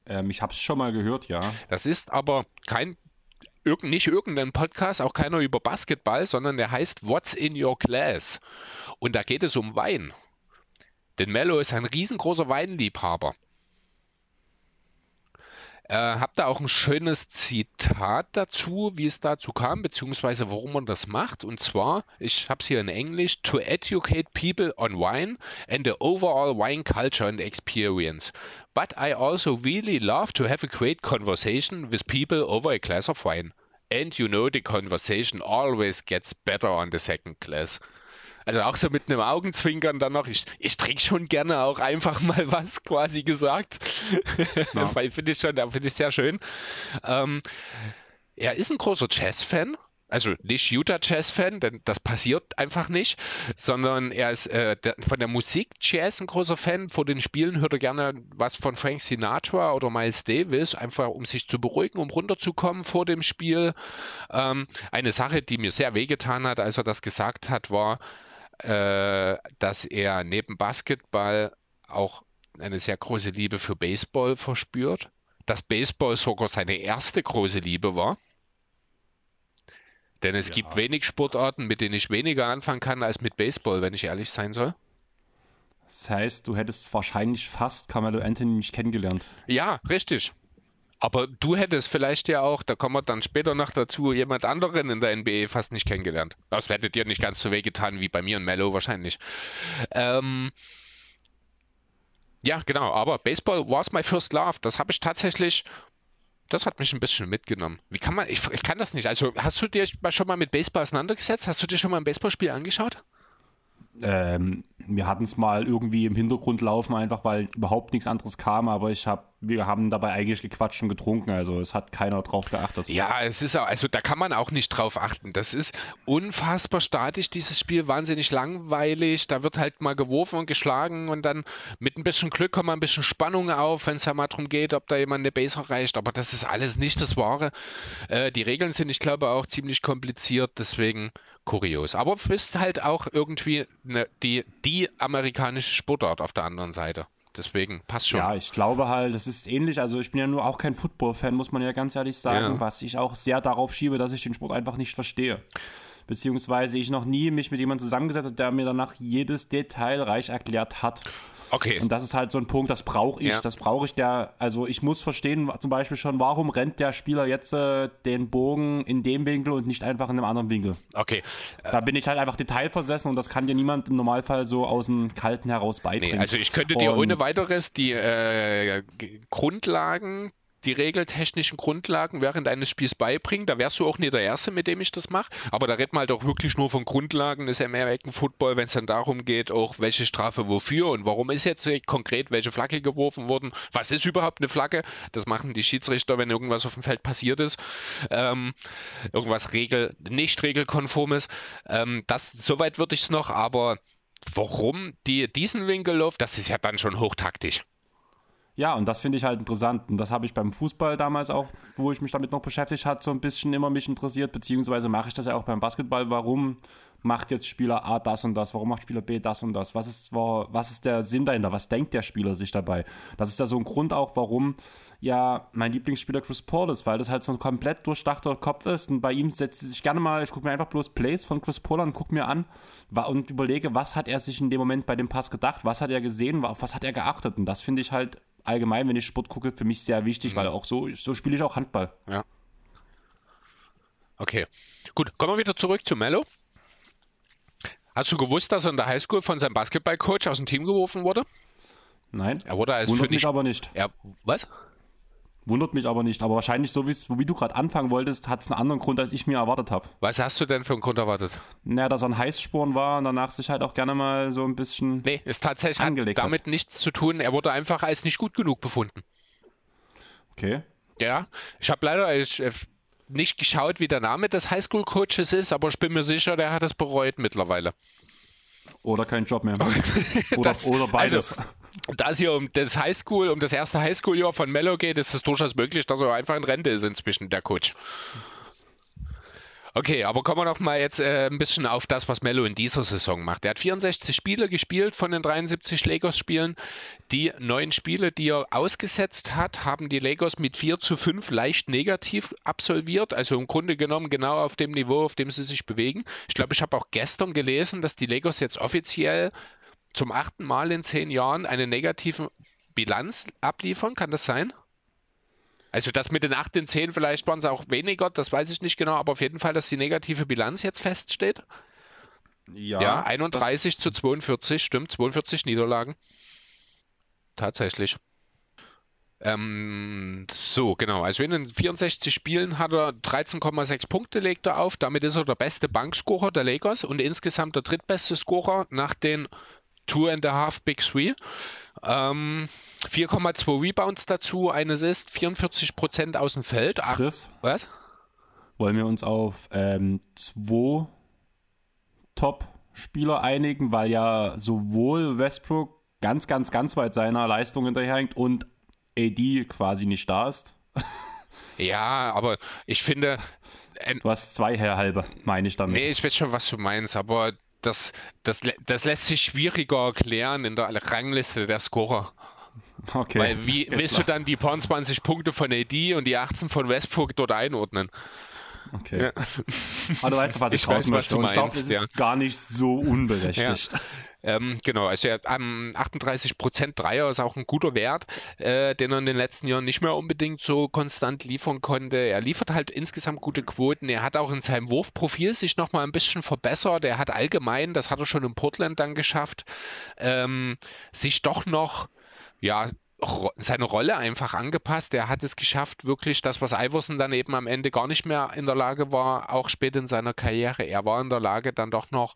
Ähm, ich habe es schon mal gehört, ja. Das ist aber kein irg nicht irgendein Podcast, auch keiner über Basketball, sondern der heißt What's in Your Glass. Und da geht es um Wein. Denn Mello ist ein riesengroßer Weinliebhaber. Äh, hab da auch ein schönes Zitat dazu, wie es dazu kam, beziehungsweise warum man das macht. Und zwar, ich habe es hier in Englisch, to educate people on wine and the overall wine culture and experience. But I also really love to have a great conversation with people over a glass of wine. And you know the conversation always gets better on the second glass. Also auch so mit einem Augenzwinkern dann noch, ich, ich trinke schon gerne auch einfach mal was quasi gesagt. Ja. finde ich schon, finde ich sehr schön. Ähm, er ist ein großer Jazz-Fan, also nicht Utah Jazz-Fan, denn das passiert einfach nicht, sondern er ist äh, der, von der Musik Jazz ein großer Fan. Vor den Spielen hört er gerne was von Frank Sinatra oder Miles Davis, einfach um sich zu beruhigen, um runterzukommen vor dem Spiel. Ähm, eine Sache, die mir sehr wehgetan hat, als er das gesagt hat, war, äh, dass er neben Basketball auch eine sehr große Liebe für Baseball verspürt, dass Baseball sogar seine erste große Liebe war. Denn es ja. gibt wenig Sportarten, mit denen ich weniger anfangen kann als mit Baseball, wenn ich ehrlich sein soll. Das heißt, du hättest wahrscheinlich fast Carmelo Anthony nicht kennengelernt. Ja, richtig. Aber du hättest vielleicht ja auch, da kommen wir dann später noch dazu, jemand anderen in der NBA fast nicht kennengelernt. Das hätte dir nicht ganz so wehgetan wie bei mir und Mello wahrscheinlich. Ähm, ja, genau, aber Baseball was my first love. Das habe ich tatsächlich, das hat mich ein bisschen mitgenommen. Wie kann man, ich, ich kann das nicht. Also, hast du dir schon mal mit Baseball auseinandergesetzt? Hast du dir schon mal ein Baseballspiel angeschaut? Ähm, wir hatten es mal irgendwie im Hintergrund laufen, einfach weil überhaupt nichts anderes kam, aber ich habe, wir haben dabei eigentlich gequatscht und getrunken, also es hat keiner drauf geachtet. Ja, es ist auch, also da kann man auch nicht drauf achten. Das ist unfassbar statisch, dieses Spiel, wahnsinnig langweilig. Da wird halt mal geworfen und geschlagen und dann mit ein bisschen Glück kommt mal ein bisschen Spannung auf, wenn es ja mal darum geht, ob da jemand eine Base erreicht. Aber das ist alles nicht das Wahre. Äh, die Regeln sind, ich glaube, auch ziemlich kompliziert, deswegen kurios. Aber es ist halt auch irgendwie eine, die, die amerikanische Sportart auf der anderen Seite. Deswegen passt schon. Ja, ich glaube halt, das ist ähnlich. Also ich bin ja nur auch kein Football-Fan, muss man ja ganz ehrlich sagen, ja. was ich auch sehr darauf schiebe, dass ich den Sport einfach nicht verstehe. beziehungsweise ich noch nie mich mit jemandem zusammengesetzt habe, der mir danach jedes Detail reich erklärt hat. Okay. Und das ist halt so ein Punkt, das brauche ich. Ja. Das brauche ich der, also ich muss verstehen, zum Beispiel schon, warum rennt der Spieler jetzt äh, den Bogen in dem Winkel und nicht einfach in einem anderen Winkel. Okay. Da bin ich halt einfach detailversessen und das kann dir niemand im Normalfall so aus dem Kalten heraus beibringen. Nee, also ich könnte dir Und- ohne weiteres die äh, Grundlagen, die regeltechnischen Grundlagen während eines Spiels beibringen. Da wärst du auch nicht der Erste, mit dem ich das mache. Aber da redet man halt auch wirklich nur von Grundlagen des American Football, wenn es dann darum geht, auch welche Strafe wofür und warum ist jetzt konkret welche Flagge geworfen worden. Was ist überhaupt eine Flagge? Das machen die Schiedsrichter, wenn irgendwas auf dem Feld passiert ist. Ähm, irgendwas regel, nicht regelkonformes. Ähm, das, soweit würde ich es noch, aber warum die diesen Winkel läuft, das ist ja dann schon hochtaktisch. Ja, und das finde ich halt interessant. Und das habe ich beim Fußball damals auch, wo ich mich damit noch beschäftigt hat, so ein bisschen immer mich interessiert, beziehungsweise mache ich das ja auch beim Basketball. Warum macht jetzt Spieler A das und das? Warum macht Spieler B das und das? Was ist, wa- was ist der Sinn dahinter? Was denkt der Spieler sich dabei? Das ist ja so ein Grund auch, warum ja mein Lieblingsspieler Chris Paul ist, weil das halt so ein komplett durchdachter Kopf ist. Und bei ihm setzt sich gerne mal, ich gucke mir einfach bloß Plays von Chris Paul an, gucke mir an und überlege, was hat er sich in dem Moment bei dem Pass gedacht? Was hat er gesehen? Auf was hat er geachtet? Und das finde ich halt allgemein, wenn ich Sport gucke, für mich sehr wichtig, weil auch so, so spiele ich auch Handball. Ja. Okay. Gut, kommen wir wieder zurück zu Mello. Hast du gewusst, dass er in der Highschool von seinem Basketballcoach aus dem Team geworfen wurde? Nein, Er wurde als wundert für mich nicht. aber nicht. Er, was? Wundert mich aber nicht. Aber wahrscheinlich, so wie du gerade anfangen wolltest, hat es einen anderen Grund, als ich mir erwartet habe. Was hast du denn für einen Grund erwartet? Naja, dass er ein Heißsporn war und danach sich halt auch gerne mal so ein bisschen. Nee, ist tatsächlich hat Angelegt hat. damit nichts zu tun. Er wurde einfach als nicht gut genug befunden. Okay. Ja, ich habe leider ich, äh, nicht geschaut, wie der Name des Highschool-Coaches ist, aber ich bin mir sicher, der hat es bereut mittlerweile. Oder kein Job mehr. Oder, Das- oder beides. Also, da es hier um das Highschool, um das erste Highschool-Jahr von Mello geht, ist es durchaus möglich, dass er einfach in Rente ist inzwischen, der Coach. Okay, aber kommen wir noch mal jetzt äh, ein bisschen auf das, was Mello in dieser Saison macht. Er hat 64 Spiele gespielt von den 73 Lakers-Spielen. Die neun Spiele, die er ausgesetzt hat, haben die Lakers mit 4 zu 5 leicht negativ absolviert. Also im Grunde genommen genau auf dem Niveau, auf dem sie sich bewegen. Ich glaube, ich habe auch gestern gelesen, dass die Lakers jetzt offiziell zum achten Mal in zehn Jahren eine negative Bilanz abliefern. Kann das sein? Also das mit den 8 in 10, vielleicht waren es auch weniger, das weiß ich nicht genau, aber auf jeden Fall, dass die negative Bilanz jetzt feststeht. Ja, 31 zu 42, stimmt, 42 Niederlagen. Tatsächlich. Ähm, so, genau. Also in den 64 Spielen hat er 13,6 Punkte legt er auf. Damit ist er der beste Bankscorer der Lakers und insgesamt der drittbeste Scorer nach den Two and a Half Big Three. Ähm, 4,2 Rebounds dazu, eines ist 44% aus dem Feld. Ach, Chris, was? wollen wir uns auf ähm, zwei Top-Spieler einigen, weil ja sowohl Westbrook ganz, ganz, ganz weit seiner Leistung hinterherhängt und AD quasi nicht da ist. Ja, aber ich finde, ein, Du hast zwei Herr halbe, meine ich damit. Nee, ich weiß schon, was du meinst, aber das, das, das lässt sich schwieriger erklären in der Rangliste der Scorer. Okay. Weil wie Geht willst du dann die paar 20 Punkte von AD und die 18 von Westbrook dort einordnen? Okay. Aber du weißt doch, was ich, Ich raus weiß, was möchte. du Und ich glaube, meinst, es ist ja. gar nicht so unberechtigt. Ähm, genau, also er hat am 38% Dreier ist auch ein guter Wert, äh, den er in den letzten Jahren nicht mehr unbedingt so konstant liefern konnte. Er liefert halt insgesamt gute Quoten. Er hat auch in seinem Wurfprofil sich nochmal ein bisschen verbessert. Er hat allgemein, das hat er schon in Portland dann geschafft, ähm, sich doch noch, ja, seine Rolle einfach angepasst. Er hat es geschafft, wirklich das, was Iverson dann eben am Ende gar nicht mehr in der Lage war, auch spät in seiner Karriere. Er war in der Lage, dann doch noch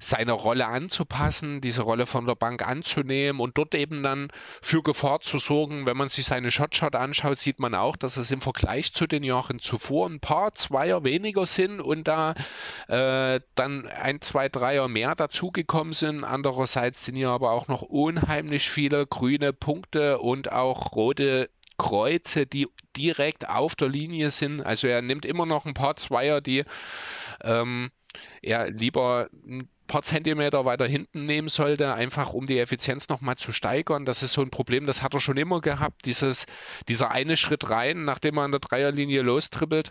seine Rolle anzupassen, diese Rolle von der Bank anzunehmen und dort eben dann für Gefahr zu sorgen. Wenn man sich seine Shotshot anschaut, sieht man auch, dass es im Vergleich zu den Jahren zuvor ein paar Zweier weniger sind und da äh, dann ein, zwei Dreier mehr dazugekommen sind. Andererseits sind hier aber auch noch unheimlich viele grüne Punkte und auch rote Kreuze, die direkt auf der Linie sind. Also er nimmt immer noch ein paar Zweier, die ähm, er lieber paar Zentimeter weiter hinten nehmen sollte, einfach um die Effizienz nochmal zu steigern. Das ist so ein Problem, das hat er schon immer gehabt, dieses, dieser eine Schritt rein, nachdem er an der Dreierlinie lostribbelt.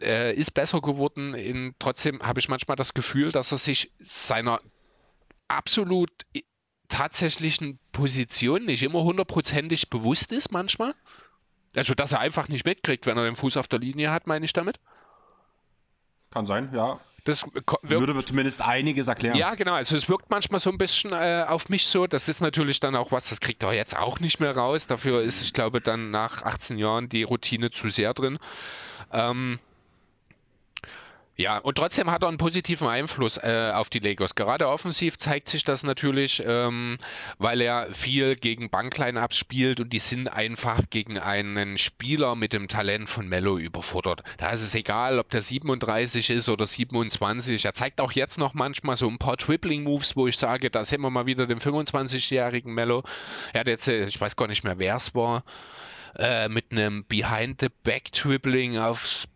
äh, ist besser geworden. In, trotzdem habe ich manchmal das Gefühl, dass er sich seiner absolut tatsächlichen Position nicht immer hundertprozentig bewusst ist manchmal. Also, dass er einfach nicht mitkriegt, wenn er den Fuß auf der Linie hat, meine ich damit. Kann sein, ja. Das würde zumindest einiges erklären. Ja, genau. Also es wirkt manchmal so ein bisschen äh, auf mich so. Das ist natürlich dann auch was, das kriegt er jetzt auch nicht mehr raus. Dafür ist, ich glaube, dann nach 18 Jahren die Routine zu sehr drin. Ähm, ja, und trotzdem hat er einen positiven Einfluss äh, auf die Lakers. Gerade offensiv zeigt sich das natürlich, ähm, weil er viel gegen Bankline abspielt und die sind einfach gegen einen Spieler mit dem Talent von Mello überfordert. Da ist es egal, ob der 37 ist oder 27. Er zeigt auch jetzt noch manchmal so ein paar Dribbling-Moves, wo ich sage, da sehen wir mal wieder den 25-jährigen Mello. Er hat jetzt, äh, ich weiß gar nicht mehr, wer es war, äh, mit einem Behind-the-Back-Dribbling aufs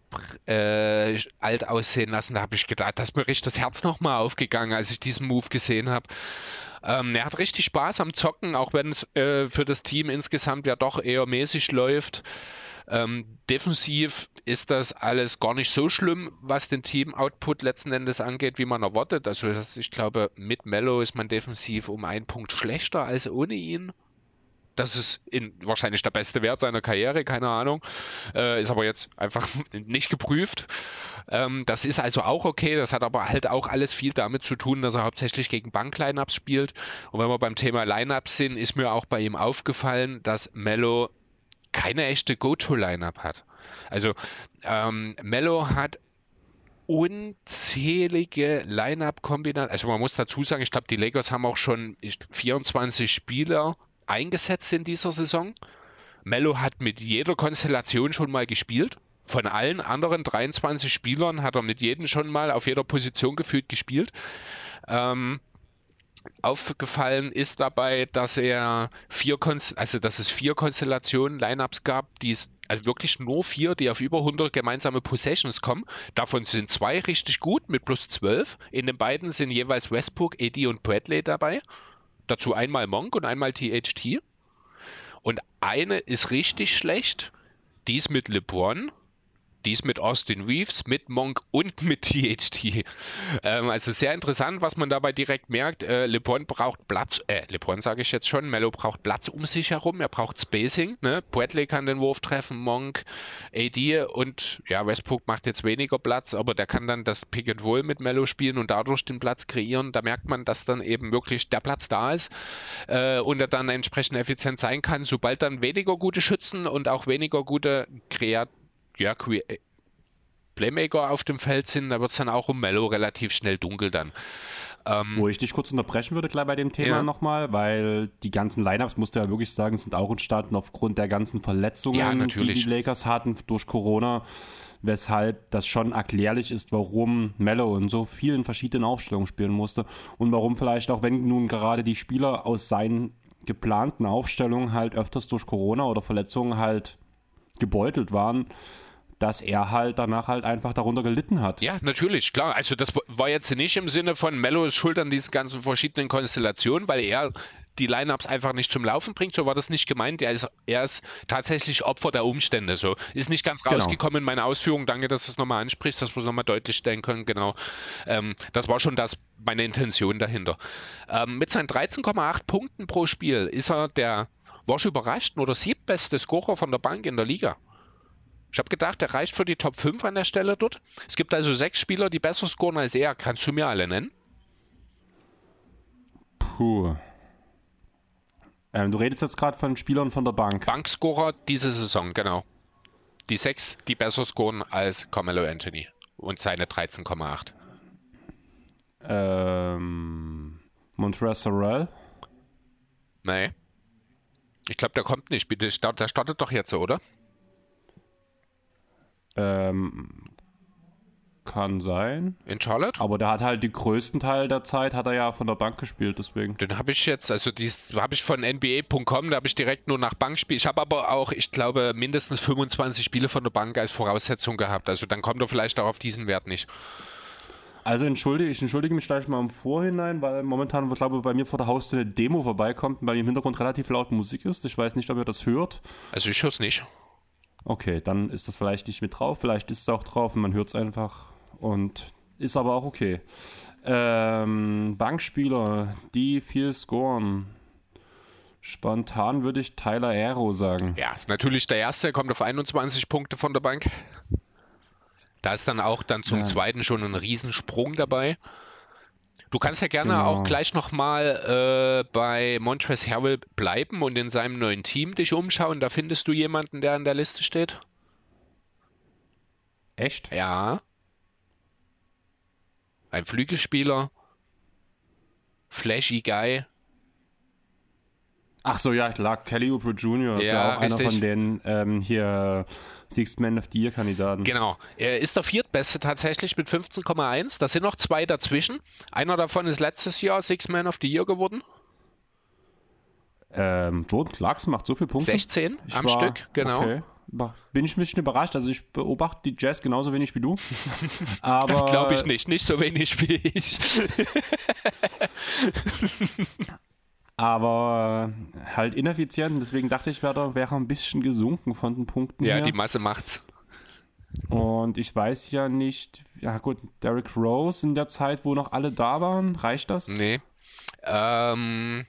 äh, alt aussehen lassen. Da habe ich gedacht, da ist mir richtig das Herz nochmal aufgegangen, als ich diesen Move gesehen habe. Ähm, er hat richtig Spaß am Zocken, auch wenn es äh, für das Team insgesamt ja doch eher mäßig läuft. Ähm, defensiv ist das alles gar nicht so schlimm, was den Team-Output letzten Endes angeht, wie man erwartet. Also ich glaube, mit Mello ist man defensiv um einen Punkt schlechter als ohne ihn. Das ist in, wahrscheinlich der beste Wert seiner Karriere, keine Ahnung. Äh, ist aber jetzt einfach nicht geprüft. Ähm, das ist also auch okay. Das hat aber halt auch alles viel damit zu tun, dass er hauptsächlich gegen Bank-Lineups spielt. Und wenn wir beim Thema Lineups sind, ist mir auch bei ihm aufgefallen, dass Mello keine echte Go-To-Lineup hat. Also ähm, Mello hat unzählige Line-Up-Kombinationen. Also man muss dazu sagen, ich glaube, die Lakers haben auch schon 24 Spieler eingesetzt in dieser Saison. Mello hat mit jeder Konstellation schon mal gespielt. Von allen anderen 23 Spielern hat er mit jedem schon mal auf jeder Position gefühlt gespielt. Ähm, aufgefallen ist dabei, dass er vier Konst also dass es vier Konstellationen Lineups gab, die es also wirklich nur vier, die auf über 100 gemeinsame Possessions kommen. Davon sind zwei richtig gut mit plus 12. In den beiden sind jeweils Westbrook, Eddie und Bradley dabei. Dazu einmal Monk und einmal THT. Und eine ist richtig schlecht. Die ist mit LeBron die ist mit Austin Reeves, mit Monk und mit THT. Ähm, also sehr interessant, was man dabei direkt merkt. Äh, LeBron braucht Platz, äh, LeBron sage ich jetzt schon, Mello braucht Platz um sich herum, er braucht Spacing. Ne? Bradley kann den Wurf treffen, Monk, AD und ja, Westbrook macht jetzt weniger Platz, aber der kann dann das Pick and Roll mit Mello spielen und dadurch den Platz kreieren. Da merkt man, dass dann eben wirklich der Platz da ist äh, und er dann entsprechend effizient sein kann. Sobald dann weniger gute Schützen und auch weniger gute Kreat ja, äh, Playmaker auf dem Feld sind, da wird es dann auch um Mello relativ schnell dunkel dann. Ähm, Wo ich dich kurz unterbrechen würde, gleich bei dem Thema ja. nochmal, weil die ganzen Lineups, musst du ja wirklich sagen, sind auch entstanden aufgrund der ganzen Verletzungen, ja, die die Lakers hatten durch Corona, weshalb das schon erklärlich ist, warum Mello in so vielen verschiedenen Aufstellungen spielen musste und warum vielleicht auch, wenn nun gerade die Spieler aus seinen geplanten Aufstellungen halt öfters durch Corona oder Verletzungen halt gebeutelt waren, dass er halt danach halt einfach darunter gelitten hat. Ja, natürlich, klar. Also das war jetzt nicht im Sinne von Mello ist schuld an diesen ganzen verschiedenen Konstellationen, weil er die Lineups einfach nicht zum Laufen bringt, so war das nicht gemeint. Er ist, er ist tatsächlich Opfer der Umstände. So ist nicht ganz genau. rausgekommen genau. in meiner Ausführung. Danke, dass du es nochmal ansprichst, dass wir es nochmal deutlich stellen können. Genau. Ähm, das war schon das, meine Intention dahinter. Ähm, mit seinen 13,8 Punkten pro Spiel ist er der, war schon überrascht, nur der siebtbeste Scorer von der Bank in der Liga. Ich habe gedacht, er reicht für die Top 5 an der Stelle dort. Es gibt also sechs Spieler, die besser scoren als er. Kannst du mir alle nennen? Puh. Ähm, du redest jetzt gerade von Spielern von der Bank. Bankscorer diese Saison, genau. Die sechs, die besser scoren als Carmelo Anthony und seine 13,8. Ähm, Montrezl Sorrell? Nee. Ich glaube, der kommt nicht. Der startet doch jetzt, oder? Ähm, kann sein. In Charlotte? Aber der hat halt den größten Teil der Zeit hat er ja von der Bank gespielt, deswegen. Den habe ich jetzt, also die habe ich von NBA.com, da habe ich direkt nur nach Bankspiel. Ich habe aber auch, ich glaube, mindestens 25 Spiele von der Bank als Voraussetzung gehabt. Also dann kommt er vielleicht auch auf diesen Wert nicht. Also entschuldige, ich entschuldige mich gleich mal im Vorhinein, weil momentan, ich glaube, bei mir vor der Haustür eine Demo vorbeikommt und bei mir im Hintergrund relativ laut Musik ist. Ich weiß nicht, ob ihr das hört. Also ich höre es nicht. Okay, dann ist das vielleicht nicht mit drauf, vielleicht ist es auch drauf und man hört es einfach und ist aber auch okay. Ähm, Bankspieler, die viel scoren. Spontan würde ich Tyler Aero sagen. Ja, ist natürlich der erste, kommt auf 21 Punkte von der Bank. Da ist dann auch dann zum ja. zweiten schon ein Riesensprung dabei. Du kannst ja gerne genau. auch gleich nochmal äh, bei Montrezl Harrell bleiben und in seinem neuen Team dich umschauen. Da findest du jemanden, der an der Liste steht. Echt? Ja. Ein Flügelspieler. Flashy Guy. Ach so, ja, klar. Kelly Oubre Jr. ist ja, ja auch richtig. einer von den ähm, hier Sixth Man of the Year Kandidaten. Genau. Er ist der viertbeste tatsächlich mit 15,1. Da sind noch zwei dazwischen. Einer davon ist letztes Jahr Sixth Man of the Year geworden. Ähm, Jordan Clarkson macht so viele Punkte. 16 ich am war, Stück, genau. Okay. Bin ich ein bisschen überrascht. Also ich beobachte die Jazz genauso wenig wie du. Aber das glaube ich nicht. Nicht so wenig wie ich. aber halt ineffizient. Deswegen dachte ich, wäre wäre ein bisschen gesunken von den Punkten. Ja, her. die Masse macht's. Und ich weiß ja nicht, ja gut, Derrick Rose in der Zeit, wo noch alle da waren, reicht das? Nee. Ähm,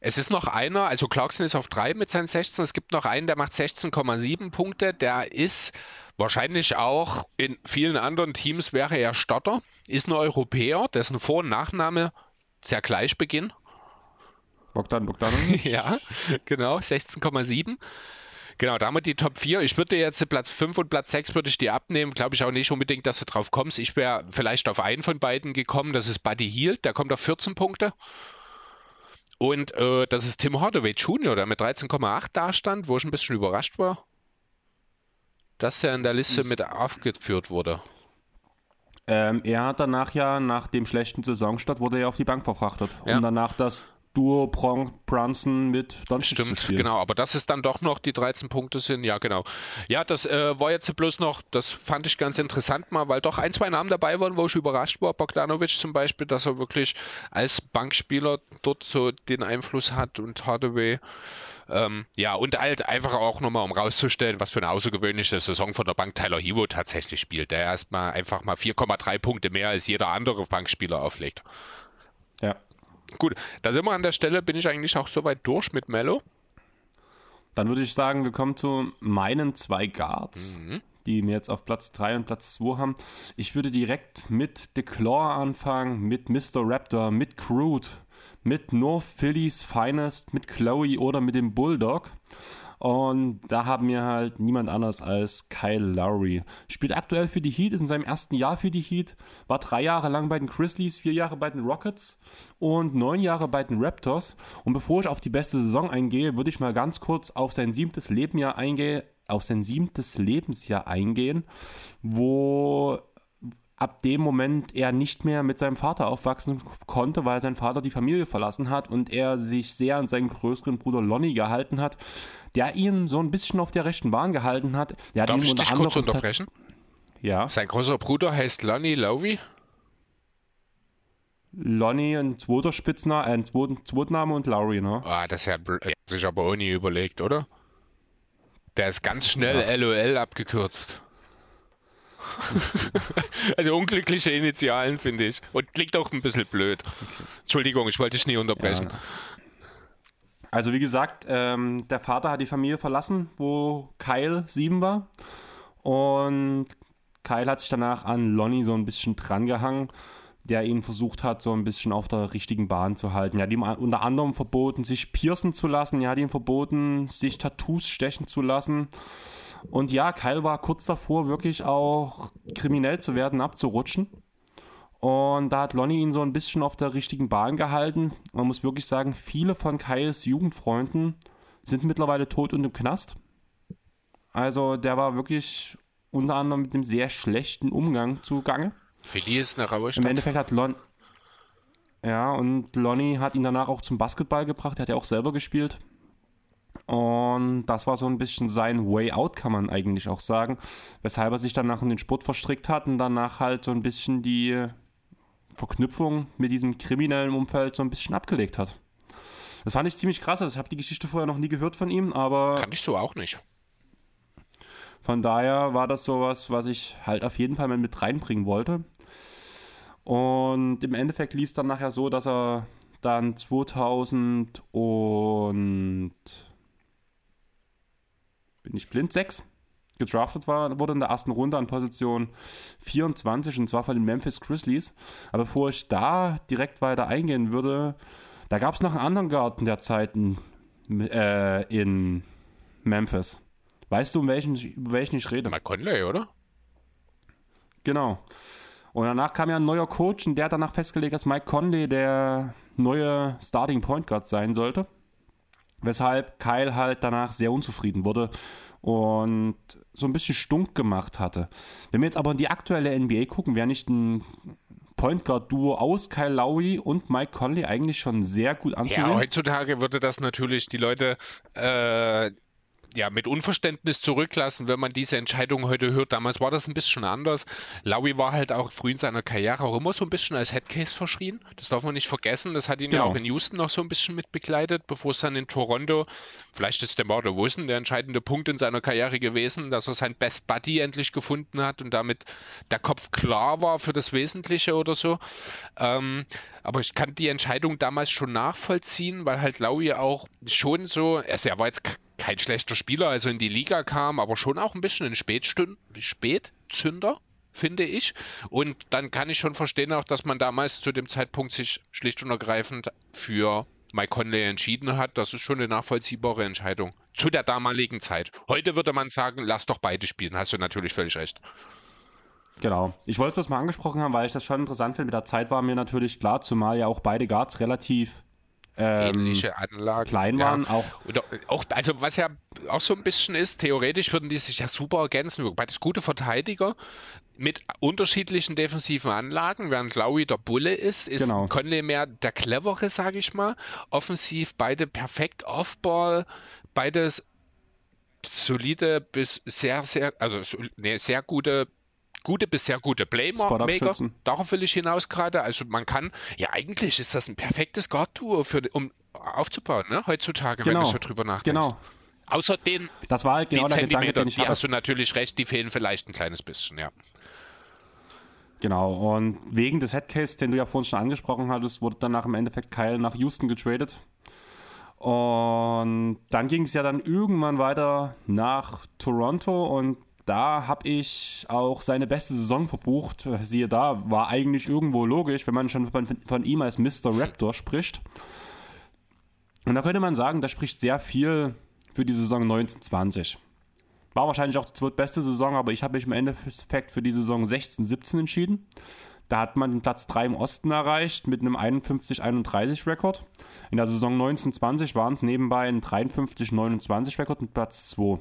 es ist noch einer, also Clarkson ist auf 3 mit seinen 16. Es gibt noch einen, der macht 16,7 Punkte. Der ist wahrscheinlich auch in vielen anderen Teams wäre er Starter. Ist ein Europäer, dessen Vor- und Nachname sehr gleich beginnen. Bogdan Bogdanovic. ja, genau, 16,7. Genau, damit die Top 4. Ich würde jetzt Platz 5 und Platz 6 würde ich dir abnehmen. Glaube ich auch nicht unbedingt, dass du drauf kommst. Ich wäre vielleicht auf einen von beiden gekommen. Das ist Buddy Hield, der kommt auf 14 Punkte. Und äh, das ist Tim Hardaway Jr., der mit 13,8 da stand, wo ich ein bisschen überrascht war, dass er in der Liste mit aufgeführt wurde. Ähm, er hat danach ja, nach dem schlechten Saisonstart, wurde er auf die Bank verfrachtet, ja. um danach das Duo Brunson mit Doncic Stimmt, zu spielen. genau, aber das ist dann doch noch die 13 Punkte sind, ja genau. Ja, das äh, war jetzt bloß noch, das fand ich ganz interessant mal, weil doch ein, zwei Namen dabei waren, wo ich überrascht war. Bogdanovic zum Beispiel, dass er wirklich als Bankspieler dort so den Einfluss hat und Hardaway. Ähm, ja, und halt einfach auch nochmal, um rauszustellen, was für eine außergewöhnliche Saison von der Bank Tyler Hero tatsächlich spielt, der erstmal einfach mal 4,3 Punkte mehr als jeder andere Bankspieler auflegt. Ja, Gut, da sind wir an der Stelle, bin ich eigentlich auch soweit durch mit Mello. Dann würde ich sagen, wir kommen zu meinen zwei Guards, mhm. die mir jetzt auf Platz 3 und Platz 2 haben. Ich würde direkt mit The Claw anfangen, mit Mr. Raptor, mit Crude, mit North Phillies Finest, mit Chloe oder mit dem Bulldog. Und da haben wir halt niemand anders als Kyle Lowry. Spielt aktuell für die Heat, ist in seinem ersten Jahr für die Heat, war drei Jahre lang bei den Grizzlies, vier Jahre bei den Rockets und neun Jahre bei den Raptors. Und bevor ich auf die beste Saison eingehe, würde ich mal ganz kurz auf sein siebtes Lebensjahr eingehen, auf sein siebtes Lebensjahr eingehen, wo ab dem Moment er nicht mehr mit seinem Vater aufwachsen konnte, weil sein Vater die Familie verlassen hat und er sich sehr an seinen größeren Bruder Lonnie gehalten hat, der ihn so ein bisschen auf der rechten Bahn gehalten hat. Der Darf hat ich unter dich kurz unterbrechen? Ja. Sein großer Bruder heißt Lonnie Lowy? Lonnie ein zweiter Spitzname, ein Zweitname und Lowry, ne? Ah, das hat sich aber auch nie überlegt, oder? Der ist ganz schnell ja. LOL abgekürzt. also unglückliche Initialen, finde ich. Und klingt auch ein bisschen blöd. Okay. Entschuldigung, ich wollte dich nie unterbrechen. Ja. Also wie gesagt, ähm, der Vater hat die Familie verlassen, wo Kyle sieben war. Und Kyle hat sich danach an Lonnie so ein bisschen drangehangen, der ihn versucht hat, so ein bisschen auf der richtigen Bahn zu halten. Er hat ihm unter anderem verboten, sich piercen zu lassen. Er hat ihm verboten, sich Tattoos stechen zu lassen. Und ja, Kyle war kurz davor, wirklich auch kriminell zu werden, abzurutschen. Und da hat Lonnie ihn so ein bisschen auf der richtigen Bahn gehalten. Man muss wirklich sagen, viele von Kyles Jugendfreunden sind mittlerweile tot und im Knast. Also der war wirklich unter anderem mit einem sehr schlechten Umgang zugange. Philly ist eine raue Stadt. Im Endeffekt hat Lon ja, und Lonnie hat ihn danach auch zum Basketball gebracht. Er hat ja auch selber gespielt. Und das war so ein bisschen sein Way Out, kann man eigentlich auch sagen. Weshalb er sich danach in den Sport verstrickt hat und danach halt so ein bisschen die Verknüpfung mit diesem kriminellen Umfeld so ein bisschen abgelegt hat. Das fand ich ziemlich krass. Also ich habe die Geschichte vorher noch nie gehört von ihm, aber. Kann ich so auch nicht. Von daher war das sowas, was ich halt auf jeden Fall mit reinbringen wollte. Und im Endeffekt lief es dann nachher so, dass er dann 2000 und bin ich blind, 6 gedraftet war, wurde in der ersten Runde an Position 24 und zwar von den Memphis Grizzlies. Aber bevor ich da direkt weiter eingehen würde, da gab es noch einen anderen Garten der Zeiten äh, in Memphis. Weißt du, um welchen, über welchen ich rede? Mike Conley, oder? Genau. Und danach kam ja ein neuer Coach und der hat danach festgelegt, dass Mike Conley der neue Starting Point Guard sein sollte. Weshalb Kyle halt danach sehr unzufrieden wurde und so ein bisschen stunk gemacht hatte. Wenn wir jetzt aber in die aktuelle NBA gucken, wäre nicht ein Point Guard Duo aus Kyle Lowry und Mike Conley eigentlich schon sehr gut anzusehen. Ja, heutzutage würde das natürlich die Leute äh, ja, mit Unverständnis zurücklassen, wenn man diese Entscheidung heute hört. Damals war das ein bisschen anders. Lowy war halt auch früh in seiner Karriere auch immer so ein bisschen als Headcase verschrien. Das darf man nicht vergessen. Das hat ihn genau. ja auch in Houston noch so ein bisschen mit begleitet, bevor es dann in Toronto, vielleicht ist der Morde Wilson der entscheidende Punkt in seiner Karriere gewesen, dass er sein Best Buddy endlich gefunden hat und damit der Kopf klar war für das Wesentliche oder so. Ähm, aber ich kann die Entscheidung damals schon nachvollziehen, weil halt Lowy auch schon so, also er war jetzt kein schlechter Spieler, also in die Liga kam, aber schon auch ein bisschen ein Spätstünd Spätzünder, finde ich. Und dann kann ich schon verstehen auch, dass man damals zu dem Zeitpunkt sich schlicht und ergreifend für Mike Conley entschieden hat. Das ist schon eine nachvollziehbare Entscheidung. Zu der damaligen Zeit. Heute würde man sagen, lass doch beide spielen. Hast du natürlich völlig recht. Genau. Ich wollte es bloß mal angesprochen haben, weil ich das schon interessant finde. Mit der Zeit war mir natürlich klar, zumal ja auch beide Guards relativ ähm, ähnliche Anlagen. Klein waren ja. auch. Oder auch. Also was ja auch so ein bisschen ist, theoretisch würden die sich ja super ergänzen. Beides gute Verteidiger mit unterschiedlichen defensiven Anlagen, während Lowry der Bulle ist, ist genau. Conley mehr der Clevere, sage ich mal. Offensiv beide perfekt Offball, beides solide bis sehr, sehr, also nee, sehr gute gute bis sehr gute Playmaker. Darauf will ich hinaus gerade. Also man kann, ja eigentlich ist das ein perfektes Guard-Tour, um aufzubauen, ne? heutzutage, genau. wenn du so drüber nachdenkst. Genau. Außer den, das war halt genau der Gedanke, den ich die hast du natürlich recht, die fehlen vielleicht ein kleines bisschen, ja. Genau, und wegen des Headcase, den du ja vorhin schon angesprochen hattest, wurde danach im Endeffekt Kyle nach Houston getradet. Und dann ging es ja dann irgendwann weiter nach Toronto und da habe ich auch seine beste Saison verbucht. Siehe da, war eigentlich irgendwo logisch, wenn man schon von, von ihm als Mr. Raptor spricht. Und da könnte man sagen, das spricht sehr viel für die Saison 1920. War wahrscheinlich auch die zweitbeste Saison, aber ich habe mich im Endeffekt für die Saison 16-17 entschieden. Da hat man den Platz 3 im Osten erreicht mit einem 51-31-Rekord. In der Saison 1920 waren es nebenbei ein 53-29-Rekord mit Platz 2.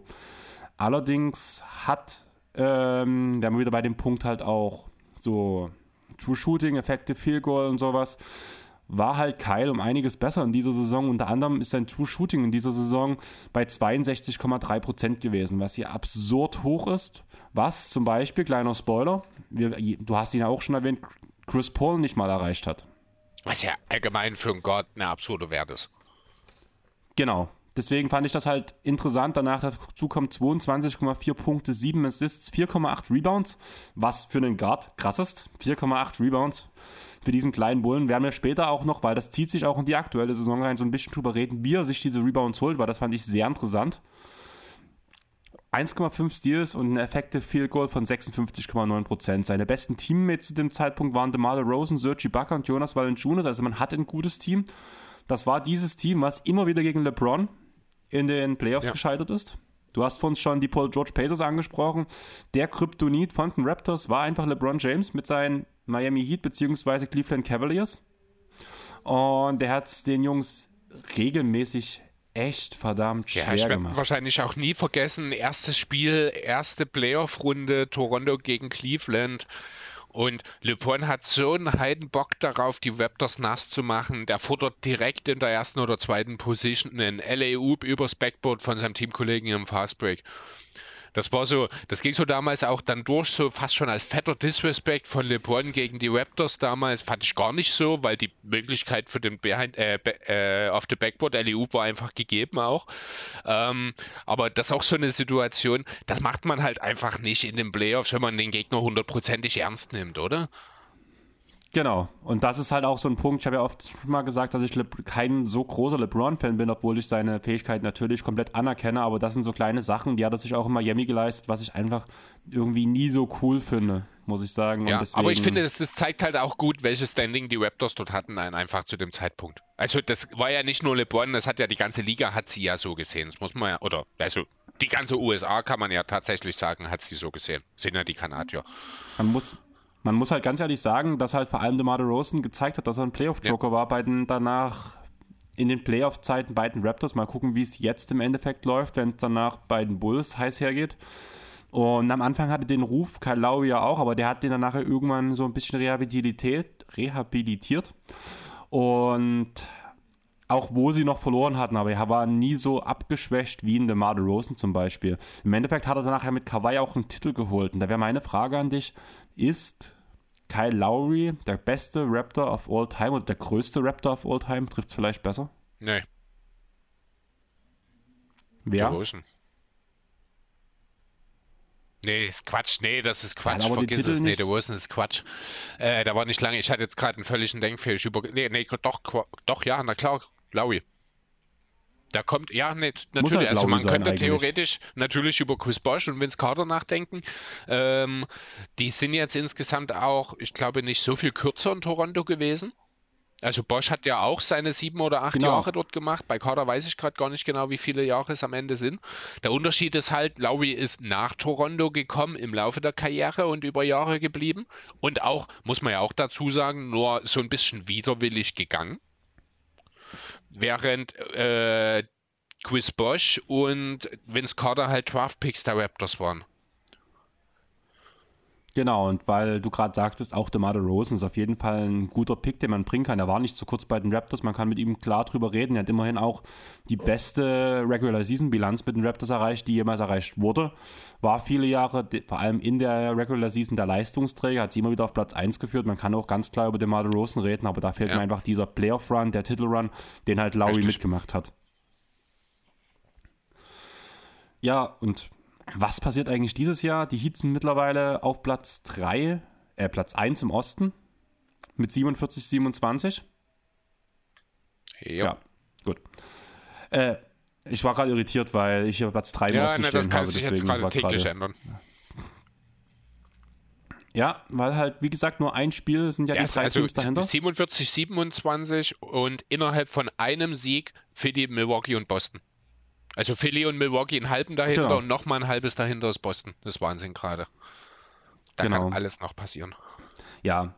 Allerdings hat, ähm, wir haben wieder bei dem Punkt halt auch so True Shooting, Effekte, Field Goal und sowas, war halt Kyle um einiges besser in dieser Saison. Unter anderem ist sein True Shooting in dieser Saison bei 62,3% gewesen, was hier absurd hoch ist. Was zum Beispiel, kleiner Spoiler, wir, du hast ihn ja auch schon erwähnt, Chris Paul nicht mal erreicht hat. Was ja allgemein für einen Gott eine absurde Wert ist. Genau. Deswegen fand ich das halt interessant. Danach dazu kommt 22,4 Punkte, 7 Assists, 4,8 Rebounds, was für einen Guard krass ist. 4,8 Rebounds für diesen kleinen Bullen. Werden wir später auch noch, weil das zieht sich auch in die aktuelle Saison rein, so ein bisschen drüber reden, wie er sich diese Rebounds holt, weil das fand ich sehr interessant. 1,5 Steals und ein Effective Field Goal von 56,9%. Seine besten Teammates zu dem Zeitpunkt waren DeMar Rosen, Sergi Bucker und Jonas Valanciunas. Also man hatte ein gutes Team. Das war dieses Team, was immer wieder gegen LeBron in den Playoffs ja. gescheitert ist. Du hast von uns schon die Paul George Pacers angesprochen. Der Kryptonit von den Raptors war einfach LeBron James mit seinen Miami Heat bzw. Cleveland Cavaliers. Und der hat es den Jungs regelmäßig echt verdammt schwer ja, ich gemacht. Wahrscheinlich auch nie vergessen, erstes Spiel, erste Playoff-Runde, Toronto gegen Cleveland. Und LeBron hat so einen heiden Bock darauf, die Raptors nass zu machen. Der futtert direkt in der ersten oder zweiten Position einen LA Oop übers Backboard von seinem Teamkollegen im Fastbreak. Das war so, das ging so damals auch dann durch, so fast schon als fetter Disrespect von LeBron gegen die Raptors damals. Fand ich gar nicht so, weil die Möglichkeit für den Behind, äh, äh, auf the Backboard LEU war einfach gegeben auch. Ähm, aber das ist auch so eine Situation, das macht man halt einfach nicht in den Playoffs, wenn man den Gegner hundertprozentig ernst nimmt, oder? Genau. Und das ist halt auch so ein Punkt. Ich habe ja oft schon mal gesagt, dass ich kein so großer LeBron-Fan bin, obwohl ich seine Fähigkeiten natürlich komplett anerkenne. Aber das sind so kleine Sachen, die hat er sich auch in Miami geleistet, was ich einfach irgendwie nie so cool finde, muss ich sagen. Ja, deswegen... aber ich finde, das, das, zeigt halt auch gut, welches Standing die Raptors dort hatten, einfach zu dem Zeitpunkt. Also das war ja nicht nur LeBron, das hat ja die ganze Liga, hat sie ja so gesehen. Das muss man ja, oder also die ganze USA kann man ja tatsächlich sagen, hat sie so gesehen. Sind ja die Kanadier. Man muss, man muss halt ganz ehrlich sagen, dass halt vor allem DeMar DeRozan gezeigt hat, dass er ein Playoff-Joker ja. war bei den danach in den Playoff-Zeiten bei den Raptors. Mal gucken, wie es jetzt im Endeffekt läuft, wenn es danach bei den Bulls heiß hergeht. Und am Anfang hatte den Ruf Kyle Lowry ja auch, aber der hat den dann nachher irgendwann so ein bisschen rehabilitiert. rehabilitiert. Und auch wo sie noch verloren hatten, aber er war nie so abgeschwächt wie in DeMar DeRozan zum Beispiel. Im Endeffekt hat er dann nachher mit Kawhi auch einen Titel geholt. Und da wäre meine Frage an dich, ist Kyle Lowry der beste Raptor of all time oder der größte Raptor of all time? Trifft es vielleicht besser? Nee. Wer? DeRozan. Nee, Quatsch, nee, das ist Quatsch, ja, vergiss es, nee, DeRozan ist Quatsch. Äh, da war nicht lange, ich hatte jetzt gerade einen völligen Denkfehler über, nee, nee, doch, doch, ja, na klar, Lowry. Da kommt, ja, nee, natürlich, halt also man könnte eigentlich. theoretisch natürlich über Chris Bosch und Vince Carter nachdenken. Ähm, die sind jetzt insgesamt auch, ich glaube, nicht so viel kürzer in Toronto gewesen. Also Bosch hat ja auch seine sieben oder acht genau. Jahre dort gemacht. Bei Carter weiß ich gerade gar nicht genau, wie viele Jahre es am Ende sind. Der Unterschied ist halt, Lowry ist nach Toronto gekommen im Laufe der Karriere und über Jahre geblieben. Und auch, muss man ja auch dazu sagen, nur so ein bisschen widerwillig gegangen während äh, Chris Bosch und Vince Carter halt Draftpicks der Raptors waren. Genau, und weil du gerade sagtest, auch DeMar Rosen ist auf jeden Fall ein guter Pick, den man bringen kann. Er war nicht zu kurz bei den Raptors, man kann mit ihm klar drüber reden. Er hat immerhin auch die beste Regular Season Bilanz mit den Raptors erreicht, die jemals erreicht wurde. War viele Jahre, vor allem in der Regular Season, der Leistungsträger, hat sie immer wieder auf Platz 1 geführt. Man kann auch ganz klar über DeMar Rosen reden, aber da fehlt ja. mir einfach dieser Playoff-Run, der Titel-Run, den halt Lowry Richtig. mitgemacht hat. Ja, und was passiert eigentlich dieses Jahr? Die Heats sind mittlerweile auf Platz 3, äh, Platz 1 im Osten mit 47, 27. Jo. Ja, gut. Äh, ich war gerade irritiert, weil ich hier Platz 3 im ja, Osten ne, stehen das kann habe. Sich jetzt gerade täglich ändern. Ja, weil halt, wie gesagt, nur ein Spiel sind ja, ja die drei also Teams dahinter. 47, 27 und innerhalb von einem Sieg für die Milwaukee und Boston. Also Philly und Milwaukee einen halben dahinter genau. und nochmal ein halbes dahinter ist Boston. Das ist Wahnsinn gerade. Da genau. kann alles noch passieren. Ja.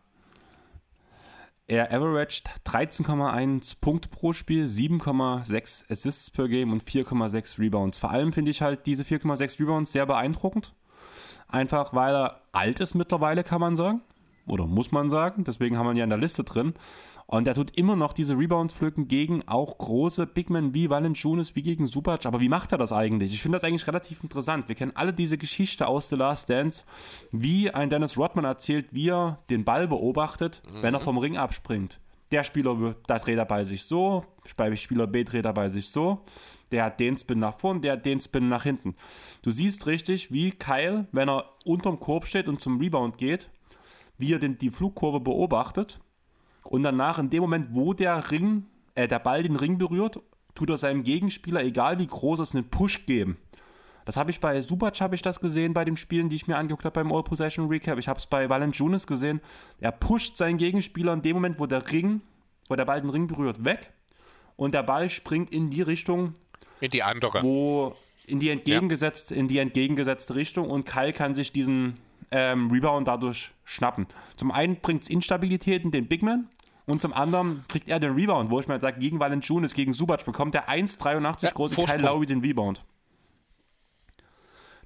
Er averaged 13,1 Punkte pro Spiel, 7,6 Assists per Game und 4,6 Rebounds. Vor allem finde ich halt diese 4,6 Rebounds sehr beeindruckend. Einfach weil er alt ist mittlerweile, kann man sagen. Oder muss man sagen. Deswegen haben wir ihn ja in der Liste drin. Und er tut immer noch diese Rebounds pflücken gegen auch große Bigmen wie Valanciunas, wie gegen Subac. Aber wie macht er das eigentlich? Ich finde das eigentlich relativ interessant. Wir kennen alle diese Geschichte aus The Last Dance, wie ein Dennis Rodman erzählt, wie er den Ball beobachtet, mhm. wenn er vom Ring abspringt. Der Spieler, wird, da dreht er bei sich so, bei Spieler B dreht er bei sich so, der hat den Spin nach vorn, der hat den Spin nach hinten. Du siehst richtig, wie Kyle, wenn er unterm Korb steht und zum Rebound geht, wie er den, die Flugkurve beobachtet und danach, in dem Moment, wo der Ring, äh, der Ball den Ring berührt, tut er seinem Gegenspieler, egal wie groß es, einen Push geben. Das habe ich bei Subac habe ich das gesehen bei den Spielen, die ich mir angeguckt habe beim All Possession Recap. Ich habe es bei Valanciunas gesehen. Er pusht seinen Gegenspieler in dem Moment, wo der Ring, wo der Ball den Ring berührt, weg und der Ball springt in die Richtung, in die andere, wo in die entgegengesetzt, ja. in die entgegengesetzte Richtung und Kai kann sich diesen ähm, Rebound dadurch schnappen. Zum einen bringt es Instabilität in den Bigman und zum anderen kriegt er den Rebound, wo ich mir sage, gegen Valanciunas, gegen Subac bekommt der 1,83 ja, große Kyle Lowry den Rebound.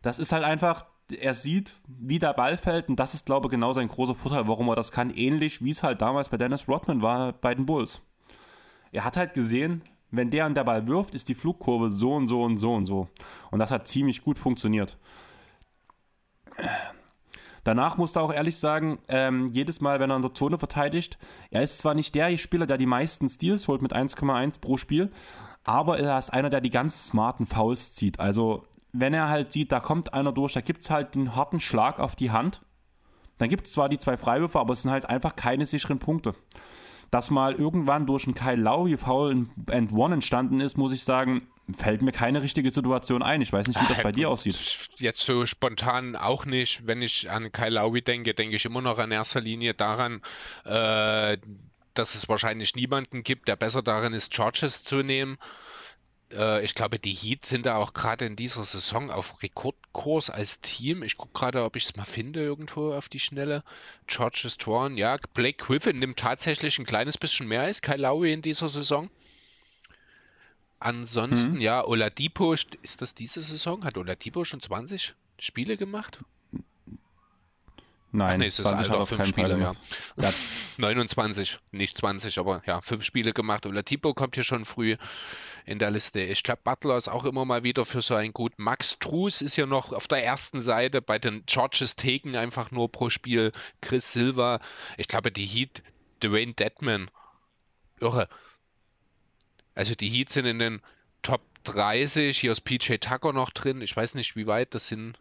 Das ist halt einfach, er sieht, wie der Ball fällt und das ist, glaube ich, genau sein großer Vorteil, warum er das kann. Ähnlich wie es halt damals bei Dennis Rodman war bei den Bulls. Er hat halt gesehen, wenn der an der Ball wirft, ist die Flugkurve so und so und so und so. Und das hat ziemlich gut funktioniert. Danach musst du auch ehrlich sagen, ähm, jedes Mal, wenn er in der Zone verteidigt, er ist zwar nicht der Spieler, der die meisten Steals holt mit 1,1 pro Spiel, aber er ist einer, der die ganz smarten Fouls zieht. Also wenn er halt sieht, da kommt einer durch, da gibt es halt den harten Schlag auf die Hand. Dann gibt es zwar die zwei Freiwürfe, aber es sind halt einfach keine sicheren Punkte. Dass mal irgendwann durch einen Kyle Lowry Foul End One entstanden ist, muss ich sagen, fällt mir keine richtige Situation ein. Ich weiß nicht, wie das bei dir aussieht. Jetzt so spontan auch nicht. Wenn ich an Kyle Lowry denke, denke ich immer noch in erster Linie daran, äh, dass es wahrscheinlich niemanden gibt, der besser darin ist, Charges zu nehmen. Äh, ich glaube, die Heat sind da auch gerade in dieser Saison auf Rekordkurs als Team. Ich gucke gerade, ob ich es mal finde irgendwo auf die Schnelle. Charges Toren, ja, Blake Griffin nimmt tatsächlich ein kleines bisschen mehr als Kyle Lowry in dieser Saison. Ansonsten, mhm. ja, Oladipo, ist das diese Saison? Hat Oladipo schon 20 Spiele gemacht? Nein, nee, 20 hat auf keinen Spiele, Fall ja. 29, nicht 20, aber ja, fünf Spiele gemacht. Oladipo kommt hier schon früh in der Liste. Ich glaube, Butler ist auch immer mal wieder für so ein gut. Max Trues ist hier noch auf der ersten Seite bei den Georges Taken einfach nur pro Spiel. Chris Silva, ich glaube, die Heat, Dwayne Deadman, irre. Also die Heat sind in den Top 30. Hier ist PJ Tucker noch drin. Ich weiß nicht, wie weit. Das sind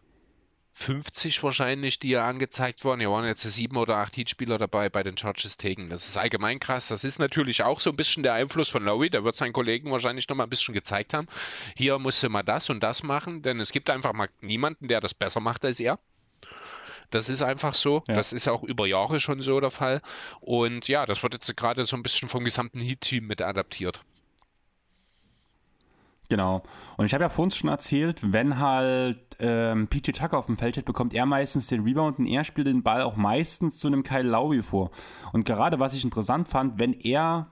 50 wahrscheinlich, die ja angezeigt wurden. Hier waren jetzt sieben oder acht Heat-Spieler dabei bei den Charges Taken. Das ist allgemein krass. Das ist natürlich auch so ein bisschen der Einfluss von Lowry. Der wird seinen Kollegen wahrscheinlich noch mal ein bisschen gezeigt haben. Hier musste mal das und das machen, denn es gibt einfach mal niemanden, der das besser macht als er. Das ist einfach so. Ja. Das ist auch über Jahre schon so der Fall. Und ja, das wird jetzt gerade so ein bisschen vom gesamten Heat-Team mit adaptiert. Genau. Und ich habe ja vorhin schon erzählt, wenn halt ähm, PJ Tucker auf dem Feld steht, bekommt er meistens den Rebound und er spielt den Ball auch meistens zu einem Kyle Lowry vor. Und gerade was ich interessant fand, wenn er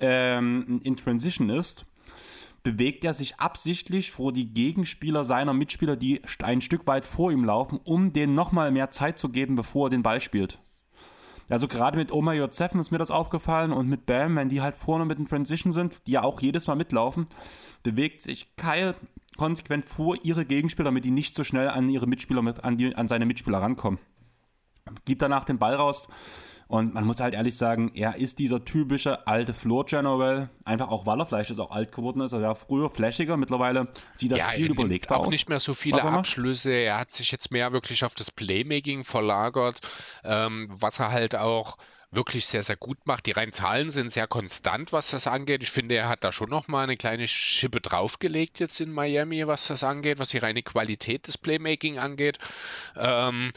ähm, in Transition ist, bewegt er sich absichtlich vor die Gegenspieler seiner Mitspieler, die ein Stück weit vor ihm laufen, um denen nochmal mehr Zeit zu geben, bevor er den Ball spielt. Also gerade mit Oma J7 ist mir das aufgefallen und mit Bam, wenn die halt vorne mit den Transition sind, die ja auch jedes Mal mitlaufen, bewegt sich Kyle konsequent vor ihre Gegenspieler, damit die nicht so schnell an ihre Mitspieler mit, an, die, an seine Mitspieler rankommen. Gibt danach den Ball raus, und man muss halt ehrlich sagen, er ist dieser typische alte Floor General, einfach auch weil er vielleicht ist auch alt geworden ist. Also er war früher flashiger, mittlerweile sieht das ja, viel überlegter auch aus. nicht mehr so viele Abschlüsse. Er hat sich jetzt mehr wirklich auf das Playmaking verlagert, ähm, was er halt auch wirklich sehr, sehr gut macht. Die reinen Zahlen sind sehr konstant, was das angeht. Ich finde, er hat da schon nochmal eine kleine Schippe draufgelegt jetzt in Miami, was das angeht, was die reine Qualität des Playmaking angeht. Ähm,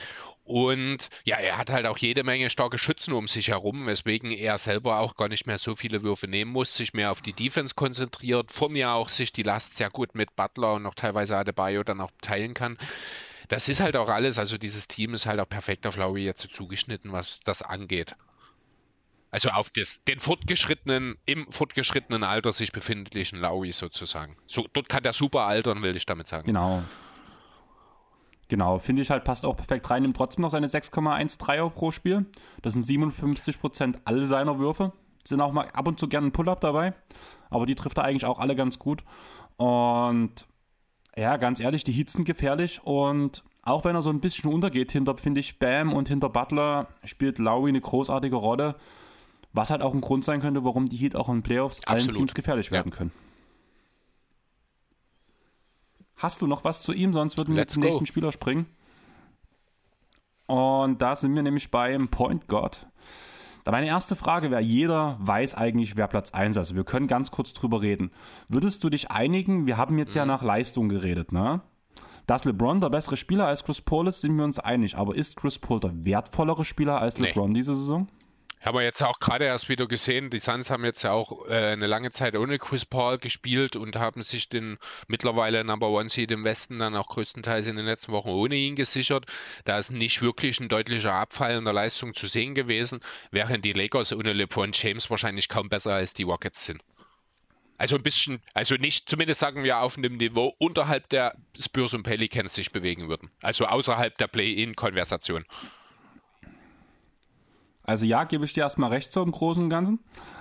und ja, er hat halt auch jede Menge starke Schützen um sich herum, weswegen er selber auch gar nicht mehr so viele Würfe nehmen muss, sich mehr auf die Defense konzentriert, vor mir auch sich die Last sehr gut mit Butler und noch teilweise Adebayo dann auch teilen kann. Das ist halt auch alles, also dieses Team ist halt auch perfekt auf Lowry jetzt zugeschnitten, was das angeht. Also auf das, den fortgeschrittenen, im fortgeschrittenen Alter sich befindlichen Lowry sozusagen. So, dort kann der super altern, will ich damit sagen. Genau. Genau, finde ich halt, passt auch perfekt rein. Nimmt trotzdem noch seine 6,1 Dreier pro Spiel. Das sind 57 Prozent all seiner Würfe. Sind auch mal ab und zu gerne ein Pull-Up dabei. Aber die trifft er eigentlich auch alle ganz gut. Und ja, ganz ehrlich, die Hits sind gefährlich. Und auch wenn er so ein bisschen untergeht hinter, finde ich, Bam und hinter Butler spielt Lowry eine großartige Rolle. Was halt auch ein Grund sein könnte, warum die Heat auch in Playoffs Absolut. allen Teams gefährlich werden ja. können. Hast du noch was zu ihm? Sonst würden wir zum go. nächsten Spieler springen. Und da sind wir nämlich beim Point God. Da meine erste Frage wäre, jeder weiß eigentlich, wer Platz 1 ist. Also wir können ganz kurz drüber reden. Würdest du dich einigen, wir haben jetzt mhm. ja nach Leistung geredet, ne? Dass LeBron der bessere Spieler als Chris Paul ist, sind wir uns einig. Aber ist Chris Paul der wertvollere Spieler als nee. LeBron diese Saison? Haben wir jetzt auch gerade erst wieder gesehen, die Suns haben jetzt ja auch äh, eine lange Zeit ohne Chris Paul gespielt und haben sich den mittlerweile Number One Seed im Westen dann auch größtenteils in den letzten Wochen ohne ihn gesichert. Da ist nicht wirklich ein deutlicher Abfall in der Leistung zu sehen gewesen, während die Lakers ohne LeBron James wahrscheinlich kaum besser als die Rockets sind. Also ein bisschen, also nicht, zumindest sagen wir auf einem Niveau unterhalb der Spurs und Pelicans sich bewegen würden. Also außerhalb der Play-In-Konversation. Also ja, gebe ich dir erstmal recht so im Großen und Ganzen.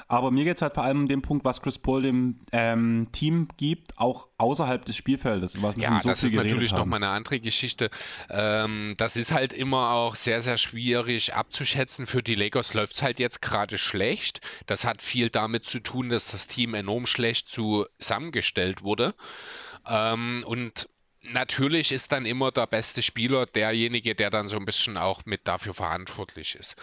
Aber mir geht es halt vor allem um den Punkt, was Chris Paul dem ähm, Team gibt, auch außerhalb des Spielfeldes. Was ja, so das ist natürlich nochmal eine andere Geschichte. Ähm, das ist halt immer auch sehr, sehr schwierig abzuschätzen. Für die Lakers läuft es halt jetzt gerade schlecht. Das hat viel damit zu tun, dass das Team enorm schlecht zusammengestellt wurde. Ähm, und natürlich ist dann immer der beste Spieler derjenige, der dann so ein bisschen auch mit dafür verantwortlich ist.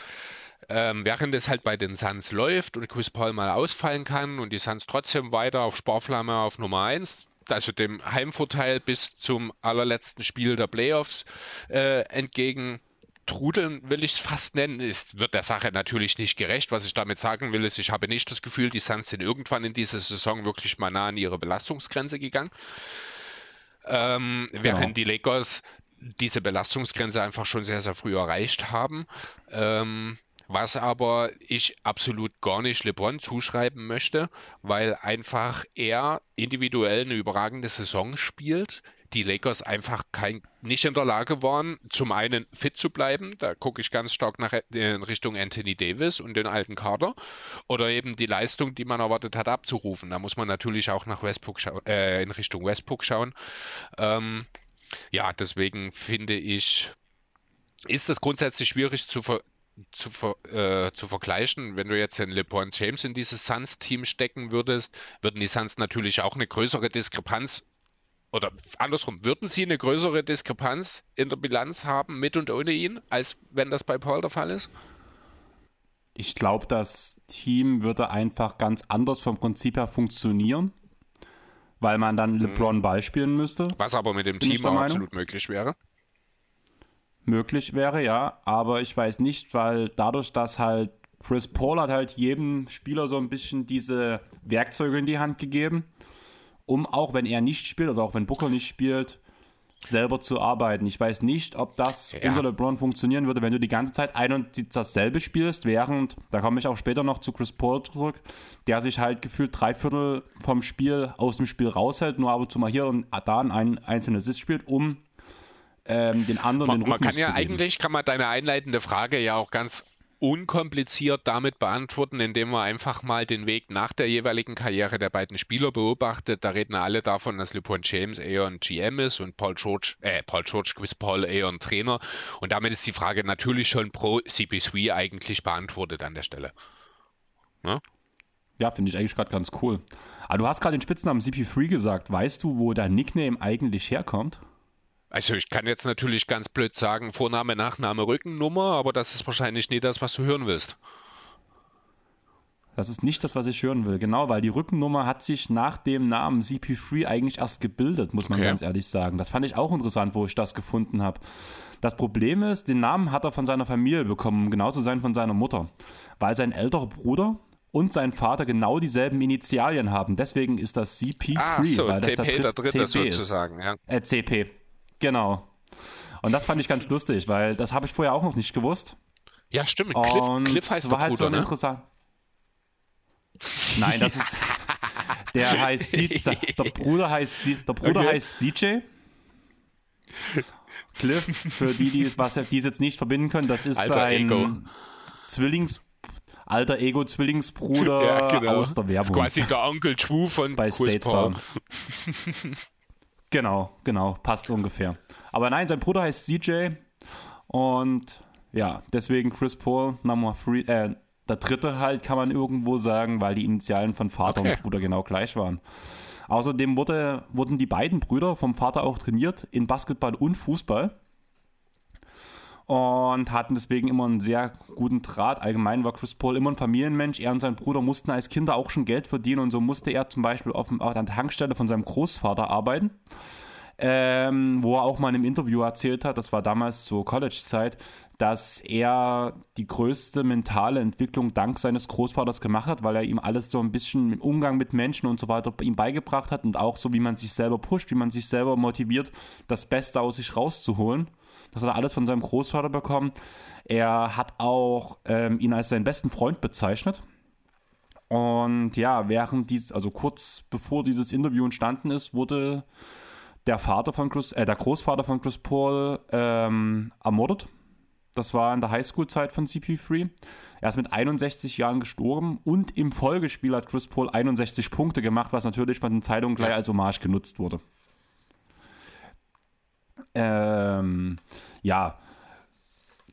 Ähm, während es halt bei den Suns läuft und Chris Paul mal ausfallen kann und die Suns trotzdem weiter auf Sparflamme auf Nummer 1, also dem Heimvorteil bis zum allerletzten Spiel der Playoffs äh, entgegen trudeln will ich es fast nennen, ist, wird der Sache natürlich nicht gerecht. Was ich damit sagen will, ist, ich habe nicht das Gefühl, die Suns sind irgendwann in dieser Saison wirklich mal nah an ihre Belastungsgrenze gegangen. Ähm, genau. Während die Lakers diese Belastungsgrenze einfach schon sehr, sehr früh erreicht haben. Ähm, was aber ich absolut gar nicht LeBron zuschreiben möchte, weil einfach er individuell eine überragende Saison spielt. Die Lakers einfach kein, nicht in der Lage waren, zum einen fit zu bleiben, da gucke ich ganz stark nach, in Richtung Anthony Davis und den alten Kader, oder eben die Leistung, die man erwartet hat, abzurufen. Da muss man natürlich auch nach Westbrook äh, in Richtung Westbrook schauen. Ähm, ja, deswegen finde ich, ist das grundsätzlich schwierig zu, zu, ver, äh, zu vergleichen. Wenn du jetzt den LeBron James in dieses Suns-Team stecken würdest, würden die Suns natürlich auch eine größere Diskrepanz oder andersrum, würden sie eine größere Diskrepanz in der Bilanz haben mit und ohne ihn, als wenn das bei Paul der Fall ist? Ich glaube, das Team würde einfach ganz anders vom Prinzip her funktionieren, weil man dann mhm. LeBron beispielen müsste. Was aber mit dem Team auch absolut möglich wäre möglich wäre, ja. Aber ich weiß nicht, weil dadurch, dass halt Chris Paul hat halt jedem Spieler so ein bisschen diese Werkzeuge in die Hand gegeben, um auch wenn er nicht spielt oder auch wenn Booker nicht spielt, selber zu arbeiten. Ich weiß nicht, ob das ja. unter LeBron funktionieren würde, wenn du die ganze Zeit ein und dasselbe spielst, während, da komme ich auch später noch zu Chris Paul zurück, der sich halt gefühlt drei Viertel vom Spiel aus dem Spiel raushält, nur aber zu mal hier und da ein einzelnes Sitz spielt, um ähm, den anderen man, den Rhythmus Man kann ja eigentlich, kann man deine einleitende Frage ja auch ganz unkompliziert damit beantworten, indem man einfach mal den Weg nach der jeweiligen Karriere der beiden Spieler beobachtet. Da reden alle davon, dass LeBron James eher ein GM ist und Paul George, äh, Paul George, Chris Paul eher ein Trainer. Und damit ist die Frage natürlich schon pro CP3 eigentlich beantwortet an der Stelle. Ne? Ja, finde ich eigentlich gerade ganz cool. Aber du hast gerade den Spitznamen CP3 gesagt. Weißt du, wo dein Nickname eigentlich herkommt? Also ich kann jetzt natürlich ganz blöd sagen, Vorname, Nachname, Rückennummer, aber das ist wahrscheinlich nie das, was du hören willst. Das ist nicht das, was ich hören will, genau, weil die Rückennummer hat sich nach dem Namen CP3 eigentlich erst gebildet, muss man okay. ganz ehrlich sagen. Das fand ich auch interessant, wo ich das gefunden habe. Das Problem ist, den Namen hat er von seiner Familie bekommen, um genau zu sein von seiner Mutter, weil sein älterer Bruder und sein Vater genau dieselben Initialien haben. Deswegen ist das CP3, ah, so, weil das CP, der, dritte CP sozusagen, ist. Ja. Äh, CP, Genau. Und das fand ich ganz lustig, weil das habe ich vorher auch noch nicht gewusst. Ja, stimmt. Cliff, und Cliff heißt war halt Bruder, so ein ne? interessant. Nein, das ist der heißt der Bruder heißt der Bruder okay. heißt CJ. Cliff, für die, die es was die es jetzt nicht verbinden können, das ist Alter sein Ego. Zwillings alter Ego Zwillingsbruder ja, genau. aus der Werbung. Das ist quasi der Onkel Chu von bei Chris State Farm. Genau, genau, passt ungefähr. Aber nein, sein Bruder heißt CJ und ja, deswegen Chris Paul, Nummer 3, äh, der dritte halt, kann man irgendwo sagen, weil die Initialen von Vater okay. und Bruder genau gleich waren. Außerdem wurde, wurden die beiden Brüder vom Vater auch trainiert in Basketball und Fußball und hatten deswegen immer einen sehr guten Draht. Allgemein war Chris Paul immer ein Familienmensch. Er und sein Bruder mussten als Kinder auch schon Geld verdienen und so musste er zum Beispiel auf, auf der Tankstelle von seinem Großvater arbeiten. Ähm, wo er auch mal in einem Interview erzählt hat, das war damals zur College-Zeit, dass er die größte mentale Entwicklung dank seines Großvaters gemacht hat, weil er ihm alles so ein bisschen im Umgang mit Menschen und so weiter ihm beigebracht hat und auch so, wie man sich selber pusht, wie man sich selber motiviert, das Beste aus sich rauszuholen. Das hat er alles von seinem Großvater bekommen. Er hat auch ähm, ihn als seinen besten Freund bezeichnet. Und ja, während dies, also kurz bevor dieses Interview entstanden ist, wurde der Vater von Chris, äh, der Großvater von Chris Paul ähm, ermordet. Das war in der Highschool-Zeit von CP3. Er ist mit 61 Jahren gestorben und im Folgespiel hat Chris Paul 61 Punkte gemacht, was natürlich von den Zeitungen gleich als Hommage genutzt wurde. Ähm, ja.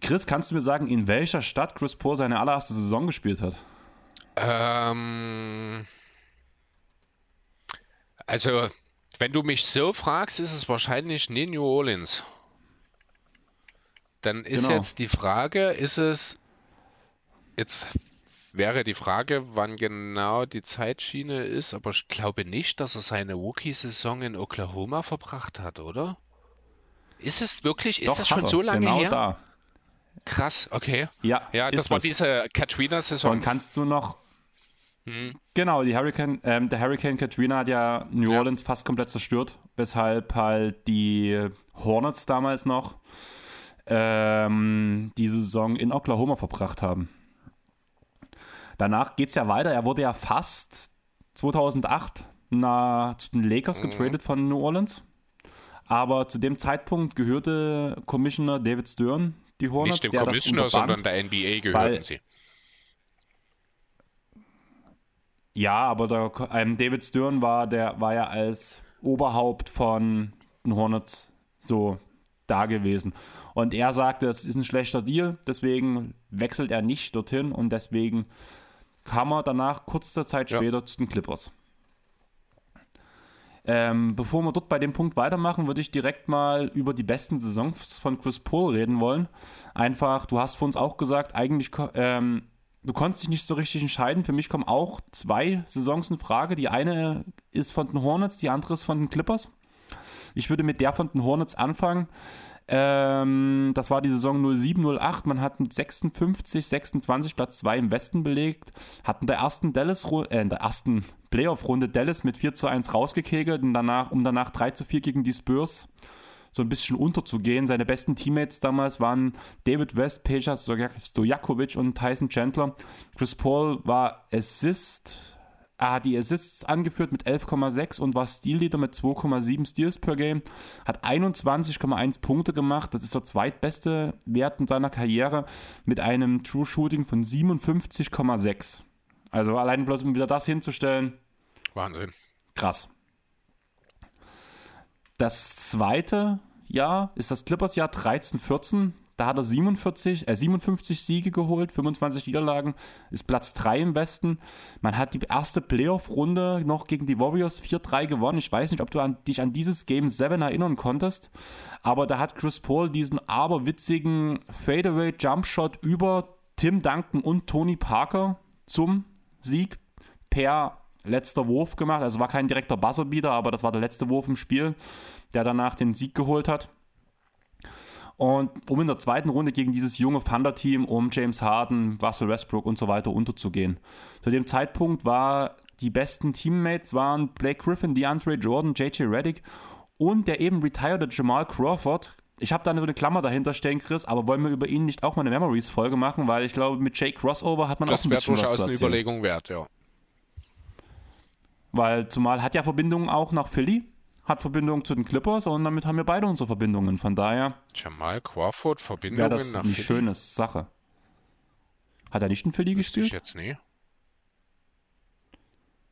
Chris, kannst du mir sagen, in welcher Stadt Chris Paul seine allererste Saison gespielt hat? Ähm, also, wenn du mich so fragst, ist es wahrscheinlich nie New Orleans. Dann ist genau. jetzt die Frage, ist es jetzt wäre die Frage, wann genau die Zeitschiene ist, aber ich glaube nicht, dass er seine Rookie-Saison in Oklahoma verbracht hat, oder? Ist es wirklich, ist Doch, das schon so lange genau her? Da. Krass, okay. Ja, ja das war diese Katrina-Saison. Und kannst du noch. Hm. Genau, die Hurricane, ähm, der Hurricane Katrina hat ja New ja. Orleans fast komplett zerstört, weshalb halt die Hornets damals noch ähm, die Saison in Oklahoma verbracht haben. Danach geht es ja weiter. Er wurde ja fast 2008 na, zu den Lakers mhm. getradet von New Orleans. Aber zu dem Zeitpunkt gehörte Commissioner David Stern die Hornets. Nicht dem der Commissioner, sondern der NBA gehörten weil, sie. Ja, aber der, ähm, David Stern war, der, war ja als Oberhaupt von den Hornets so da gewesen. Und er sagte, es ist ein schlechter Deal, deswegen wechselt er nicht dorthin und deswegen kam er danach kurze Zeit später ja. zu den Clippers. Ähm, bevor wir dort bei dem Punkt weitermachen, würde ich direkt mal über die besten Saisons von Chris Paul reden wollen. Einfach, du hast vor uns auch gesagt, eigentlich, ähm, du konntest dich nicht so richtig entscheiden. Für mich kommen auch zwei Saisons in Frage. Die eine ist von den Hornets, die andere ist von den Clippers. Ich würde mit der von den Hornets anfangen. Ähm, das war die Saison 07-08. Man hat mit 56, 26 Platz 2 im Westen belegt. Hat in der ersten Dallas, äh, in der ersten Playoff-Runde Dallas mit 4 zu 1 rausgekegelt und danach, um danach 3 zu 4 gegen die Spurs so ein bisschen unterzugehen. Seine besten Teammates damals waren David West, Peja Stojakovic und Tyson Chandler. Chris Paul war Assist er hat die Assists angeführt mit 11,6 und war Steal-Leader mit 2,7 Steals per Game. Hat 21,1 Punkte gemacht. Das ist der zweitbeste Wert in seiner Karriere mit einem True Shooting von 57,6. Also allein bloß um wieder das hinzustellen. Wahnsinn. Krass. Das zweite Jahr ist das Clippers-Jahr 13-14. Da hat er 47, äh, 57 Siege geholt, 25 Niederlagen, ist Platz 3 im Westen. Man hat die erste Playoff-Runde noch gegen die Warriors 4-3 gewonnen. Ich weiß nicht, ob du an, dich an dieses Game 7 erinnern konntest, aber da hat Chris Paul diesen aberwitzigen Fadeaway Jumpshot über Tim Duncan und Tony Parker zum Sieg per letzter Wurf gemacht. Also war kein direkter Buzzerbeater, aber das war der letzte Wurf im Spiel, der danach den Sieg geholt hat. Und um in der zweiten Runde gegen dieses junge Thunder-Team um James Harden, Russell Westbrook und so weiter unterzugehen. Zu dem Zeitpunkt war die besten Teammates waren Blake Griffin, DeAndre Jordan, JJ Reddick und der eben retired Jamal Crawford. Ich habe da eine Klammer dahinter stehen, Chris, aber wollen wir über ihn nicht auch mal eine Memories-Folge machen, weil ich glaube, mit Jay Crossover hat man das auch ein bisschen was zu erzählen. Das wäre durchaus eine Überlegung wert, ja. Weil zumal hat ja Verbindungen auch nach Philly hat Verbindung zu den Clippers und damit haben wir beide unsere Verbindungen. Von daher. Jamal Crawford, Verbindungen wäre das nach eine Philly? schöne Sache. Hat er nicht in Philly gespielt? Ich jetzt nie.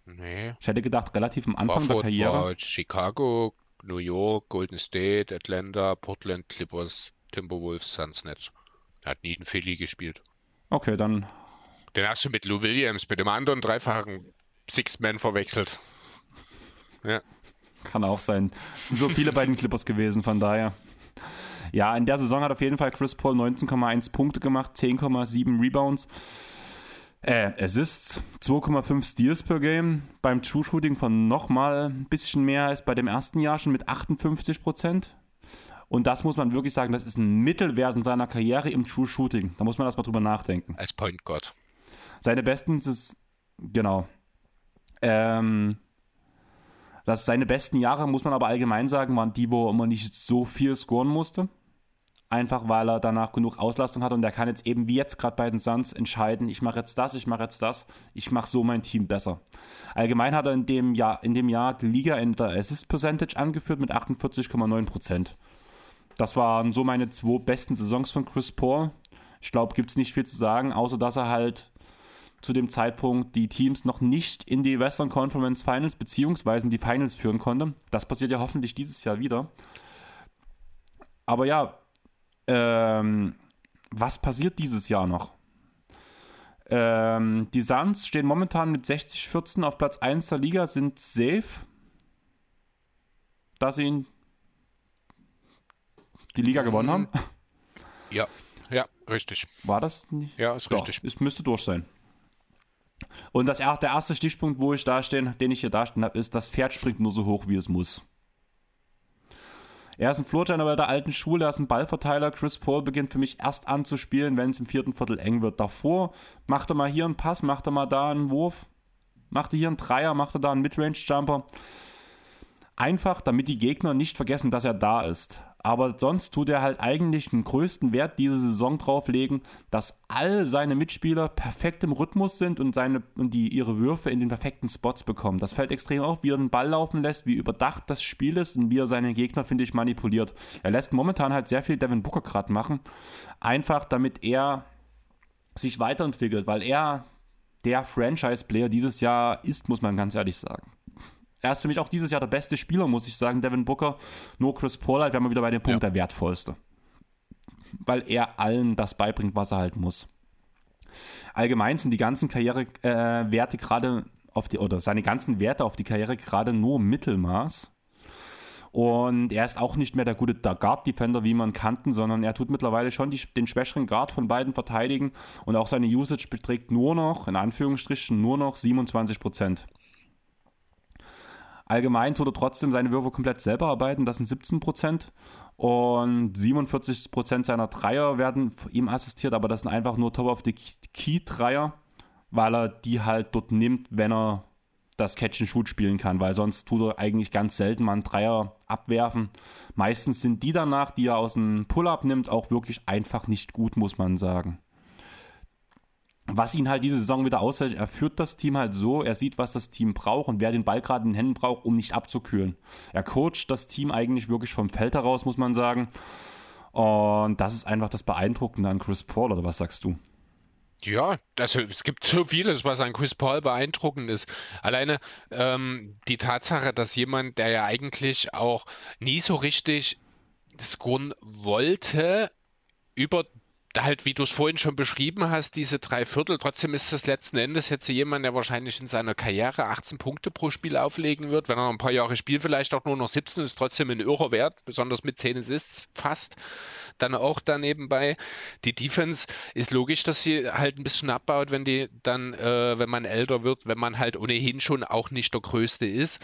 Nee. Ich hätte gedacht, relativ am Anfang Crawford der Karriere. War Chicago, New York, Golden State, Atlanta, Portland, Clippers, Timberwolves, Suns Nets. Er hat nie in Philly gespielt. Okay, dann. Den hast du mit Lou Williams, mit dem anderen dreifachen Six-Man verwechselt. Ja. Kann auch sein. Es sind so viele bei den Clippers gewesen, von daher. Ja, in der Saison hat auf jeden Fall Chris Paul 19,1 Punkte gemacht, 10,7 Rebounds. Äh, Assists, 2,5 Steals per Game. Beim True Shooting von nochmal ein bisschen mehr als bei dem ersten Jahr schon mit 58 Prozent. Und das muss man wirklich sagen, das ist ein Mittelwert in seiner Karriere im True Shooting. Da muss man erstmal drüber nachdenken. Als Point Guard. Seine besten ist, genau. Ähm, dass seine besten Jahre, muss man aber allgemein sagen, waren die, wo man nicht so viel scoren musste. Einfach weil er danach genug Auslastung hat und er kann jetzt eben wie jetzt gerade bei den Suns entscheiden, ich mache jetzt das, ich mache jetzt das, ich mache so mein Team besser. Allgemein hat er in dem Jahr, in dem Jahr die Liga in der Assist Percentage angeführt mit 48,9 Prozent. das waren so meine zwei besten Saisons von Chris Paul. Ich glaube, gibt es nicht viel zu sagen, außer dass er halt zu dem Zeitpunkt die Teams noch nicht in die Western Conference Finals beziehungsweise in die Finals führen konnte. Das passiert ja hoffentlich dieses Jahr wieder. Aber ja, ähm, was passiert dieses Jahr noch? Ähm, die Suns stehen momentan mit 60-14 auf Platz 1 der Liga, sind safe, dass sie die Liga gewonnen haben. Ja, ja, richtig. War das nicht? Ja, ist Doch, richtig. Es müsste durch sein. Und das, der erste Stichpunkt, wo ich da stehen, den ich hier dastehen habe, ist, das Pferd springt nur so hoch, wie es muss. Er ist ein Floorgener der alten Schule, er ist ein Ballverteiler. Chris Paul beginnt für mich erst an zu spielen, wenn es im vierten Viertel eng wird. Davor macht er mal hier einen Pass, macht er mal da einen Wurf, macht er hier einen Dreier, macht er da einen Midrange-Jumper. Einfach, damit die Gegner nicht vergessen, dass er da ist. Aber sonst tut er halt eigentlich den größten Wert diese Saison drauflegen, dass all seine Mitspieler perfekt im Rhythmus sind und, seine, und die ihre Würfe in den perfekten Spots bekommen. Das fällt extrem auf, wie er den Ball laufen lässt, wie überdacht das Spiel ist und wie er seine Gegner, finde ich, manipuliert. Er lässt momentan halt sehr viel Devin Booker gerade machen. Einfach damit er sich weiterentwickelt, weil er der Franchise-Player dieses Jahr ist, muss man ganz ehrlich sagen. Er ist für mich auch dieses Jahr der beste Spieler, muss ich sagen, Devin Booker. Nur Chris Paul halt, wären wir wieder bei dem Punkt ja. der wertvollste. Weil er allen das beibringt, was er halt muss. Allgemein sind die ganzen Karrierewerte äh, gerade auf die, oder seine ganzen Werte auf die Karriere gerade nur Mittelmaß. Und er ist auch nicht mehr der gute Guard-Defender, wie man kannten, sondern er tut mittlerweile schon die, den schwächeren Guard von beiden verteidigen. Und auch seine Usage beträgt nur noch, in Anführungsstrichen, nur noch 27 Prozent. Allgemein tut er trotzdem seine Würfe komplett selber arbeiten, das sind 17 Prozent. Und 47 Prozent seiner Dreier werden ihm assistiert, aber das sind einfach nur Top of the Key-Dreier, weil er die halt dort nimmt, wenn er das Catch-and-Shoot spielen kann, weil sonst tut er eigentlich ganz selten mal einen Dreier abwerfen. Meistens sind die danach, die er aus dem Pull-Up nimmt, auch wirklich einfach nicht gut, muss man sagen was ihn halt diese Saison wieder aushält, er führt das Team halt so, er sieht, was das Team braucht und wer den Ball gerade in den Händen braucht, um nicht abzukühlen. Er coacht das Team eigentlich wirklich vom Feld heraus, muss man sagen. Und das ist einfach das Beeindruckende an Chris Paul, oder was sagst du? Ja, also es gibt so vieles, was an Chris Paul beeindruckend ist. Alleine ähm, die Tatsache, dass jemand, der ja eigentlich auch nie so richtig scoren wollte, über halt, wie du es vorhin schon beschrieben hast, diese drei Viertel. Trotzdem ist das letzten Endes jetzt jemand, der wahrscheinlich in seiner Karriere 18 Punkte pro Spiel auflegen wird. Wenn er ein paar Jahre spielt, vielleicht auch nur noch 17, ist trotzdem ein irrer Wert, besonders mit 10 Assists fast. Dann auch da nebenbei. Die Defense ist logisch, dass sie halt ein bisschen abbaut, wenn die dann, äh, wenn man älter wird, wenn man halt ohnehin schon auch nicht der Größte ist.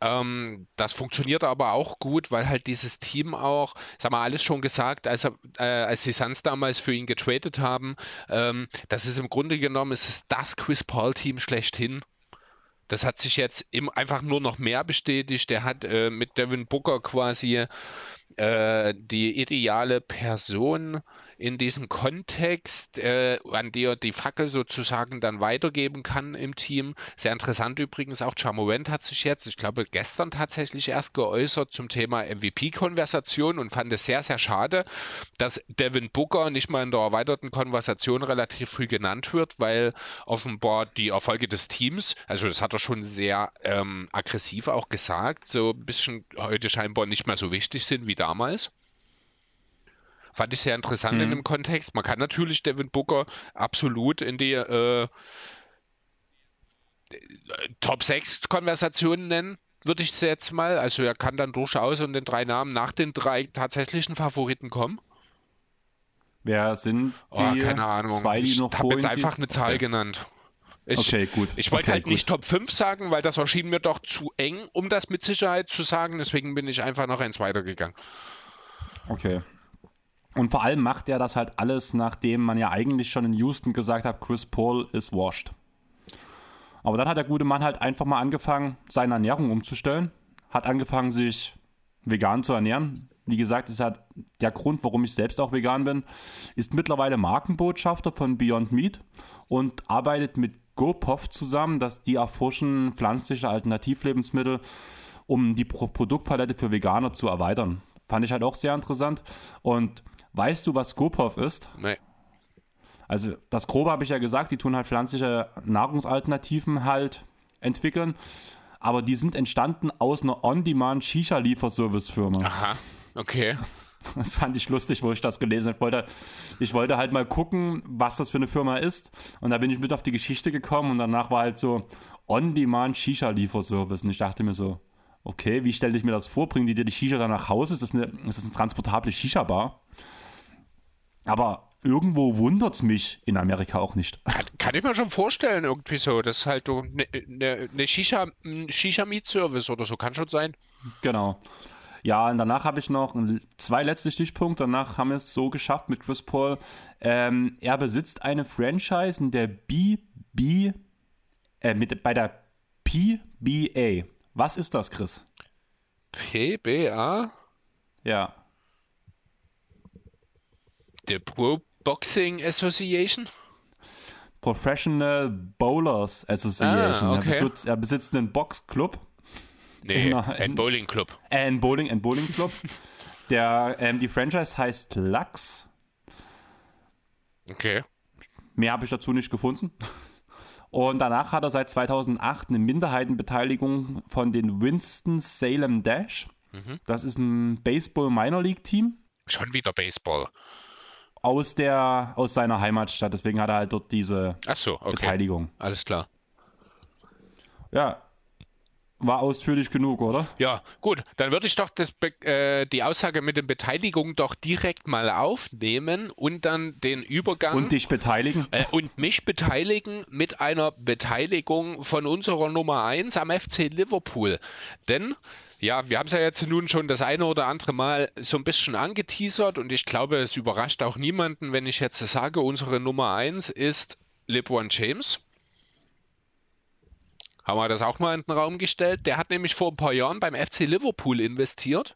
Ähm, das funktioniert aber auch gut, weil halt dieses Team auch, sag mal, alles schon gesagt, als, er, äh, als die Suns damals für ihn getradet haben, ähm, das ist im Grunde genommen, es das Chris Paul-Team schlechthin. Das hat sich jetzt im, einfach nur noch mehr bestätigt. Der hat äh, mit Devin Booker quasi äh, die ideale Person in diesem Kontext, äh, an der die Fackel sozusagen dann weitergeben kann im Team. Sehr interessant übrigens auch, Chamorant hat sich jetzt, ich glaube gestern tatsächlich erst geäußert zum Thema MVP-Konversation und fand es sehr, sehr schade, dass Devin Booker nicht mal in der erweiterten Konversation relativ früh genannt wird, weil offenbar die Erfolge des Teams, also das hat er schon sehr ähm, aggressiv auch gesagt, so ein bisschen heute scheinbar nicht mehr so wichtig sind wie damals. Fand ich sehr interessant mhm. in dem Kontext. Man kann natürlich Devin Booker absolut in die äh, Top 6 Konversationen nennen, würde ich jetzt mal. Also er kann dann durchaus in den drei Namen nach den drei tatsächlichen Favoriten kommen. Wer sind oh, die oh, keine Ahnung. zwei, die noch Ich habe jetzt einfach eine Zahl okay. genannt. Ich, okay, gut. Ich wollte okay, halt gut. nicht Top 5 sagen, weil das erschien mir doch zu eng, um das mit Sicherheit zu sagen. Deswegen bin ich einfach noch eins weitergegangen. Okay. Und vor allem macht er das halt alles, nachdem man ja eigentlich schon in Houston gesagt hat, Chris Paul ist washed. Aber dann hat der gute Mann halt einfach mal angefangen, seine Ernährung umzustellen. Hat angefangen, sich vegan zu ernähren. Wie gesagt, ist halt der Grund, warum ich selbst auch vegan bin. Ist mittlerweile Markenbotschafter von Beyond Meat und arbeitet mit GoPov zusammen, dass die erforschen pflanzliche Alternativlebensmittel, um die Produktpalette für Veganer zu erweitern. Fand ich halt auch sehr interessant. Und weißt du, was Skopov ist? Nee. Also das Grobe habe ich ja gesagt, die tun halt pflanzliche Nahrungsalternativen halt entwickeln. Aber die sind entstanden aus einer On-Demand Shisha-Lieferservice-Firma. Aha, okay. Das fand ich lustig, wo ich das gelesen habe. Ich wollte, ich wollte halt mal gucken, was das für eine Firma ist. Und da bin ich mit auf die Geschichte gekommen und danach war halt so On-Demand Shisha-Lieferservice. Und ich dachte mir so, okay, wie stelle ich mir das vor? Bringen die dir die Shisha dann nach Hause? Ist das eine, ist das eine transportable Shisha-Bar? Aber irgendwo wundert es mich in Amerika auch nicht. Kann, kann, ich mir schon vorstellen, irgendwie so. Das ist halt eine ne, ne Shisha, Shisha-Meat-Service oder so, kann schon sein. Genau. Ja, und danach habe ich noch zwei letzte Stichpunkte. Danach haben wir es so geschafft mit Chris Paul. Ähm, er besitzt eine Franchise in der BB, äh, mit, bei der PBA. Was ist das, Chris? PBA? Ja. The Pro Boxing Association? Professional Bowlers Association. Ah, okay. er, besitzt, er besitzt einen Boxclub Nee, ein Bowling Club. Ein Bowling, ein Bowling Club. Der, ähm, die Franchise heißt Lux. Okay. Mehr habe ich dazu nicht gefunden. Und danach hat er seit 2008 eine Minderheitenbeteiligung von den Winston Salem Dash. Mhm. Das ist ein Baseball Minor League Team. Schon wieder Baseball. Aus, der, aus seiner Heimatstadt. Deswegen hat er halt dort diese so, okay. Beteiligung. Alles klar. Ja, war ausführlich genug, oder? Ja, gut. Dann würde ich doch das, äh, die Aussage mit den Beteiligungen doch direkt mal aufnehmen und dann den Übergang. Und dich beteiligen? Äh, und mich beteiligen mit einer Beteiligung von unserer Nummer 1 am FC Liverpool. Denn ja, wir haben es ja jetzt nun schon das eine oder andere Mal so ein bisschen angeteasert und ich glaube, es überrascht auch niemanden, wenn ich jetzt sage, unsere Nummer 1 ist LeBron James haben wir das auch mal in den Raum gestellt. Der hat nämlich vor ein paar Jahren beim FC Liverpool investiert.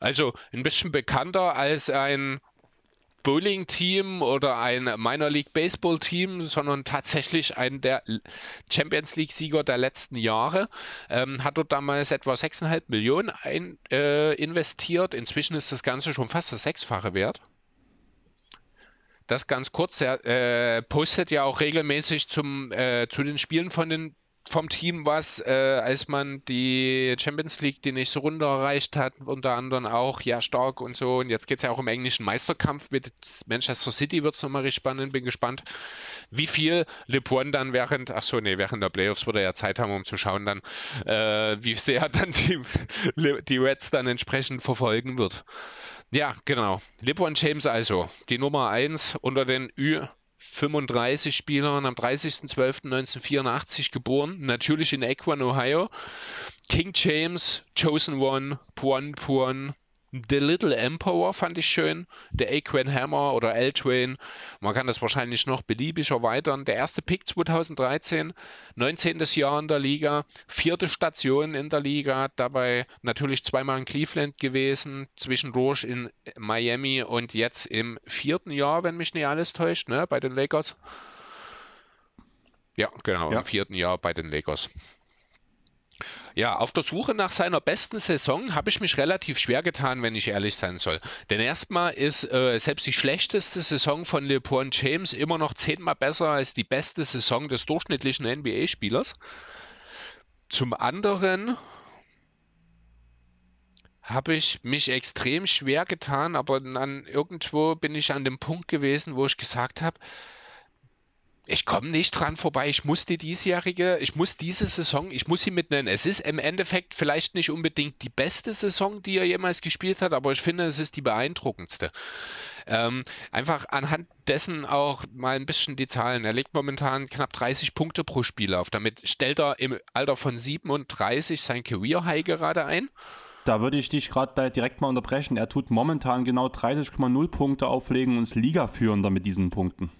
Also ein bisschen bekannter als ein Bowling-Team oder ein Minor League Baseball-Team, sondern tatsächlich ein der Champions League-Sieger der letzten Jahre. Ähm, hat dort damals etwa 6,5 Millionen ein, äh, investiert. Inzwischen ist das Ganze schon fast das Sechsfache wert. Das ganz kurz, er äh, postet ja auch regelmäßig zum, äh, zu den Spielen von den vom Team was, äh, als man die Champions League die nächste Runde erreicht hat, unter anderem auch, ja, stark und so. Und jetzt geht es ja auch um englischen Meisterkampf mit Manchester City, wird es nochmal richtig spannend. Bin gespannt, wie viel LeBron dann während, ach so, nee, während der Playoffs würde er ja Zeit haben, um zu schauen dann, äh, wie sehr dann die, die Reds dann entsprechend verfolgen wird. Ja, genau. LeBron James also, die Nummer 1 unter den Ü 35 Spielern am 30.12.1984 geboren, natürlich in Akron, Ohio. King James, Chosen One, Puan Puan, The Little Emperor fand ich schön. Der Aquan Hammer oder L-Train. Man kann das wahrscheinlich noch beliebig erweitern. Der erste Pick 2013, 19. Jahr in der Liga, vierte Station in der Liga, dabei natürlich zweimal in Cleveland gewesen, zwischendurch in Miami und jetzt im vierten Jahr, wenn mich nicht alles täuscht, ne, bei den Lakers. Ja, genau, ja. im vierten Jahr bei den Lakers. Ja, auf der Suche nach seiner besten Saison habe ich mich relativ schwer getan, wenn ich ehrlich sein soll. Denn erstmal ist äh, selbst die schlechteste Saison von LeBron James immer noch zehnmal besser als die beste Saison des durchschnittlichen NBA-Spielers. Zum anderen habe ich mich extrem schwer getan, aber dann irgendwo bin ich an dem Punkt gewesen, wo ich gesagt habe, ich komme nicht dran vorbei. Ich muss die diesjährige, ich muss diese Saison, ich muss sie mitnennen. Es ist im Endeffekt vielleicht nicht unbedingt die beste Saison, die er jemals gespielt hat, aber ich finde, es ist die beeindruckendste. Ähm, einfach anhand dessen auch mal ein bisschen die Zahlen. Er legt momentan knapp 30 Punkte pro Spiel auf. Damit stellt er im Alter von 37 sein Career High gerade ein. Da würde ich dich gerade direkt mal unterbrechen. Er tut momentan genau 30,0 Punkte auflegen und ist Ligaführender mit diesen Punkten.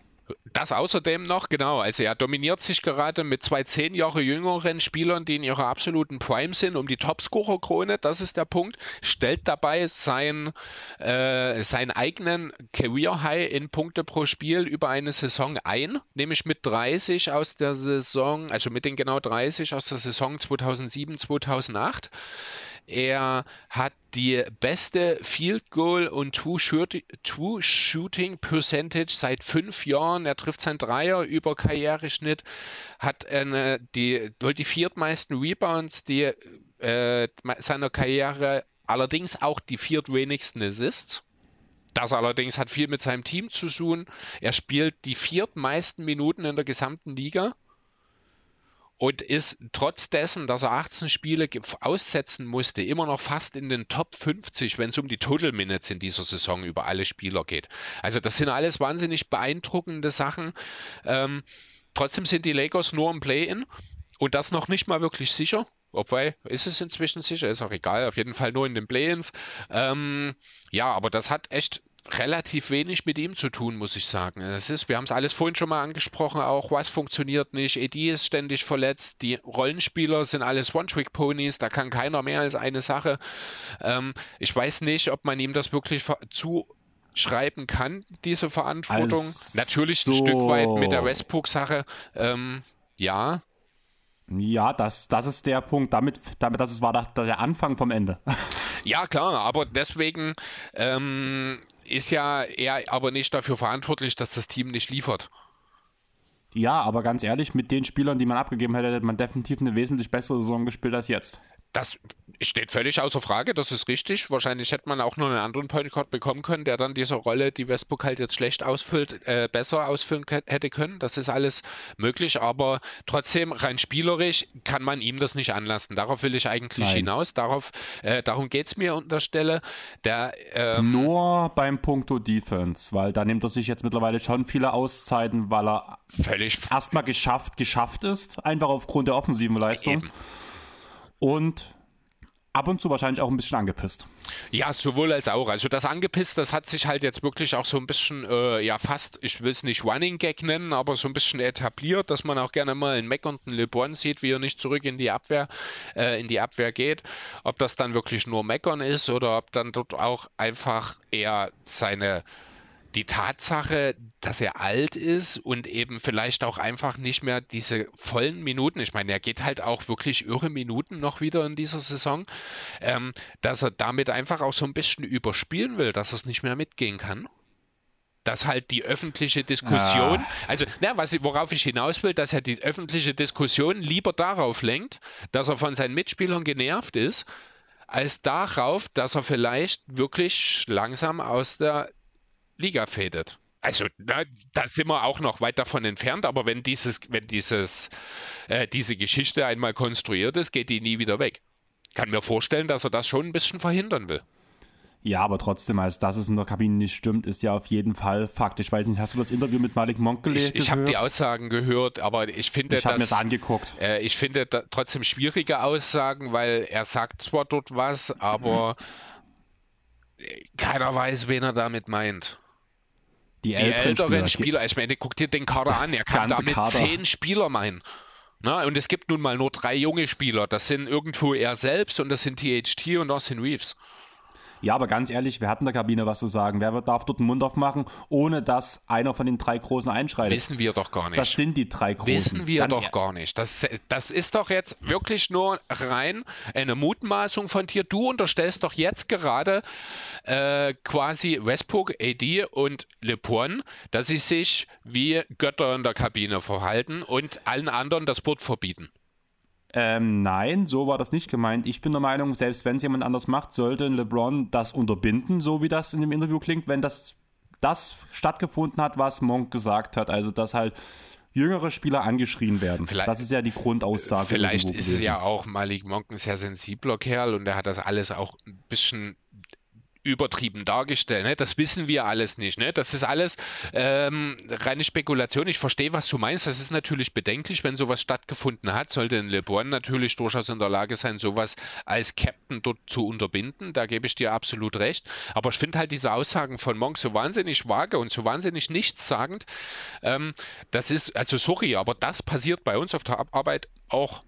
Das außerdem noch, genau. Also er dominiert sich gerade mit zwei zehn Jahre jüngeren Spielern, die in ihrer absoluten Prime sind, um die Topscorer-Krone. Das ist der Punkt. Stellt dabei sein, äh, seinen eigenen Career High in Punkte pro Spiel über eine Saison ein, nämlich mit 30 aus der Saison, also mit den genau 30 aus der Saison 2007, 2008. Er hat die beste Field Goal und Two, Shooting Percentage seit fünf Jahren. Er trifft sein Dreier über Karriereschnitt, hat eine, die, wohl die viertmeisten Rebounds die, äh, seiner Karriere, allerdings auch die viertwenigsten Assists. Das allerdings hat viel mit seinem Team zu tun. Er spielt die viertmeisten Minuten in der gesamten Liga und ist trotz dessen, dass er 18 Spiele aussetzen musste, immer noch fast in den Top 50, wenn es um die Total Minutes in dieser Saison über alle Spieler geht. Also das sind alles wahnsinnig beeindruckende Sachen. Ähm, trotzdem sind die Lakers nur im Play-in und das noch nicht mal wirklich sicher. Obwohl, ist es inzwischen sicher, ist auch egal, auf jeden Fall nur in den Play-ins. Ähm, ja, aber das hat echt relativ wenig mit ihm zu tun, muss ich sagen. Es ist, wir haben es alles vorhin schon mal angesprochen, auch was funktioniert nicht. Edi ist ständig verletzt, die Rollenspieler sind alles One-Trick-Ponys, da kann keiner mehr als eine Sache. Ähm, ich weiß nicht, ob man ihm das wirklich zuschreiben kann, diese Verantwortung. Also Natürlich ein Stück weit mit der Westbrook-Sache. Ähm, ja, ja, das, das ist der Punkt. Damit, damit das war der, der Anfang vom Ende. Ja, klar, aber deswegen ähm, ist ja er aber nicht dafür verantwortlich, dass das Team nicht liefert. Ja, aber ganz ehrlich, mit den Spielern, die man abgegeben hätte, hätte man definitiv eine wesentlich bessere Saison gespielt als jetzt. Das steht völlig außer Frage, das ist richtig. Wahrscheinlich hätte man auch noch einen anderen Point Guard bekommen können, der dann diese Rolle, die Westbrook halt jetzt schlecht ausfüllt, äh, besser ausfüllen hätte können. Das ist alles möglich, aber trotzdem rein spielerisch kann man ihm das nicht anlassen. Darauf will ich eigentlich Nein. hinaus. Darauf, äh, darum geht es mir an der Stelle. Der, ähm, Nur beim Punkto Defense, weil da nimmt er sich jetzt mittlerweile schon viele Auszeiten, weil er völlig erstmal geschafft, geschafft ist, einfach aufgrund der offensiven Leistung. Eben. Und ab und zu wahrscheinlich auch ein bisschen angepisst. Ja, sowohl als auch. Also das angepisst, das hat sich halt jetzt wirklich auch so ein bisschen, äh, ja fast, ich will es nicht Running Gag nennen, aber so ein bisschen etabliert, dass man auch gerne mal einen Mac und einen LeBron sieht, wie er nicht zurück in die Abwehr, äh, in die Abwehr geht. Ob das dann wirklich nur Meckern ist oder ob dann dort auch einfach eher seine die Tatsache, dass er alt ist und eben vielleicht auch einfach nicht mehr diese vollen Minuten, ich meine, er geht halt auch wirklich irre Minuten noch wieder in dieser Saison, ähm, dass er damit einfach auch so ein bisschen überspielen will, dass er es nicht mehr mitgehen kann dass halt die öffentliche Diskussion, ah. also na, was, worauf ich hinaus will, dass er die öffentliche Diskussion lieber darauf lenkt, dass er von seinen Mitspielern genervt ist, als darauf, dass er vielleicht wirklich langsam aus der Liga fadet. Also na, da sind wir auch noch weit davon entfernt, aber wenn dieses, wenn dieses, äh, diese Geschichte einmal konstruiert ist, geht die nie wieder weg. Kann mir vorstellen, dass er das schon ein bisschen verhindern will. Ja, aber trotzdem, als dass es in der Kabine nicht stimmt, ist ja auf jeden Fall Fakt. Ich weiß nicht, hast du das Interview mit Malik Monk gelesen? Ich, ich habe die Aussagen gehört, aber ich finde ich habe mir das angeguckt. Äh, ich finde da trotzdem schwierige Aussagen, weil er sagt zwar dort was, aber mhm. keiner weiß, wen er damit meint. Die, die älteren, Spieler, Spieler, ich meine, guck dir den Kader an, er kann damit Kader. zehn Spieler meinen. Na, und es gibt nun mal nur drei junge Spieler. Das sind irgendwo er selbst und das sind THT und Austin Reeves. Ja, aber ganz ehrlich, wer hat in der Kabine was zu sagen? Wer darf dort den Mund aufmachen, ohne dass einer von den drei Großen einschreitet? Wissen wir doch gar nicht. Das sind die drei Großen. Wissen wir ganz doch gar nicht. Das, das ist doch jetzt wirklich nur rein eine Mutmaßung von dir. Du unterstellst doch jetzt gerade äh, quasi Westbrook, AD und LeBron, dass sie sich wie Götter in der Kabine verhalten und allen anderen das Wort verbieten. Ähm, nein, so war das nicht gemeint. Ich bin der Meinung, selbst wenn es jemand anders macht, sollte LeBron das unterbinden, so wie das in dem Interview klingt, wenn das, das stattgefunden hat, was Monk gesagt hat. Also, dass halt jüngere Spieler angeschrien werden. Vielleicht, das ist ja die Grundaussage. Vielleicht ist es ja auch Malik Monk ein sehr sensibler Kerl und er hat das alles auch ein bisschen übertrieben dargestellt. Ne? Das wissen wir alles nicht. Ne? Das ist alles ähm, reine Spekulation. Ich verstehe, was du meinst. Das ist natürlich bedenklich, wenn sowas stattgefunden hat. Sollte ein LeBron natürlich durchaus in der Lage sein, sowas als Captain dort zu unterbinden. Da gebe ich dir absolut recht. Aber ich finde halt diese Aussagen von Monk so wahnsinnig vage und so wahnsinnig nichtssagend. Ähm, das ist, also sorry, aber das passiert bei uns auf der Arbeit auch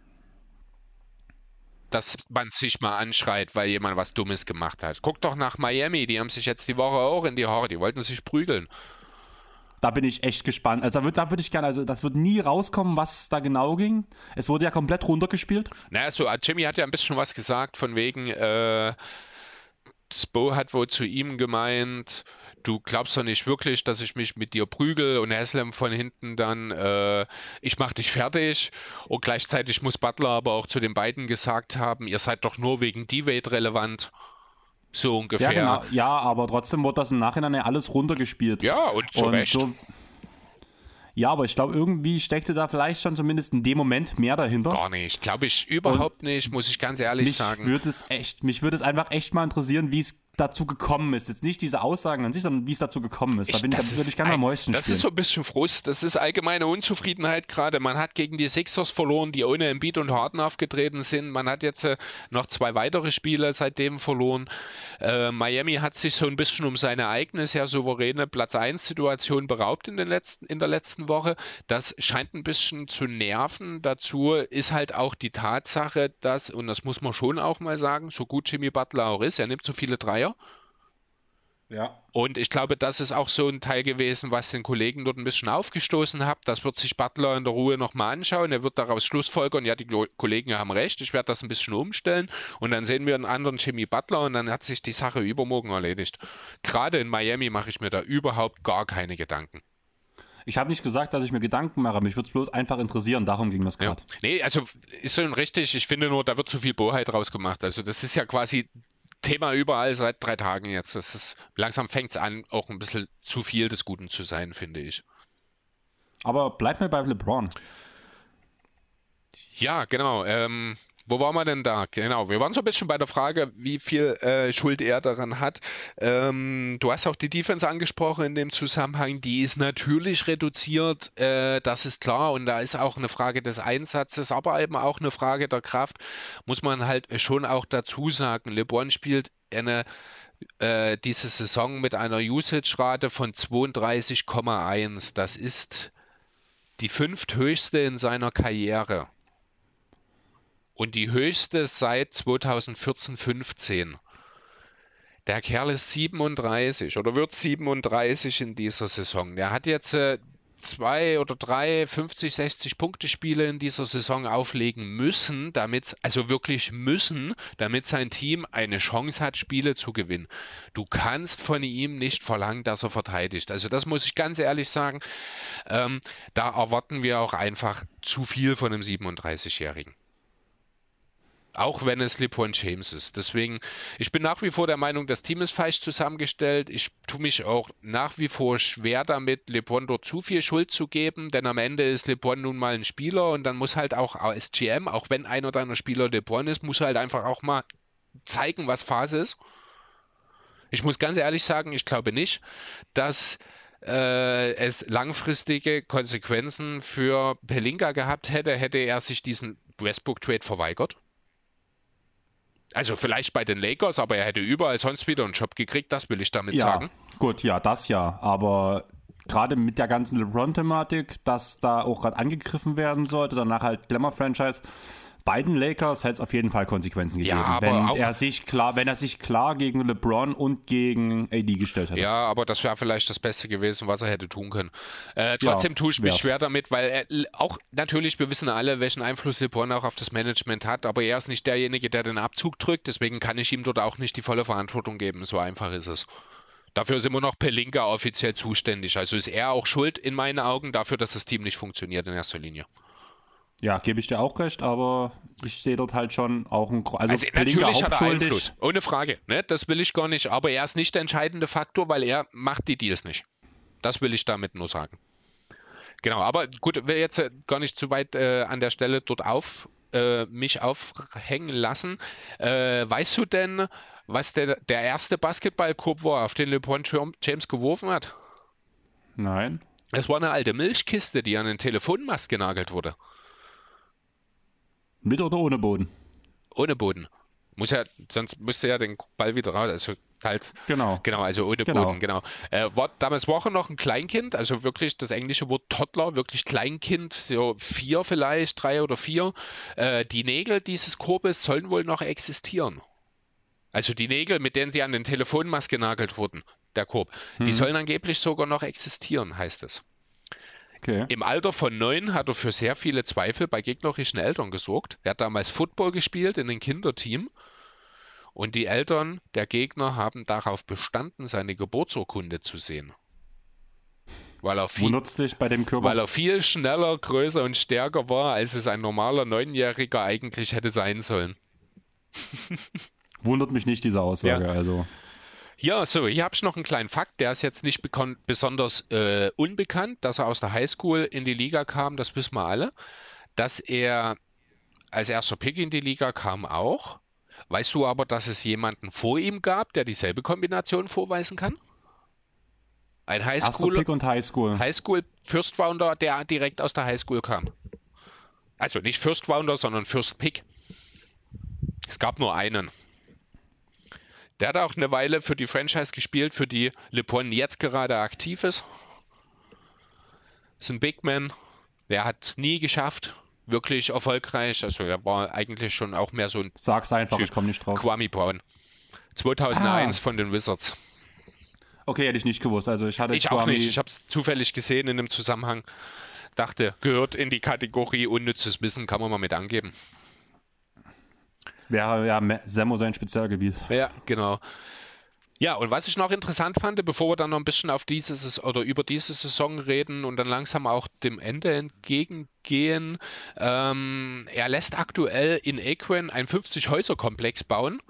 dass man sich mal anschreit, weil jemand was Dummes gemacht hat. Guck doch nach Miami, die haben sich jetzt die Woche auch in die Haare, die wollten sich prügeln. da bin ich echt gespannt. Also da würde da würd ich gerne, also das wird nie rauskommen, was da genau ging. Es wurde ja komplett runtergespielt. Naja, so, äh, Jimmy hat ja ein bisschen was gesagt, von wegen, äh, Spo hat wohl zu ihm gemeint, du glaubst doch nicht wirklich, dass ich mich mit dir prügel und Haslam von hinten dann, äh, ich mach dich fertig. Und gleichzeitig muss Butler aber auch zu den beiden gesagt haben, ihr seid doch nur wegen D-Wade relevant. So ungefähr. Ja, genau. ja, aber trotzdem wurde das im Nachhinein ja alles runtergespielt. Ja, und zu und Recht. So, ja, aber ich glaube, irgendwie steckte da vielleicht schon zumindest in dem Moment mehr dahinter. Gar nicht. Glaube ich überhaupt und nicht, muss ich ganz ehrlich mich sagen. Würde es echt, mich würde es einfach echt mal interessieren, wie es dazu gekommen ist. Jetzt nicht diese Aussagen an sich, sondern wie es dazu gekommen ist. Da, bin, ich, würde ich gerne mal Mäuschen Das spielen. ist so ein bisschen Frust. Das ist allgemeine Unzufriedenheit gerade. Man hat gegen die Sixers verloren, die ohne Embiid und Harden aufgetreten sind. Man hat jetzt äh, noch zwei weitere Spiele seitdem verloren. Äh, Miami hat sich so ein bisschen um seine eigene, sehr souveräne Platz 1 Situation beraubt in, den letzten, in der letzten Woche. Das scheint ein bisschen zu nerven. Dazu ist halt auch die Tatsache, dass, und das muss man schon auch mal sagen, so gut Jimmy Butler auch ist, er nimmt so viele Dreier, ja. Und ich glaube, das ist auch so ein Teil gewesen, was den Kollegen dort ein bisschen aufgestoßen hat. Das wird sich Butler in der Ruhe nochmal anschauen. Er wird daraus Schlussfolgern, ja, die Kollegen haben recht, ich werde das ein bisschen umstellen. Und dann sehen wir einen anderen Jimmy Butler und dann hat sich die Sache übermorgen erledigt. Gerade in Miami mache ich mir da überhaupt gar keine Gedanken. Ich habe nicht gesagt, dass ich mir Gedanken mache, mich würde es bloß einfach interessieren, darum ging das gerade. Ja. Nee, also ist schon richtig, ich finde nur, da wird zu viel Boheit draus gemacht. Also das ist ja quasi Thema überall seit drei Tagen jetzt. Das ist, langsam fängt es an, auch ein bisschen zu viel des Guten zu sein, finde ich. Aber bleib mir bei LeBron. Ja, genau. Ähm, wo waren wir denn da? Genau, wir waren so ein bisschen bei der Frage, wie viel äh, Schuld er daran hat. Ähm, du hast auch die Defense angesprochen in dem Zusammenhang. Die ist natürlich reduziert, äh, das ist klar. Und da ist auch eine Frage des Einsatzes, aber eben auch eine Frage der Kraft. Muss man halt schon auch dazu sagen. LeBron spielt eine äh, diese Saison mit einer Usage-Rate von 32,1. Das ist die fünfthöchste in seiner Karriere und die höchste seit 2014, 15. Der Kerl ist 37 oder wird 37 in dieser Saison. Der hat jetzt äh, zwei oder drei 50, 60 Punkte Spiele in dieser Saison auflegen müssen, damit, also wirklich müssen, damit sein Team eine Chance hat, Spiele zu gewinnen. Du kannst von ihm nicht verlangen, dass er verteidigt. Also das muss ich ganz ehrlich sagen. Ähm, da erwarten wir auch einfach zu viel von einem 37-Jährigen. Auch wenn es LeBron James ist. Deswegen, ich bin nach wie vor der Meinung, das Team ist falsch zusammengestellt. Ich tue mich auch nach wie vor schwer damit, LeBron dort zu viel Schuld zu geben, denn am Ende ist LeBron nun mal ein Spieler und dann muss halt auch als auch wenn einer deiner Spieler LeBron ist, muss halt einfach auch mal zeigen, was Phase ist. Ich muss ganz ehrlich sagen, ich glaube nicht, dass äh, es langfristige Konsequenzen für Pelinka gehabt hätte, hätte er sich diesen Westbrook-Trade verweigert. Also vielleicht bei den Lakers, aber er hätte überall sonst wieder einen Job gekriegt, das will ich damit ja, sagen. Gut, ja, das ja. Aber gerade mit der ganzen LeBron-Thematik, dass da auch gerade angegriffen werden sollte, danach halt Glamour-Franchise, beiden Lakers hätte es auf jeden Fall Konsequenzen gegeben, ja, wenn er sich klar, wenn er sich klar gegen LeBron und gegen AD gestellt hätte. Ja, aber das wäre vielleicht das Beste gewesen, was er hätte tun können. Äh, trotzdem ja, tue ich mich schwer damit, weil er auch natürlich, wir wissen alle, welchen Einfluss LeBron auch auf das Management hat, aber er ist nicht derjenige, der den Abzug drückt, deswegen kann ich ihm dort auch nicht die volle Verantwortung geben. So einfach ist es. Dafür ist immer noch Pelinka offiziell zuständig. Also ist er auch schuld in meinen Augen dafür, dass das Team nicht funktioniert in erster Linie. Ja, gebe ich dir auch recht, aber ich sehe dort halt schon auch ein also, also natürlich hat er Einfluss, ohne Frage, ne? Das will ich gar nicht, aber er ist nicht der entscheidende Faktor, weil er macht die Deals nicht. Das will ich damit nur sagen. Genau, aber gut, will jetzt äh, gar nicht zu weit äh, an der Stelle dort auf äh, mich aufhängen lassen. Äh, weißt du denn, was der, der erste Basketballkorb war, auf den LeBron James geworfen hat? Nein. Es war eine alte Milchkiste, die an den Telefonmast genagelt wurde. Mit oder ohne Boden? Ohne Boden. Muss ja, sonst müsste ja den Ball wieder raus. Also halt. Genau. Genau, also ohne genau. Boden, genau. Äh, war, damals war er noch ein Kleinkind, also wirklich das englische Wort Toddler, wirklich Kleinkind, so vier vielleicht, drei oder vier. Äh, die Nägel dieses Korbes sollen wohl noch existieren. Also die Nägel, mit denen sie an den Telefonmast genagelt wurden, der Korb, hm. die sollen angeblich sogar noch existieren, heißt es. Okay. Im Alter von neun hat er für sehr viele Zweifel bei gegnerischen Eltern gesorgt. Er hat damals Football gespielt in einem Kinderteam. Und die Eltern der Gegner haben darauf bestanden, seine Geburtsurkunde zu sehen. Weil er, viel, dich bei dem Körper? weil er viel schneller, größer und stärker war, als es ein normaler Neunjähriger eigentlich hätte sein sollen. Wundert mich nicht, diese Aussage. Ja. Also. Ja, so, hier habe ich noch einen kleinen Fakt, der ist jetzt nicht besonders äh, unbekannt, dass er aus der Highschool in die Liga kam, das wissen wir alle. Dass er als erster Pick in die Liga kam auch. Weißt du aber, dass es jemanden vor ihm gab, der dieselbe Kombination vorweisen kann? Ein Highschool Pick und Highschool. Highschool First Rounder, der direkt aus der Highschool kam. Also nicht First Rounder, sondern First Pick. Es gab nur einen. Der hat auch eine Weile für die Franchise gespielt, für die LeBron jetzt gerade aktiv ist. Ist ein Big Man. Der hat nie geschafft, wirklich erfolgreich. Also er war eigentlich schon auch mehr so ein. Sag's einfach, typ. ich komme nicht drauf. Kwame Brown. 2001 ah. von den Wizards. Okay, hätte ich nicht gewusst. Also ich hatte ich Kwame auch nicht. Ich habe es zufällig gesehen in einem Zusammenhang. Dachte, gehört in die Kategorie unnützes Wissen, kann man mal mit angeben. Wäre ja Semmo sein Spezialgebiet. Ja, genau. Ja, und was ich noch interessant fand, bevor wir dann noch ein bisschen auf dieses oder über diese Saison reden und dann langsam auch dem Ende entgegengehen, ähm, er lässt aktuell in Equen ein 50-Häuser-Komplex bauen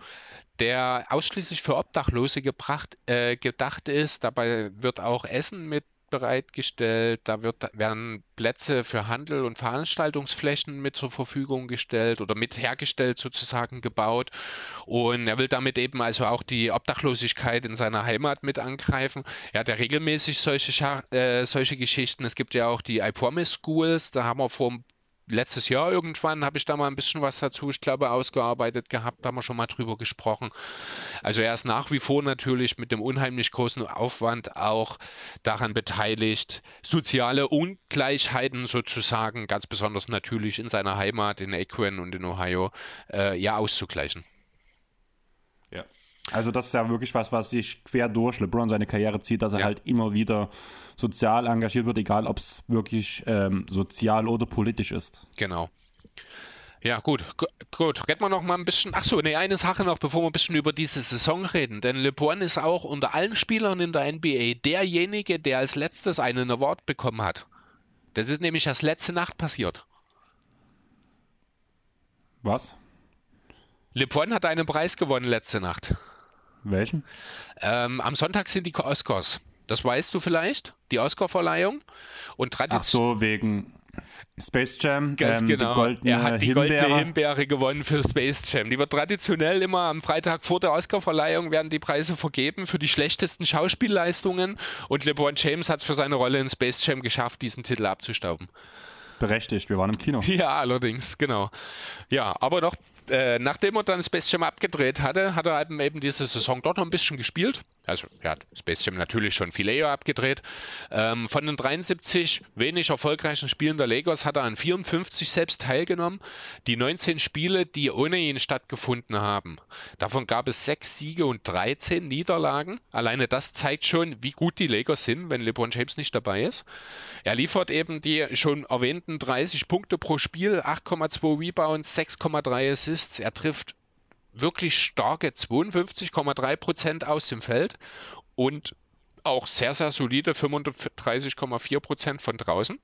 der ausschließlich für Obdachlose gebracht, äh, gedacht ist. Dabei wird auch Essen mit bereitgestellt, da wird, werden Plätze für Handel und Veranstaltungsflächen mit zur Verfügung gestellt oder mit hergestellt sozusagen gebaut. Und er will damit eben also auch die Obdachlosigkeit in seiner Heimat mit angreifen. Er hat ja regelmäßig solche, äh, solche Geschichten. Es gibt ja auch die I Promise Schools, da haben wir vor letztes Jahr irgendwann habe ich da mal ein bisschen was dazu, ich glaube, ausgearbeitet gehabt, da haben wir schon mal drüber gesprochen. Also er ist nach wie vor natürlich mit dem unheimlich großen Aufwand auch daran beteiligt, soziale Ungleichheiten sozusagen, ganz besonders natürlich in seiner Heimat in Akron und in Ohio, äh, ja auszugleichen. Also das ist ja wirklich was, was sich quer durch LeBron seine Karriere zieht, dass er ja. halt immer wieder sozial engagiert wird, egal ob es wirklich ähm, sozial oder politisch ist. Genau. Ja, gut, gut. Reden wir noch mal ein bisschen. Achso, ne, eine Sache noch, bevor wir ein bisschen über diese Saison reden. Denn LeBron ist auch unter allen Spielern in der NBA derjenige, der als letztes einen Award bekommen hat. Das ist nämlich erst letzte Nacht passiert. Was? LeBron hat einen Preis gewonnen letzte Nacht. Welchen? Ähm, am Sonntag sind die Oscars. Das weißt du vielleicht, die Oscarverleihung. Und Ach so, wegen Space Jam. Ganz ähm, genau. er hat die Himbeere. goldene Himbeere gewonnen für Space Jam. Die wird traditionell immer am Freitag vor der Oscarverleihung werden die Preise vergeben für die schlechtesten Schauspielleistungen. Und LeBron James hat es für seine Rolle in Space Jam geschafft, diesen Titel abzustauben. Berechtigt, wir waren im Kino. Ja, allerdings, genau. Ja, aber doch äh, nachdem er dann Space Jam abgedreht hatte, hat er eben diese Saison dort noch ein bisschen gespielt. Also hat Space Jam natürlich schon viel eher abgedreht. Ähm, von den 73 wenig erfolgreichen Spielen der Lakers hat er an 54 selbst teilgenommen. Die 19 Spiele, die ohne ihn stattgefunden haben, davon gab es 6 Siege und 13 Niederlagen. Alleine das zeigt schon, wie gut die Lakers sind, wenn LeBron James nicht dabei ist. Er liefert eben die schon erwähnten 30 Punkte pro Spiel, 8,2 Rebounds, 6,3 Assists. Er trifft wirklich starke 52,3 Prozent aus dem Feld und auch sehr, sehr solide 35,4 Prozent von draußen.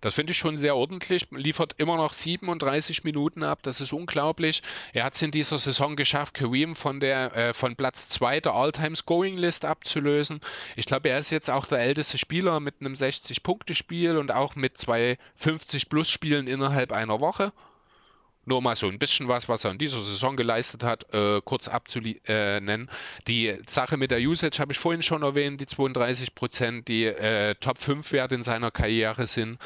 Das finde ich schon sehr ordentlich. Liefert immer noch 37 Minuten ab. Das ist unglaublich. Er hat es in dieser Saison geschafft, Kareem von der äh, von Platz 2 der All-Time Scoring List abzulösen. Ich glaube, er ist jetzt auch der älteste Spieler mit einem 60-Punkte-Spiel und auch mit zwei 50-Plus-Spielen innerhalb einer Woche. Nur mal so ein bisschen was, was er in dieser Saison geleistet hat, äh, kurz abzunennen. Äh, die Sache mit der Usage habe ich vorhin schon erwähnt, die 32 Prozent, die äh, Top 5 Wert in seiner Karriere sind.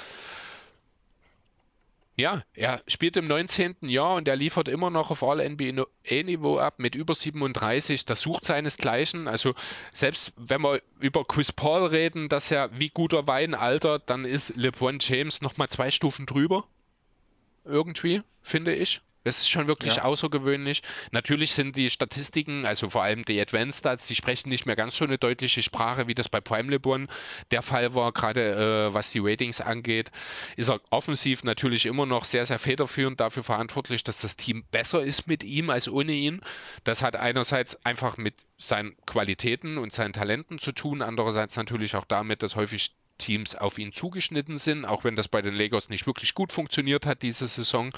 Ja, er spielt im 19. Jahr und er liefert immer noch auf All-NBA-Niveau ab mit über 37. Das sucht seinesgleichen. Also selbst wenn wir über Chris Paul reden, dass er wie guter Wein altert, dann ist LeBron James nochmal zwei Stufen drüber irgendwie, finde ich. Das ist schon wirklich ja. außergewöhnlich. Natürlich sind die Statistiken, also vor allem die Advanced Stats, die sprechen nicht mehr ganz so eine deutliche Sprache, wie das bei Prime LeBron der Fall war, gerade äh, was die Ratings angeht. Ist er offensiv natürlich immer noch sehr, sehr federführend dafür verantwortlich, dass das Team besser ist mit ihm als ohne ihn. Das hat einerseits einfach mit seinen Qualitäten und seinen Talenten zu tun, andererseits natürlich auch damit, dass häufig Teams auf ihn zugeschnitten sind, auch wenn das bei den Lakers nicht wirklich gut funktioniert hat diese Saison.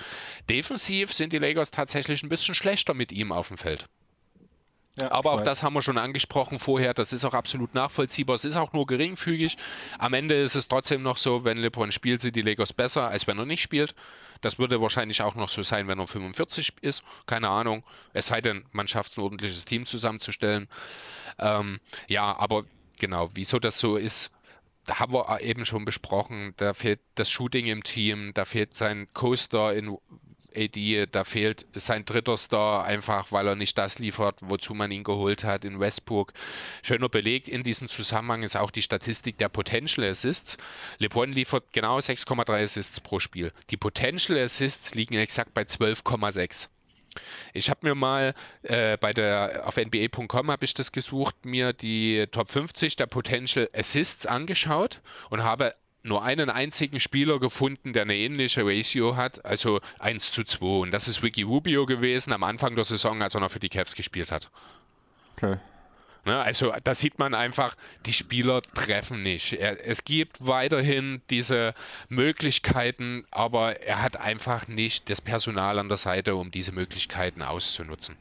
Defensiv sind die Lakers tatsächlich ein bisschen schlechter mit ihm auf dem Feld. Ja, Aber auch weiß. das haben wir schon angesprochen vorher. Das ist auch absolut nachvollziehbar. Es ist auch nur geringfügig. Am Ende ist es trotzdem noch so, wenn LeBron spielt, sind die Lakers besser, als wenn er nicht spielt. Das würde wahrscheinlich auch noch so sein, wenn er 45 ist. Keine Ahnung. Es sei denn, man schafft ein ordentliches Team zusammenzustellen. Ähm, ja, aber genau, wieso das so ist, da haben wir eben schon besprochen, da fehlt das Shooting im Team, da fehlt sein Co-Star in AD, da fehlt sein dritter Star einfach, weil er nicht das liefert, wozu man ihn geholt hat in Westbrook. Schöner Beleg in diesem Zusammenhang ist auch die Statistik der Potential Assists. LeBron liefert genau 6,3 Assists pro Spiel. Die Potential Assists liegen exakt bei 12,6. Ich habe mir mal äh, bei der auf nba.com habe ich das gesucht, mir die Top 50 der Potential Assists angeschaut und habe nur einen einzigen Spieler gefunden, der eine ähnliche Ratio hat, also 1 zu 2. Und das ist Wiki Rubio gewesen am Anfang der Saison, als er noch für die Cavs gespielt hat. Okay. Ne, also da sieht man einfach, die Spieler treffen nicht. Er, es gibt weiterhin diese Möglichkeiten, aber er hat einfach nicht das Personal an der Seite, um diese Möglichkeiten auszunutzen.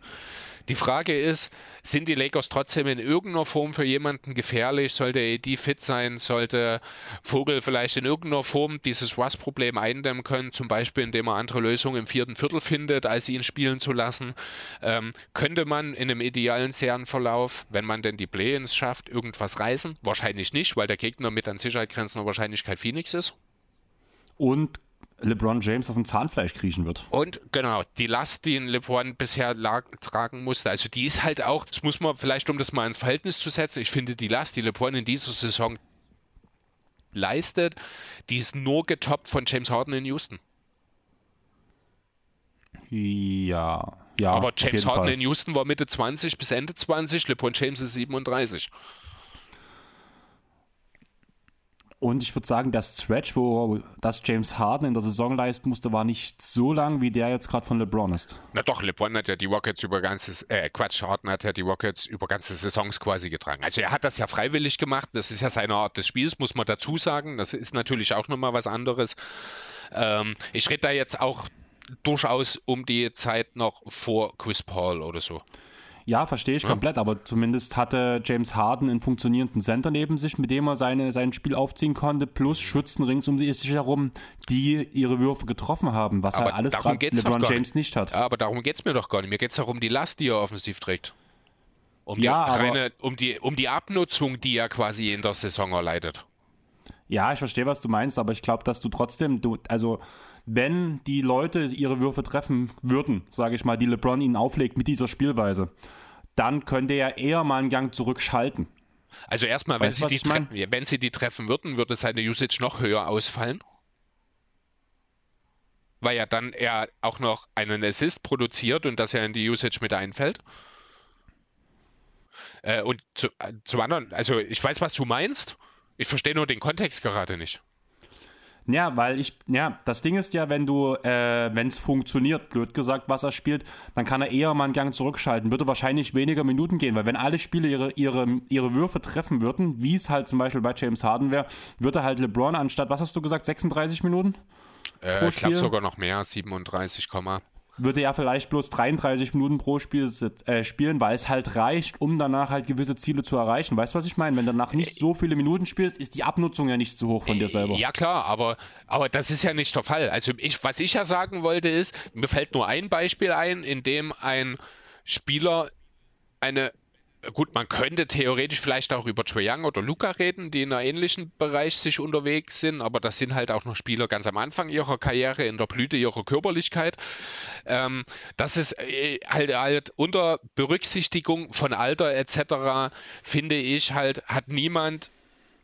Die Frage ist, sind die Lakers trotzdem in irgendeiner Form für jemanden gefährlich? Sollte AD fit sein? Sollte Vogel vielleicht in irgendeiner Form dieses Rust-Problem eindämmen können? Zum Beispiel, indem er andere Lösungen im vierten Viertel findet, als ihn spielen zu lassen? Ähm, könnte man in einem idealen Serienverlauf, wenn man denn die Play-ins schafft, irgendwas reißen? Wahrscheinlich nicht, weil der Gegner mit an Sicherheit grenzender Wahrscheinlichkeit Phoenix ist. Und LeBron James auf dem Zahnfleisch kriechen wird. Und genau, die Last, die LeBron bisher lag, tragen musste, also die ist halt auch, das muss man vielleicht, um das mal ins Verhältnis zu setzen, ich finde die Last, die LeBron in dieser Saison leistet, die ist nur getoppt von James Harden in Houston. Ja, ja. Aber James Harden Fall. in Houston war Mitte 20 bis Ende 20, LeBron James ist 37. Und ich würde sagen, der Stretch, wo das James Harden in der Saison leisten musste, war nicht so lang, wie der jetzt gerade von LeBron ist. Na doch, LeBron hat ja die Rockets über ganzes, äh, Quatsch, Harden hat ja die Rockets über ganze Saisons quasi getragen. Also er hat das ja freiwillig gemacht, das ist ja seine Art des Spiels, muss man dazu sagen. Das ist natürlich auch nochmal was anderes. Ähm, ich rede da jetzt auch durchaus um die Zeit noch vor Chris Paul oder so. Ja, verstehe ich ja. komplett, aber zumindest hatte James Harden einen funktionierenden Center neben sich, mit dem er seine, sein Spiel aufziehen konnte, plus Schützen rings um sich herum, die ihre Würfe getroffen haben, was aber halt alles gerade LeBron James nicht hat. Ja, aber darum geht es mir doch gar nicht. Mir geht es auch um die Last, die er offensiv trägt. Um die, ja, reine, um, die, um die Abnutzung, die er quasi in der Saison erleidet. Ja, ich verstehe, was du meinst, aber ich glaube, dass du trotzdem, du, also wenn die Leute ihre Würfe treffen würden, sage ich mal, die LeBron ihnen auflegt mit dieser Spielweise, dann könnte er eher mal einen Gang zurückschalten. Also erstmal, wenn, sie die wenn sie die treffen würden, würde seine Usage noch höher ausfallen. Weil ja dann er auch noch einen Assist produziert und das ja in die Usage mit einfällt. Äh, und zu, äh, zum anderen, also ich weiß, was du meinst. Ich verstehe nur den Kontext gerade nicht. Ja, weil ich, ja, das Ding ist ja, wenn du, äh, wenn es funktioniert, blöd gesagt, was er spielt, dann kann er eher mal einen Gang zurückschalten. Würde wahrscheinlich weniger Minuten gehen, weil wenn alle Spieler ihre, ihre, ihre Würfe treffen würden, wie es halt zum Beispiel bei James Harden wäre, würde halt LeBron anstatt, was hast du gesagt, 36 Minuten? Äh, ich glaube sogar noch mehr, 37, würde er vielleicht bloß 33 Minuten pro Spiel äh, spielen, weil es halt reicht, um danach halt gewisse Ziele zu erreichen. Weißt du, was ich meine? Wenn du danach nicht so viele Minuten spielst, ist die Abnutzung ja nicht so hoch von dir selber. Ja klar, aber, aber das ist ja nicht der Fall. Also ich, was ich ja sagen wollte ist, mir fällt nur ein Beispiel ein, in dem ein Spieler eine gut, man könnte theoretisch vielleicht auch über Trae Young oder Luca reden, die in einem ähnlichen Bereich sich unterwegs sind, aber das sind halt auch noch Spieler ganz am Anfang ihrer Karriere, in der Blüte ihrer Körperlichkeit. Ähm, das ist äh, halt, halt unter Berücksichtigung von Alter etc., finde ich halt, hat niemand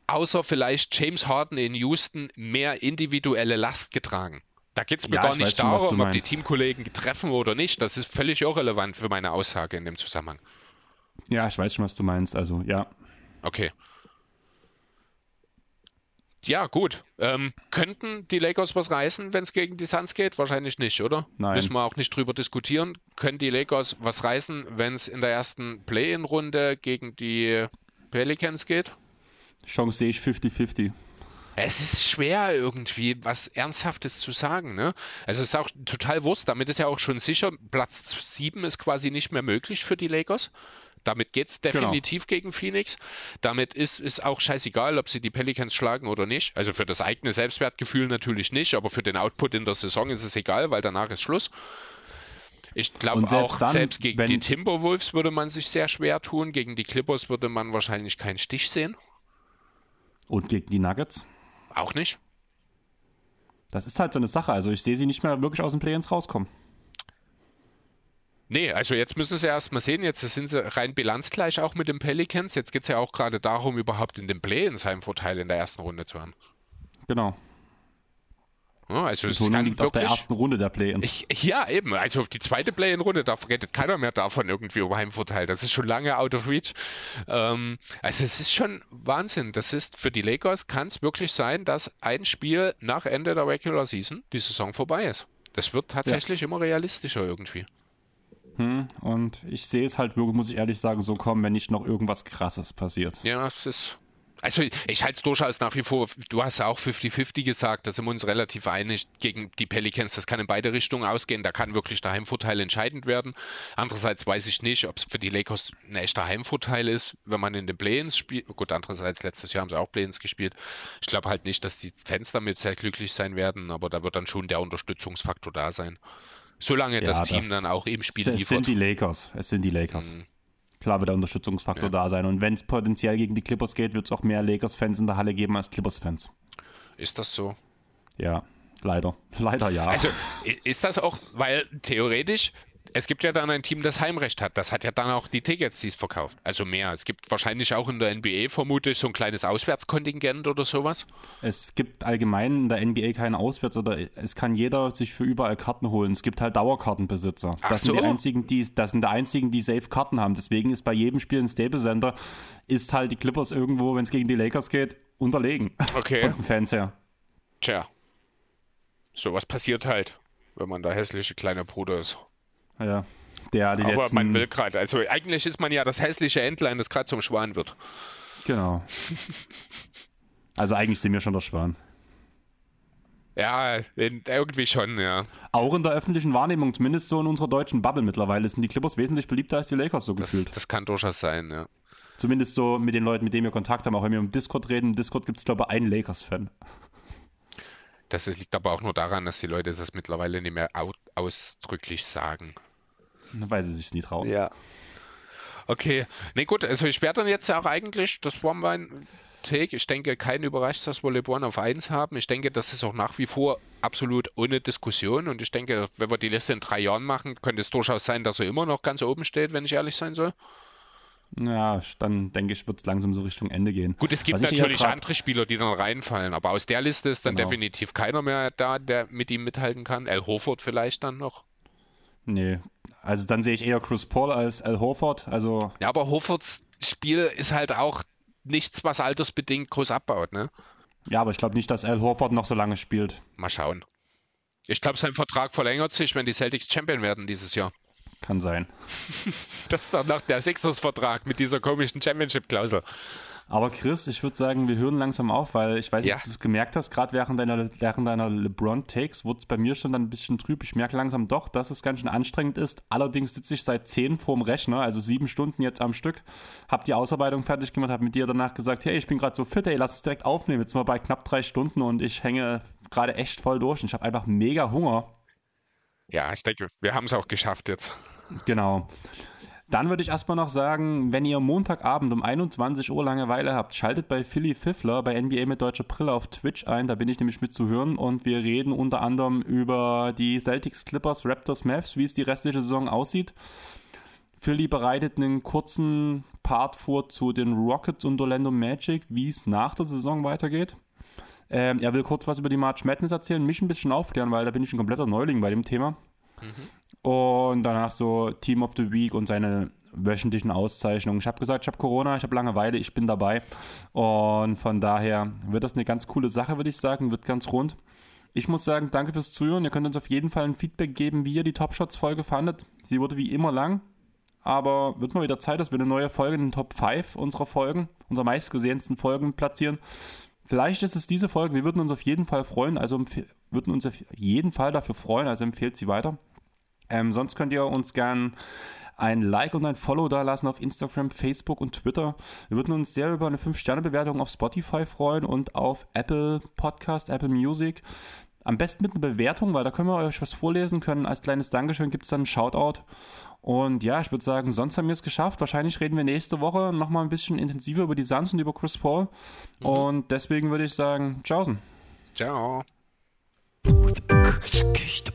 außer vielleicht James Harden in Houston mehr individuelle Last getragen. Da geht es mir ja, gar nicht schon, darum, ob die Teamkollegen treffen oder nicht. Das ist völlig irrelevant für meine Aussage in dem Zusammenhang. Ja, ich weiß schon, was du meinst. Also, ja. Okay. Ja, gut. Ähm, könnten die Lakers was reißen, wenn es gegen die Suns geht? Wahrscheinlich nicht, oder? Nein. Müssen wir auch nicht drüber diskutieren. Können die Lakers was reißen, wenn es in der ersten Play-In-Runde gegen die Pelicans geht? Chance sehe ich 50-50. Es ist schwer irgendwie was Ernsthaftes zu sagen. Ne? Also es ist auch total Wurst. Damit ist ja auch schon sicher, Platz 7 ist quasi nicht mehr möglich für die Lakers. Damit geht es genau. definitiv genau. gegen Phoenix. Damit ist es auch scheißegal, ob sie die Pelicans schlagen oder nicht. Also für das eigene Selbstwertgefühl natürlich nicht, aber für den Output in der Saison ist es egal, weil danach ist Schluss. Ich glaube auch, dann, selbst gegen die Timberwolves würde man sich sehr schwer tun. Gegen die Clippers würde man wahrscheinlich keinen Stich sehen. Und gegen die Nuggets? Auch nicht. Das ist halt so eine Sache. Also ich sehe sie nicht mehr wirklich aus dem Play-ins rauskommen. Nee, also jetzt müssen sie erst mal sehen, jetzt sind sie rein bilanzgleich auch mit den Pelicans. Jetzt geht es ja auch gerade darum, überhaupt in den Play-ins Heimvorteil in der ersten Runde zu haben. Genau. Ja, also es liegt wirklich, auf der ersten Runde der Play-ins. Ja, eben. Also auf die zweite Play-in-Runde, da redet keiner mehr davon irgendwie über Heimvorteil. Das ist schon lange out of reach. Ähm, also es ist schon Wahnsinn. Das ist für die Lakers kann es wirklich sein, dass ein Spiel nach Ende der Regular Season die Saison vorbei ist. Das wird tatsächlich ja. immer realistischer irgendwie. Hm, und ich sehe es halt wirklich, muss ich ehrlich sagen, so kommen, wenn nicht noch irgendwas Krasses passiert. Ja, es ist. Also ich halte es durchaus nach wie vor, du hast ja auch 50-50 gesagt, da sind wir uns relativ einig gegen die Pelicans, das kann in beide Richtungen ausgehen, da kann wirklich der Heimvorteil entscheidend werden. Andererseits weiß ich nicht, ob es für die Lakers ein echter Heimvorteil ist, wenn man in den Play-ins spielt. Gut, andererseits letztes Jahr haben sie auch Play-ins gespielt. Ich glaube halt nicht, dass die Fans damit sehr glücklich sein werden, aber da wird dann schon der Unterstützungsfaktor da sein. Solange ja, das Team das dann auch im Spiel es sind die Lakers. Es sind die Lakers. Mhm. Klar wird der Unterstützungsfaktor ja. da sein. Und wenn es potenziell gegen die Clippers geht, wird es auch mehr Lakers-Fans in der Halle geben als Clippers-Fans. Ist das so? Ja, leider. Leider ja. Also ist das auch, weil theoretisch es gibt ja dann ein Team, das Heimrecht hat. Das hat ja dann auch die Tickets, die es verkauft. Also mehr. Es gibt wahrscheinlich auch in der NBA vermutlich so ein kleines Auswärtskontingent oder sowas. Es gibt allgemein in der NBA keinen Auswärts oder es kann jeder sich für überall Karten holen. Es gibt halt Dauerkartenbesitzer. Ach das so. sind die einzigen, die das sind die einzigen, die safe Karten haben. Deswegen ist bei jedem Spiel ein Stable Center ist halt die Clippers irgendwo, wenn es gegen die Lakers geht, unterlegen. Okay. Von den Fans her. Tja. Sowas passiert halt, wenn man der hässliche kleine Bruder ist. Ja. Der die Aber letzten... man will gerade, also eigentlich ist man ja das hässliche Entlein, das gerade zum Schwan wird. Genau. also eigentlich sind wir schon der Schwan. Ja, irgendwie schon, ja. Auch in der öffentlichen Wahrnehmung, zumindest so in unserer deutschen Bubble mittlerweile, sind die Clippers wesentlich beliebter als die Lakers so das, gefühlt. Das kann durchaus sein, ja. Zumindest so mit den Leuten, mit denen wir Kontakt haben, auch wenn wir im Discord reden. Im Discord gibt es, glaube ich, einen Lakers-Fan. Das liegt aber auch nur daran, dass die Leute das mittlerweile nicht mehr ausdrücklich sagen. Weil sie sich nie trauen. Ja. Okay. Ne, gut, also ich werde dann jetzt ja auch eigentlich, das war mein Take, ich denke, kein überrascht, dass wir LeBron auf 1 haben. Ich denke, das ist auch nach wie vor absolut ohne Diskussion und ich denke, wenn wir die Liste in drei Jahren machen, könnte es durchaus sein, dass er immer noch ganz oben steht, wenn ich ehrlich sein soll. Ja, dann denke ich, wird es langsam so Richtung Ende gehen. Gut, es gibt Was natürlich andere Spieler, die dann reinfallen, aber aus der Liste ist dann genau. definitiv keiner mehr da, der mit ihm mithalten kann. Al Horford vielleicht dann noch. Nee, also dann sehe ich eher Chris Paul als Al Horford. Also ja, aber Horfords Spiel ist halt auch nichts, was altersbedingt groß abbaut, ne? Ja, aber ich glaube nicht, dass Al Horford noch so lange spielt. Mal schauen. Ich glaube, sein Vertrag verlängert sich, wenn die Celtics Champion werden dieses Jahr. Kann sein. das ist dann nach der Sixers-Vertrag mit dieser komischen Championship-Klausel. Aber Chris, ich würde sagen, wir hören langsam auf, weil ich weiß nicht, ja. ob du es gemerkt hast, gerade während deiner, während deiner LeBron-Takes wurde es bei mir schon dann ein bisschen trüb. Ich merke langsam doch, dass es ganz schön anstrengend ist. Allerdings sitze ich seit zehn vorm Rechner, also sieben Stunden jetzt am Stück, habe die Ausarbeitung fertig gemacht, habe mit dir danach gesagt, hey, ich bin gerade so fit, ey, lass es direkt aufnehmen. Jetzt sind wir bei knapp drei Stunden und ich hänge gerade echt voll durch und ich habe einfach mega Hunger. Ja, ich denke, wir haben es auch geschafft jetzt. Genau. Dann würde ich erstmal noch sagen, wenn ihr Montagabend um 21 Uhr Langeweile habt, schaltet bei Philly Fiffler bei NBA mit deutscher Brille auf Twitch ein. Da bin ich nämlich mit zu hören und wir reden unter anderem über die Celtics, Clippers, Raptors, Mavs, wie es die restliche Saison aussieht. Philly bereitet einen kurzen Part vor zu den Rockets und Orlando Magic, wie es nach der Saison weitergeht. Ähm, er will kurz was über die March Madness erzählen, mich ein bisschen aufklären, weil da bin ich ein kompletter Neuling bei dem Thema. Mhm. Und danach so Team of the Week und seine wöchentlichen Auszeichnungen. Ich habe gesagt, ich habe Corona, ich habe Langeweile, ich bin dabei. Und von daher wird das eine ganz coole Sache, würde ich sagen, wird ganz rund. Ich muss sagen, danke fürs Zuhören. Ihr könnt uns auf jeden Fall ein Feedback geben, wie ihr die Top Shots Folge fandet. Sie wurde wie immer lang, aber wird mal wieder Zeit, dass wir eine neue Folge in den Top 5 unserer Folgen, unserer meistgesehensten Folgen platzieren. Vielleicht ist es diese Folge, wir würden uns auf jeden Fall freuen, also würden uns auf jeden Fall dafür freuen, also empfehlt sie weiter. Ähm, sonst könnt ihr uns gern ein Like und ein Follow da lassen auf Instagram, Facebook und Twitter. Wir würden uns sehr über eine 5-Sterne-Bewertung auf Spotify freuen und auf Apple Podcast, Apple Music. Am besten mit einer Bewertung, weil da können wir euch was vorlesen können. Als kleines Dankeschön gibt es dann einen Shoutout. Und ja, ich würde sagen, sonst haben wir es geschafft. Wahrscheinlich reden wir nächste Woche nochmal ein bisschen intensiver über die Suns und über Chris Paul. Mhm. Und deswegen würde ich sagen, tschaußen. Ciao. Gedicht.